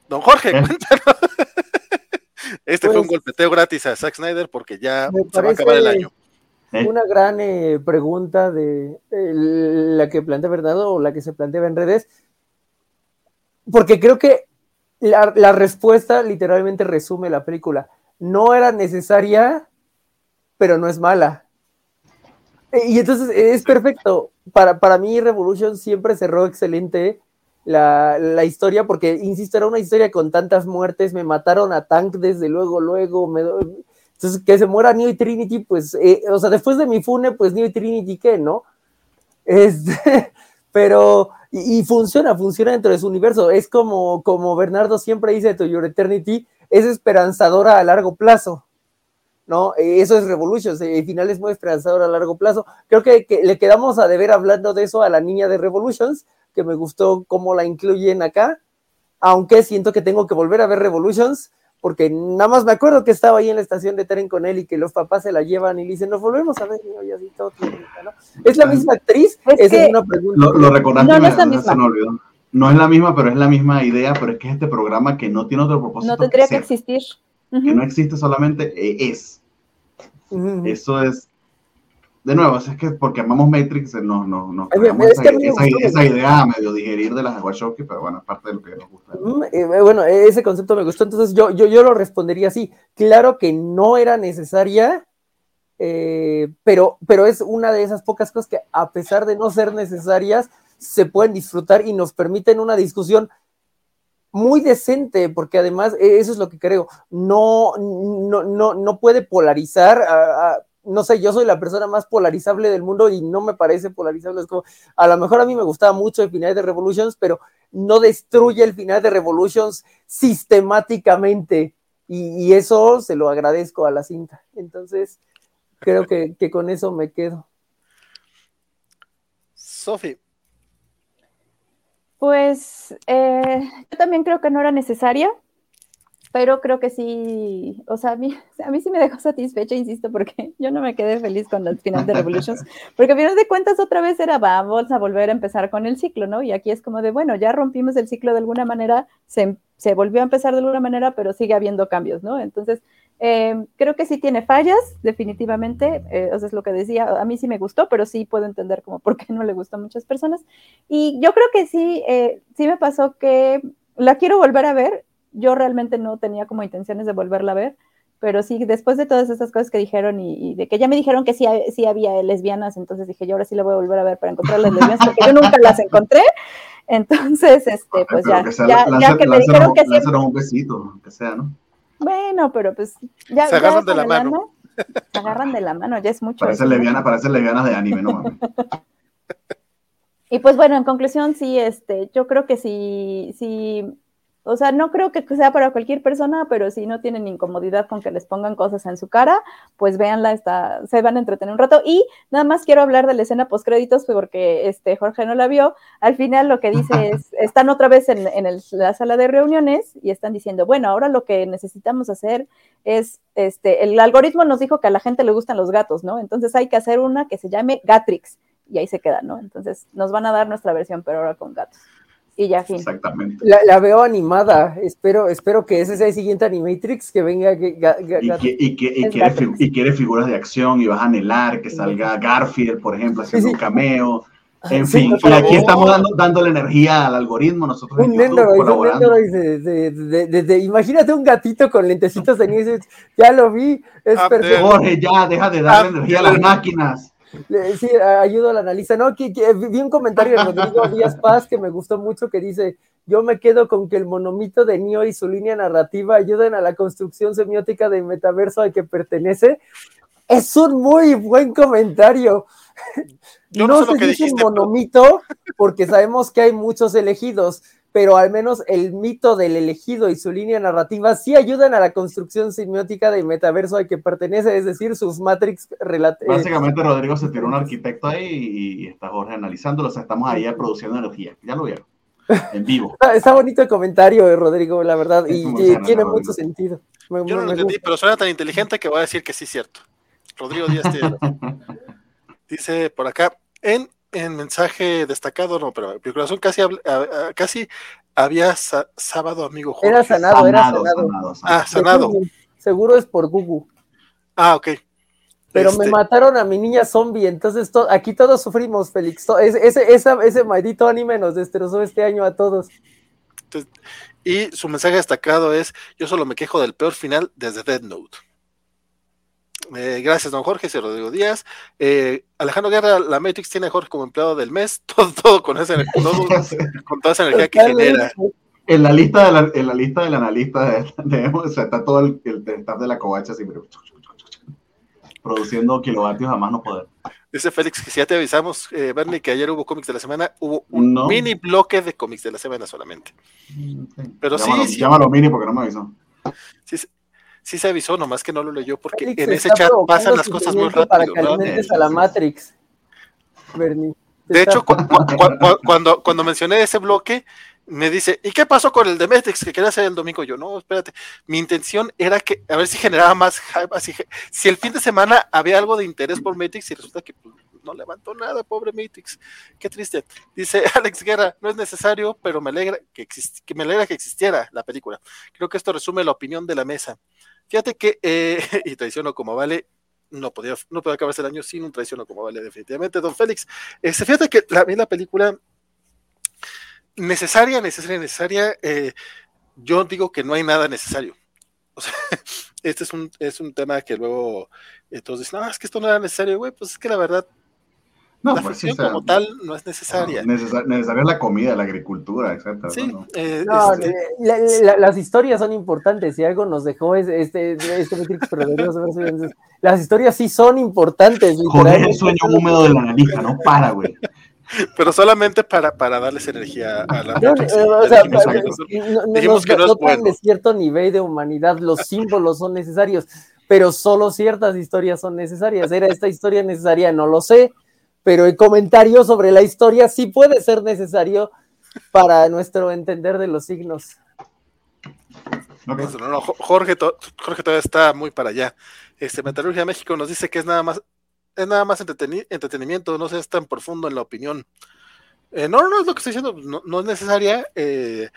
Don Jorge, (laughs) ¿Eh? cuéntanos. Este fue un pues golpeteo gratis a Zack Snyder porque ya se va a acabar el año. ¿Eh? Una gran eh, pregunta de la que plantea Bernardo o la que se planteaba en redes, porque creo que la, respuesta literalmente resume la película. No era necesaria, pero no es mala. E, y entonces es perfecto. Para, para mí, Revolution siempre cerró excelente la, la, historia, porque, insisto, era una historia con tantas muertes. Me mataron a Tank desde luego, luego. Me, entonces, que se muera Neo y Trinity, pues, eh, o sea, después de mi fune, pues Neo y Trinity, ¿qué, no? Este, (laughs) pero, y, funciona, funciona dentro de su universo. Es como, como Bernardo siempre dice To Your Eternity, es esperanzadora a largo plazo, ¿no? Eso es Revolution, el final es muy esperanzador a largo plazo. Creo que, que, le quedamos a deber hablando de eso a la niña de Revolutions, que me gustó cómo la incluyen acá, aunque siento que tengo que volver a ver Revolutions porque nada más me acuerdo que estaba ahí en la estación de tren con él y que los papás se la llevan y le dicen, nos volvemos a ver, y así todo, ¿no? ¿Es la misma actriz? Es Esa es una pregunta. Lo, lo no, no, es la misma. No es la misma, pero es la misma idea, pero es que es este programa que no tiene otro propósito. No tendría que, existir. Que no existe solamente, eh, es. Eso es de nuevo, es que porque amamos Matrix, no, no, no esa, idea medio digerir de las Wachowski, pero bueno, es parte de lo que nos gusta. Mm, eh, bueno, ese concepto me gustó, entonces yo, yo, yo lo respondería así. Claro que no era necesaria, eh, pero, pero es una de esas pocas cosas que a pesar de no ser necesarias, se pueden disfrutar y nos permiten una discusión muy decente, porque además e, eso es lo que creo, no, no, no, no puede polarizar a no sé, yo soy la persona más polarizable del mundo y no me parece polarizable. Es como, a lo mejor a mí me gustaba mucho el final de Revolutions, pero no destruye el final de Revolutions sistemáticamente. Y, eso se lo agradezco a la cinta. Entonces, creo que, con eso me quedo. Sofi. Pues eh, yo también creo que no era necesaria pero creo que sí, o sea, a mí, (laughs) a mí sí me dejó satisfecha, insisto, porque (laughs) yo no me quedé feliz con el final de (laughs) Revolutions, porque a final de cuentas otra vez era, vamos a volver a empezar con el ciclo, ¿no? Y aquí es como de, bueno, ya rompimos el ciclo de alguna manera, se, se volvió a empezar de alguna manera, pero sigue habiendo cambios, ¿no? Entonces, eh, creo que sí tiene fallas, definitivamente, eh, o sea, es lo que decía, a mí sí me gustó, pero sí puedo entender como por qué no le gustó a muchas personas. Y yo creo que sí, eh, sí me pasó que la quiero volver a ver, yo realmente no tenía como intenciones de volverla a ver, pero sí, después de todas estas cosas que dijeron y, de que ya me dijeron que sí, sí, había lesbianas, entonces dije, yo ahora sí la voy a volver a ver para encontrar las lesbianas, porque yo nunca las encontré. Entonces, este, pues ya, ya, que me dijeron que sí. un besito, que sea, ¿no? Bueno, pero pues ya. Se agarran de la mano. se agarran de la mano, ya es mucho. Parece lesbiana, parece lesbianas de anime, ¿no? (laughs) y pues bueno, en conclusión, sí, este, yo creo que sí, sí o sea, no creo que sea para cualquier persona, pero si no tienen incomodidad con que les pongan cosas en su cara, pues véanla, está, se van a entretener un rato. Y nada más quiero hablar de la escena post créditos porque este Jorge no la vio. Al final lo que dice (laughs) es, están otra vez en, la sala de reuniones y están diciendo, bueno, ahora lo que necesitamos hacer es, este, el algoritmo nos dijo que a la gente le gustan los gatos, ¿no? Entonces hay que hacer una que se llame Gatrix y ahí se queda, ¿no? Entonces nos van a dar nuestra versión, pero ahora con gatos y ya fin. Exactamente. La, veo animada, espero, espero que ese sea el siguiente Animatrix que venga. y, quiere, figuras de acción y vas a anhelar que salga Garfield, por ejemplo, haciendo un cameo. En fin, y aquí estamos dando, dando la energía al algoritmo, nosotros un imagínate un gatito con lentecitos de nieve, ya lo vi, es perfecto. Jorge, ya, deja de darle energía a las máquinas. Sí, ayudo al analista. No, vi un comentario de Rodrigo (laughs) Díaz Paz que me gustó mucho que dice, yo me quedo con que el monomito de Neo y su línea narrativa ayuden a la construcción semiótica del metaverso al que pertenece. Es un muy buen comentario. no, se dice monomito porque sabemos que hay muchos elegidos, pero al menos el mito del elegido y su línea narrativa sí ayudan a la construcción semiótica del metaverso al que pertenece, es decir, sus Matrix relativos. Eh, Básicamente, Rodrigo se tiró un arquitecto ahí y, está Jorge analizándolo, o sea, estamos ahí produciendo energía, ya lo vieron, (laughs) en vivo. Está, bonito el comentario de Rodrigo, la verdad, y, tiene mucho sentido. Yo no lo entendí, pero suena tan inteligente que voy a decir que sí es cierto. Rodrigo Díaz (laughs) dice por acá, en en mensaje destacado, no, pero mi corazón casi, casi había sábado, amigo Jorge. Era sanado, era sanado. Ah, sanado. Seguro es por Google. Ah, ok. Pero me este mataron a mi niña zombie, entonces aquí todos sufrimos, Félix. ese, ese maldito anime nos destrozó este año a todos. y su mensaje destacado es: Yo solo me quejo del peor final desde Dead Note. Eh, gracias, don Jorge, y Rodrigo Díaz. Eh, Alejandro Guerra, la Matrix tiene a Jorge como empleado del mes, (laughs) todo, todo con, esa, (laughs) con toda esa energía que genera. En la lista, de la, en la lista del analista de, (laughs) está todo el, el, staff de la covacha así, produciendo kilovatios a más no poder. Dice Félix que si ya te avisamos, eh, Bernie, que ayer hubo cómics de la semana, hubo un mini bloque de cómics de la semana solamente. Pero sí, sí. Llámalo mini porque no me avisó. Sí, se avisó, nomás que no lo leyó porque en ese chat pasan las cosas muy rápido. Para que alimentes a la Matrix, Bernie. De hecho, cuando, cuando mencioné ese bloque, me dice, ¿y qué pasó con el de Matrix que quería hacer el domingo? Yo, no, espérate, mi intención era que, a ver si generaba más hype, así, si el fin de semana había algo de interés por Matrix y resulta que pues, no levantó nada, pobre Matrix, qué triste. Dice (laughs) Alex Guerra, no es necesario, pero me alegra que, que me alegra que existiera la película. Creo que esto resume la opinión de la mesa. Fíjate que, eh, (laughs) y traiciono como vale, no podía, no podía acabarse el año sin un traiciono como vale, definitivamente. Don Félix, este, fíjate que la, la película necesaria, necesaria, necesaria, eh, yo digo que no hay nada necesario. O sea, (laughs) este es un, es un tema que luego eh, dicen, no, es que esto no era necesario, güey, pues es que la verdad no, la pues como tal no es necesaria. necesaria es la comida, la agricultura, exacto. Sí, eh, este las historias son importantes. Si algo nos dejó este, este, este las historias sí son importantes. Joder, el sueño húmedo de la analista, no para, güey. Pero solamente para, para darles energía a la. No, o sea, dijimos que no es bueno. de cierto nivel de humanidad, los símbolos son necesarios, pero solo ciertas historias son necesarias. ¿Era esta historia necesaria? No lo sé pero el comentario sobre la historia sí puede ser necesario para nuestro entender de los signos. Jorge, Jorge todavía está muy para allá. Este Metalurgia México nos dice que es nada más, es nada más entretenimiento, no es tan profundo en la opinión. Eh, no, no es lo que estoy diciendo, no, es necesaria. Eh,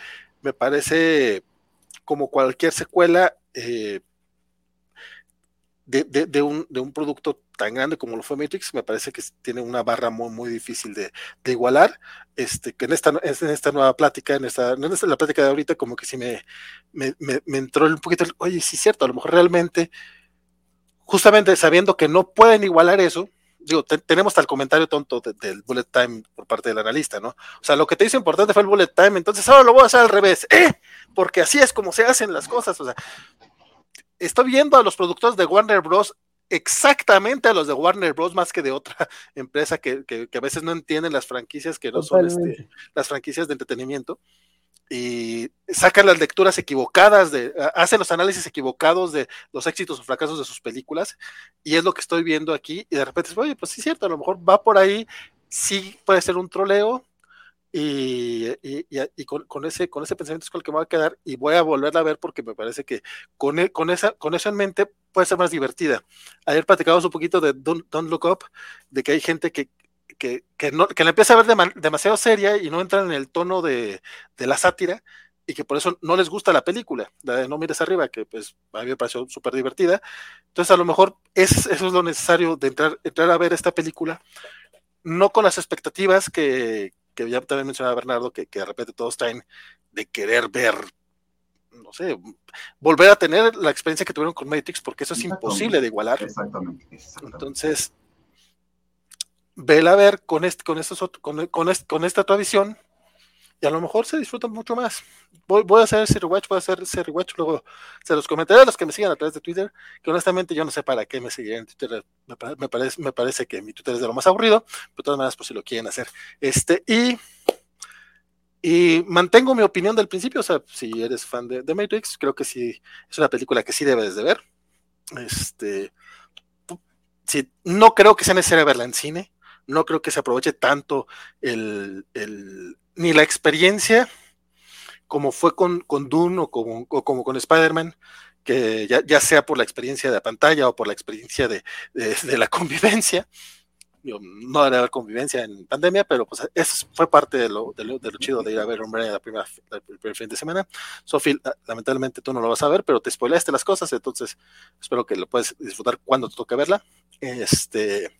me parece como cualquier secuela eh, de, un, de un producto tan grande como lo fue Matrix, me parece que tiene una barra muy, muy difícil de, igualar. Este, que en esta, en esta nueva plática, en esta, en esta la plática de ahorita, como que sí me, me, me, entró un poquito, oye, sí es cierto, a lo mejor realmente, justamente sabiendo que no pueden igualar eso, digo, tenemos tal comentario tonto del bullet time por parte del analista, ¿no? O sea, lo que te hizo importante fue el bullet time, entonces ahora lo voy a hacer al revés, ¿eh? Porque así es como se hacen las cosas, o sea, estoy viendo a los productores de Warner Bros. exactamente a los de Warner Bros. más que de otra (laughs) empresa que, a veces no entienden las franquicias que no son este, las franquicias de entretenimiento. Y sacan las lecturas equivocadas de, hacen los análisis equivocados de los éxitos o fracasos de sus películas. Y es lo que estoy viendo aquí. Y de repente, oye, pues sí es cierto, a lo mejor va por ahí, sí puede ser un troleo, y, y, con, ese, con ese pensamiento es con el que me voy a quedar y voy a volverla a ver porque me parece que con, e, con, esa, con eso en mente puede ser más divertida. Ayer platicamos un poquito de Don't, Look Up, de que hay gente que, que, la empieza a ver demasiado seria y no entra en el tono de, la sátira y que por eso no les gusta la película, de No mires arriba, que pues a mí me pareció súper divertida. Entonces a lo mejor es, eso es lo necesario de entrar, entrar a ver esta película, no con las expectativas que, que ya también mencionaba Bernardo, que, de repente todos traen de querer ver, no sé, volver a tener la experiencia que tuvieron con Matrix, porque eso es imposible de igualar. Exactamente, Entonces, vela a ver con, este, con, estos, con, con, con esta tradición y a lo mejor se disfruta mucho más. Voy, a hacer ese rewatch, voy a hacer ese rewatch, luego se los comentaré a los que me sigan a través de Twitter, que honestamente yo no sé para qué me siguen en Twitter, me, parece, me parece que mi Twitter es de lo más aburrido, pero de todas maneras, pues si lo quieren hacer. Este, y, y mantengo mi opinión del principio, o sea, si eres fan de, de Matrix, creo que sí, es una película que sí debes de ver. Este, sí, no creo que sea necesario verla en cine, no creo que se aproveche tanto el, el ni la experiencia como fue con, con Dune o como, como con Spider-Man, que ya, ya, sea por la experiencia de la pantalla o por la experiencia de, de, la (laughs) convivencia. no debe haber convivencia en pandemia, pero pues eso fue parte de lo, de lo, chido de ir a ver Hombre la primera, el primer fin de semana. Sophie, lamentablemente tú no lo vas a ver, pero te spoileaste las cosas, entonces espero que lo puedas disfrutar cuando te toque verla. Este,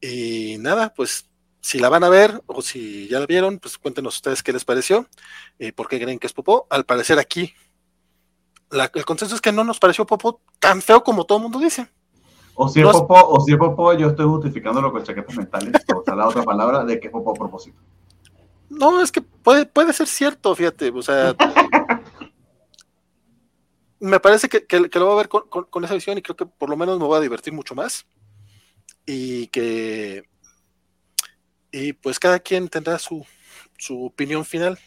y nada, pues si la van a ver o si ya la vieron, pues cuéntenos ustedes qué les pareció, y por qué creen que es popó. Al parecer aquí, el consenso es que no nos pareció popó tan feo como todo el mundo dice. O si es popó, o si es popó, yo estoy justificándolo con chaquetas mentales, o sea, la otra palabra de que es popó a propósito. No, es que puede, puede ser cierto, fíjate, o sea, (laughs) me parece que, lo voy a ver con, con, esa visión y creo que por lo menos me voy a divertir mucho más. Y que y pues cada quien tendrá su, su opinión final.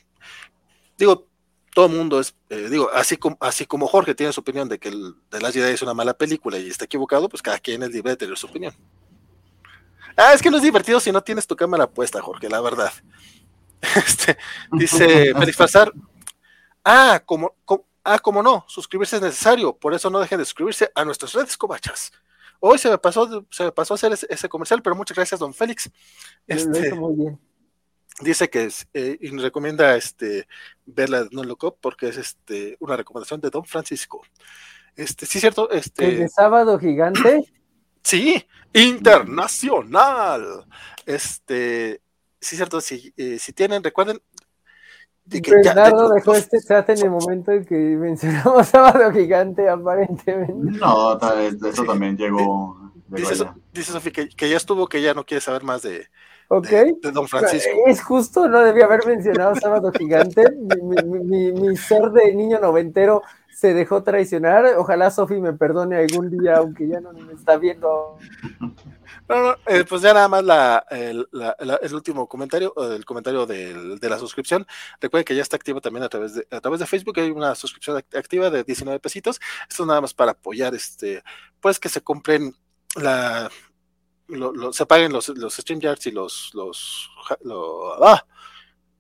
Digo, todo el mundo es, eh, digo, así como, así como Jorge tiene su opinión de que el, The Last Jedi es una mala película y está equivocado, pues cada quien es libre de tener su opinión. Ah, es que no es divertido si no tienes tu cámara puesta, Jorge, la verdad. (laughs) Este, dice (laughs) Félix Fazar, ah, como, ah, como no, suscribirse es necesario, por eso no dejen de suscribirse a nuestras redes cobachas. Hoy se me pasó, se me pasó a hacer ese, comercial, pero muchas gracias, don Félix. Este, muy bien. Dice que eh, y nos recomienda este, verla No Loco porque es este, una recomendación de don Francisco. Este, sí, cierto. Este, ¿El de sábado gigante? (clears throat) Sí, internacional. Este, sí, cierto. Si, eh, si tienen, recuerden, Bernardo dejó este chat en el momento en que mencionamos Sábado Gigante, aparentemente. No, eso también llegó. dice, Sofía que, ya estuvo, que ya no quiere saber más de, Don Francisco. Es justo, no debía haber mencionado Sábado Gigante. mi, mi, ser de niño noventero se dejó traicionar. Ojalá Sofi me perdone algún día, aunque ya no me está viendo. (laughs) No, eh, pues ya nada más la, el, último comentario, el comentario de la suscripción. Recuerden que ya está activo también a través de, a través de Facebook, hay una suscripción activa de 19 pesitos. Esto nada más para apoyar, este, pues que se compren la, se paguen los, los StreamYards y los, los, ah,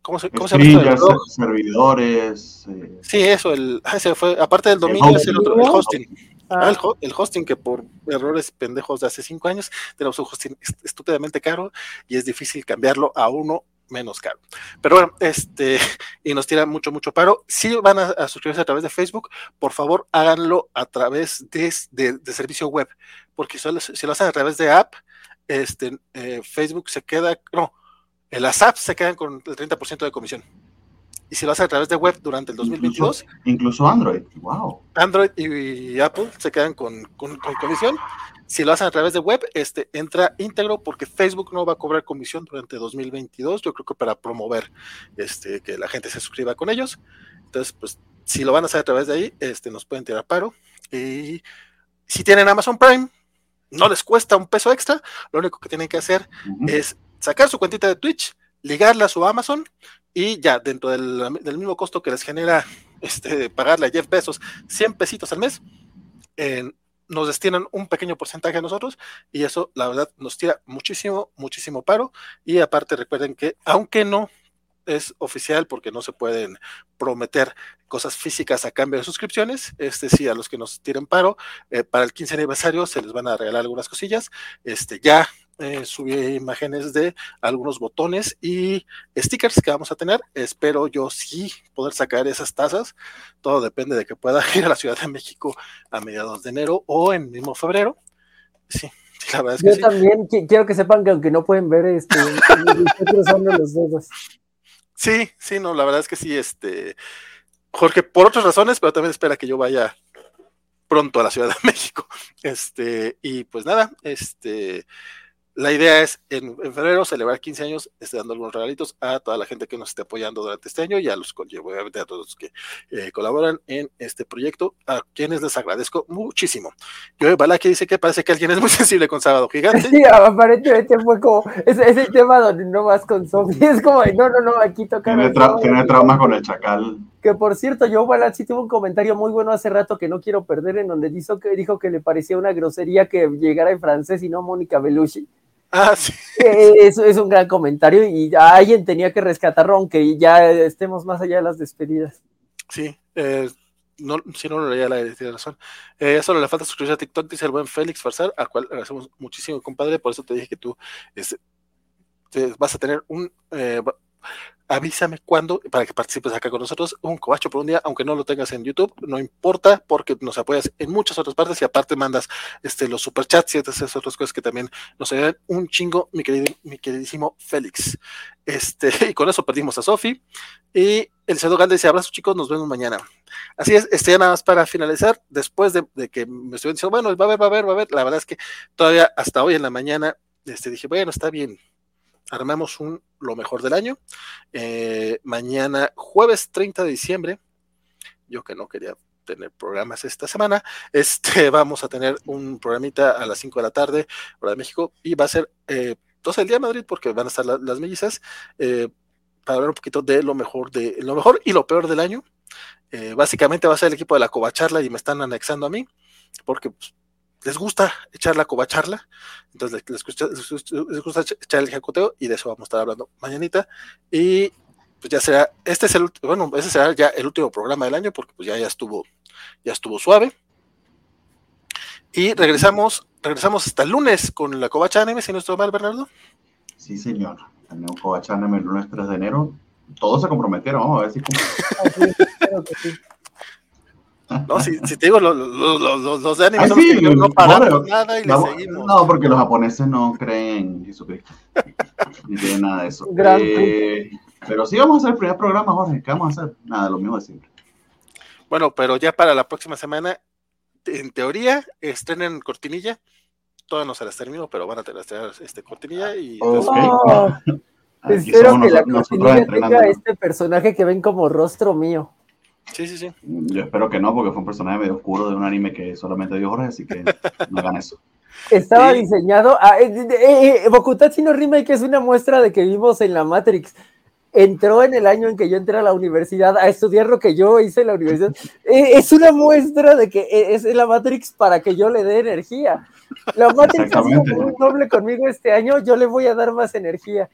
¿cómo se, cómo se llama Servidores. Eh. Sí, eso, el, ese fue, aparte del dominio, es el otro, el hosting. Ah. El, hosting que por errores pendejos de hace cinco años tenemos un hosting estúpidamente caro y es difícil cambiarlo a uno menos caro. Pero bueno, este, (laughs) y nos tira mucho, mucho paro. Si van a, suscribirse a través de Facebook, por favor háganlo a través de, de, servicio web, porque si, si, lo hacen a través de app, este, eh, Facebook se queda, no, las apps se quedan con el 30% de comisión y si lo hace a través de web durante el 2022. Incluso, Android, wow. Android y, Apple se quedan con, comisión. Si lo hacen a través de web, este entra íntegro porque Facebook no va a cobrar comisión durante 2022. Yo creo que para promover este, que la gente se suscriba con ellos. Entonces, pues, si lo van a hacer a través de ahí, este, nos pueden tirar paro. Y si tienen Amazon Prime, no les cuesta un peso extra. Lo único que tienen que hacer es sacar su cuentita de Twitch, ligarla a su Amazon y ya dentro del, mismo costo que les genera este, pagarle a Jeff Bezos 100 pesitos al mes, nos destinan un pequeño porcentaje a nosotros y eso la verdad nos tira muchísimo, muchísimo paro y aparte recuerden que aunque no es oficial porque no se pueden prometer cosas físicas a cambio de suscripciones. Este sí, a los que nos tiren paro, eh, para el 15 aniversario se les van a regalar algunas cosillas. Este ya eh, subí imágenes de algunos botones y stickers que vamos a tener. Espero yo sí poder sacar esas tazas. Todo depende de que pueda (laughs) ir a la Ciudad de México a mediados de enero o en mismo febrero. Sí, la verdad es que yo también quiero que sepan que aunque no pueden ver, este, (laughs) los dedos. Sí, sí, no, la verdad es que sí, este, Jorge, por otras razones, pero también espera que yo vaya pronto a la Ciudad de (laughs) México. Este, y pues nada, este, la idea es en, febrero celebrar 15 años, este, dando algunos regalitos a toda la gente que nos esté apoyando durante este año y a los, obviamente a todos los que eh, colaboran en este proyecto, a quienes les agradezco muchísimo. Yo, que dice que parece que alguien es muy (laughs) sensible con Sábado Gigante. Sí, aparentemente fue como ese, ese tema donde no vas con zombies, es como, no, no, no, aquí toca. Tiene, tiene trauma con el chacal. Que por cierto, yo Balat sí tuvo un comentario muy bueno hace rato que no quiero perder, en donde dijo que, dijo que le parecía una grosería que llegara en francés y no Mónica Belushi. Ah, sí. (laughs) Eso es un gran comentario y alguien tenía que rescatarlo, aunque ya estemos más allá de las despedidas. Sí, eh, no, si no lo leía la tiene razón. Eh, solo le falta suscribirse a TikTok, dice el buen Félix Farsar, al cual agradecemos muchísimo, compadre. Por eso te dije que tú vas a tener un eh, avísame cuándo para que participes acá con nosotros. Un cobacho por un día, aunque no lo tengas en YouTube, no importa, porque nos apoyas en muchas otras partes y aparte mandas este, los superchats y esas otras cosas que también nos ayudan un chingo, mi, querido, mi queridísimo Félix. Este, (laughs) y con eso perdimos a Sofi. Y el Cedo Galde dice: Abrazo, chicos, nos vemos mañana. Así es, este ya nada más para finalizar, después de, que me estuvieron diciendo, bueno, va a haber, va a haber, va a haber, la verdad es que todavía hasta hoy en la mañana este, dije, bueno, está bien, armamos un lo mejor del año. Eh, mañana, jueves 30 de diciembre, yo que no quería tener programas esta semana, (laughs) este, vamos a tener un programita a las 5 de la tarde, hora de México, y va a ser eh, el día de Madrid, porque van a estar las mellizas, eh, para hablar un poquito de lo mejor de lo mejor y lo peor del año. Eh, básicamente va a ser el equipo de la Covacharla y me están anexando a mí, porque pues, les gusta echar la cobacharla, entonces les, gusta, echar el ejecuteo y de eso vamos a estar hablando mañanita. Y pues ya será, este es el, bueno, ese será ya el último programa del año porque pues ya, ya estuvo, ya estuvo suave. Y regresamos, regresamos hasta el lunes con la Covacha Anime, si no estoy mal, Bernardo. Sí, señor. Tenemos Covacha Anime el lunes 3 de enero. Todos se comprometieron, vamos a ver si (laughs) No, si, si te digo, los, los, los de anime son que no paramos nada y le seguimos. No, porque los japoneses no creen en Jesucristo. Ni tienen nada de eso. (laughs) Eh, pero sí vamos a hacer el primer programa, Jorge. ¿Qué vamos a hacer? Nada, lo mismo de siempre. Bueno, pero ya para la próxima semana, en teoría, estrenen cortinilla. Todavía no se las termino, pero van a tener este cortinilla y oh, Espero que la cortinilla tenga este personaje que ven como rostro mío. Sí, sí, sí. Yo espero que no, porque fue un personaje medio oscuro de un anime que solamente dio Jorge, así que no hagan eso. Estaba diseñado. A, eh, eh, eh, Bokutachi no Remake es una muestra de que vivimos en la Matrix. Entró en el año en que yo entré a la universidad a estudiar lo que yo hice en la universidad. es una muestra de que es la Matrix para que yo le dé energía. La Matrix es muy noble conmigo este año, yo le voy a dar más energía.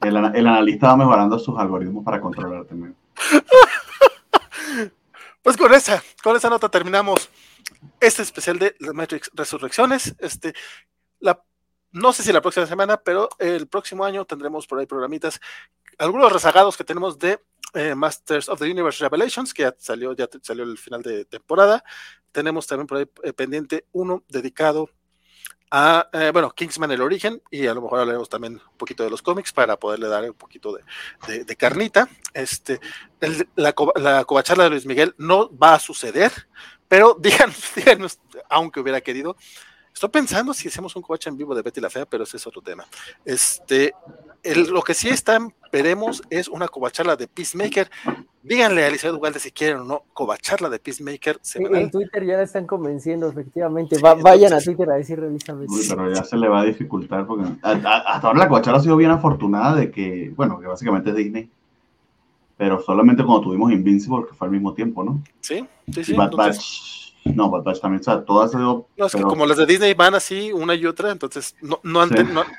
El, el analista va mejorando sus algoritmos para controlarte. (laughs) Pues con esa, con esa nota terminamos este especial de The Matrix Resurrecciones. Este, no sé si la próxima semana, pero el próximo año tendremos por ahí programitas, algunos rezagados que tenemos de eh, Masters of the Universe Revelations, que ya salió, ya salió el final de temporada. Tenemos también por ahí eh, pendiente uno dedicado eh, bueno, Kingsman el origen, y a lo mejor hablaremos también un poquito de los cómics para poderle dar un poquito de, carnita. Este, la, la covacharla de Luis Miguel no va a suceder, pero (laughs) díganos, díganos, aunque hubiera querido, Estoy pensando si hacemos un covacha en vivo de Betty la Fea, pero ese es otro tema. Este, lo que sí están, veremos, es una covacharla de Peacemaker. Díganle a Elizabeth Ugalde si quieren o no covacharla de Peacemaker. en Twitter ya la están convenciendo, efectivamente. vayan a Twitter a a Elizabeth. pero ya se le va a dificultar porque hasta ahora la covacharla ha sido bien afortunada de que, bueno, que básicamente es Disney. Pero solamente cuando tuvimos Invincible, que fue al mismo tiempo, ¿no? Sí, sí, sí. No, Bad Batch también, o sea, todas No, es que como las de Disney van así, una y otra, entonces no, no,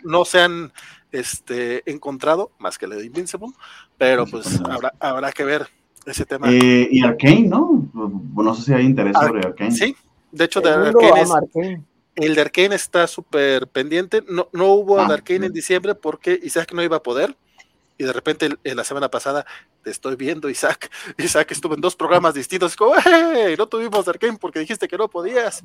no, se han este, encontrado, más que la de Invincible, pero pues habrá, habrá que ver ese tema. Eh, y Arkane, ¿no? No sé si hay interés sobre Arkane. Sí, de hecho, de Arkane, el de Arkane está súper pendiente. No, no hubo ah, de Arkane en diciembre porque Isaac no iba a poder y de repente en la semana pasada te estoy viendo, Isaac. (laughs) Isaac estuvo en dos programas distintos. Como, hey, no tuvimos Arkane porque dijiste que no podías.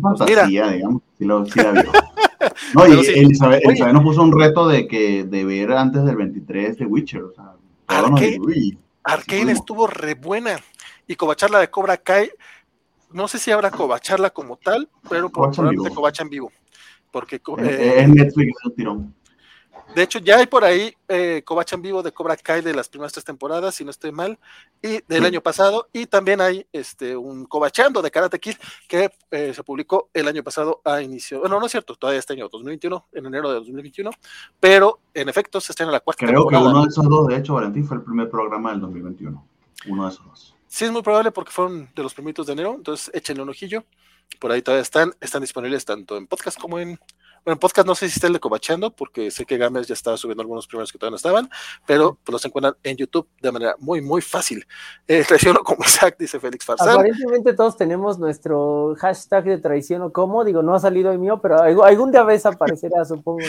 Pues mira. digamos, sí lo, sí (laughs) no, y Elizabeth, nos puso un reto de que de ver antes del 23 de Witcher. O sea, Arkane, estuvo re buena. Y Covacharla de Cobra Kai, no sé si habrá Covacharla como tal, pero probablemente Covacha en vivo. porque eh, Netflix es un tirón. De hecho, ya hay por ahí eh, en vivo de Cobra Kai de las primeras tres temporadas, si no estoy mal, y del año pasado, y también hay este un Cobachando de Karate Kid que eh, se publicó el año pasado a inicio, bueno, no es cierto, todavía este año 2021, en enero de 2021, pero en efecto se estrena la cuarta Creo que uno de esos dos, de hecho, Valentín, fue el primer programa del 2021, uno de esos dos. Sí, es muy probable porque fueron de los primitos de enero, entonces échenle un ojillo. Por ahí todavía están, están disponibles tanto en podcast como en bueno, en podcast no sé si está el de Cobachando, porque sé que Gamers ya estaba subiendo algunos primeros que todavía no estaban, pero pues, los encuentran en YouTube de manera muy, muy fácil. Eh, (laughs) traiciono como Isaac, dice Félix Farsán. Aparentemente todos tenemos nuestro hashtag de traiciono como, digo, no ha salido el mío, pero algún día vez aparecerá, (laughs) supongo.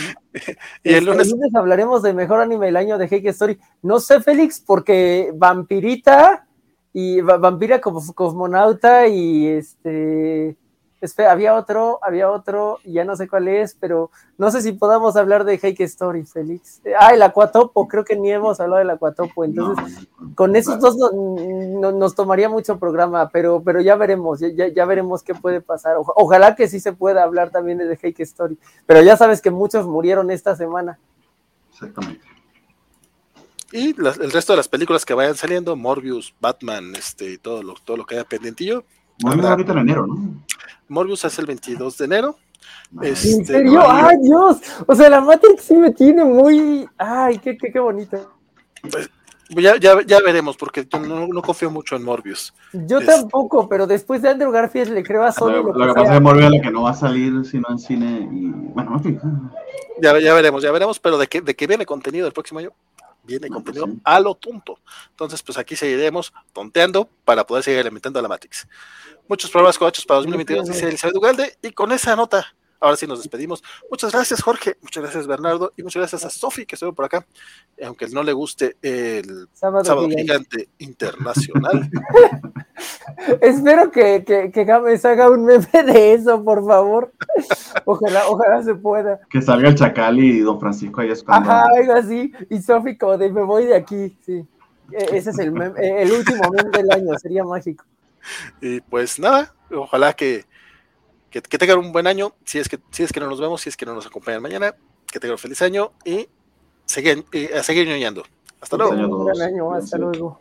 y el lunes... hablaremos de mejor anime del año de Heike Story. No sé, Félix, porque Vampirita y Vampira como cosmonauta y este había otro, había otro, ya no sé cuál es, pero no sé si podamos hablar de Heike Story, Félix. Ah, el Aquatopo, creo que ni hemos hablado del Aquatopo, entonces con esos dos nos tomaría mucho programa, pero, pero ya veremos, ya, ya veremos qué puede pasar. ojalá que sí se pueda hablar también de Heike Story, pero ya sabes que muchos murieron esta semana. Exactamente. Y el resto de las películas que vayan saliendo, Morbius, Batman, este, y todo lo, todo lo que haya pendientillo, Morbius ahorita en enero, ¿no? Morbius es el 22 de enero. Este, ¿En serio? ¡Ay, Dios! O sea, la Matrix sí me tiene muy. ¡Ay, qué, qué, qué bonito! Pues, ya, ya, ya, veremos, porque no, no, confío mucho en Morbius. Yo este, tampoco, pero después de Andrew Garfield le creo a Sony. Lo, que, pasa es que Morbius es la que no va a salir sino en cine. Y, bueno, ya, ya veremos, ya veremos, pero de qué, de qué viene contenido el próximo año viene pues contenido a lo tonto. Entonces, pues aquí seguiremos tonteando para poder seguir alimentando a la Matrix. Muchos programas coachos para 2022, dice Elizabeth Ugalde, y con esa nota, ahora sí nos despedimos. Muchas gracias, Jorge, muchas gracias, Bernardo, y muchas gracias a Sofi, que estuvo por acá, aunque no le guste el Sábado, Gigante Internacional. (laughs) Espero que, que, que James haga un meme de eso, por favor. Ojalá, ojalá se pueda. Que salga el Chacal y Don Francisco ahí escondido. Ajá, algo así, y Sofi como de me voy de aquí, sí. E, ese es el, el último meme del año, sería mágico. Y pues nada, ojalá que, que, tengan un buen año. Si es, que, si es que no nos vemos, si es que no nos acompañan mañana, que tengan un feliz año y, seguir, a seguir ñoñando. Hasta luego. hasta luego.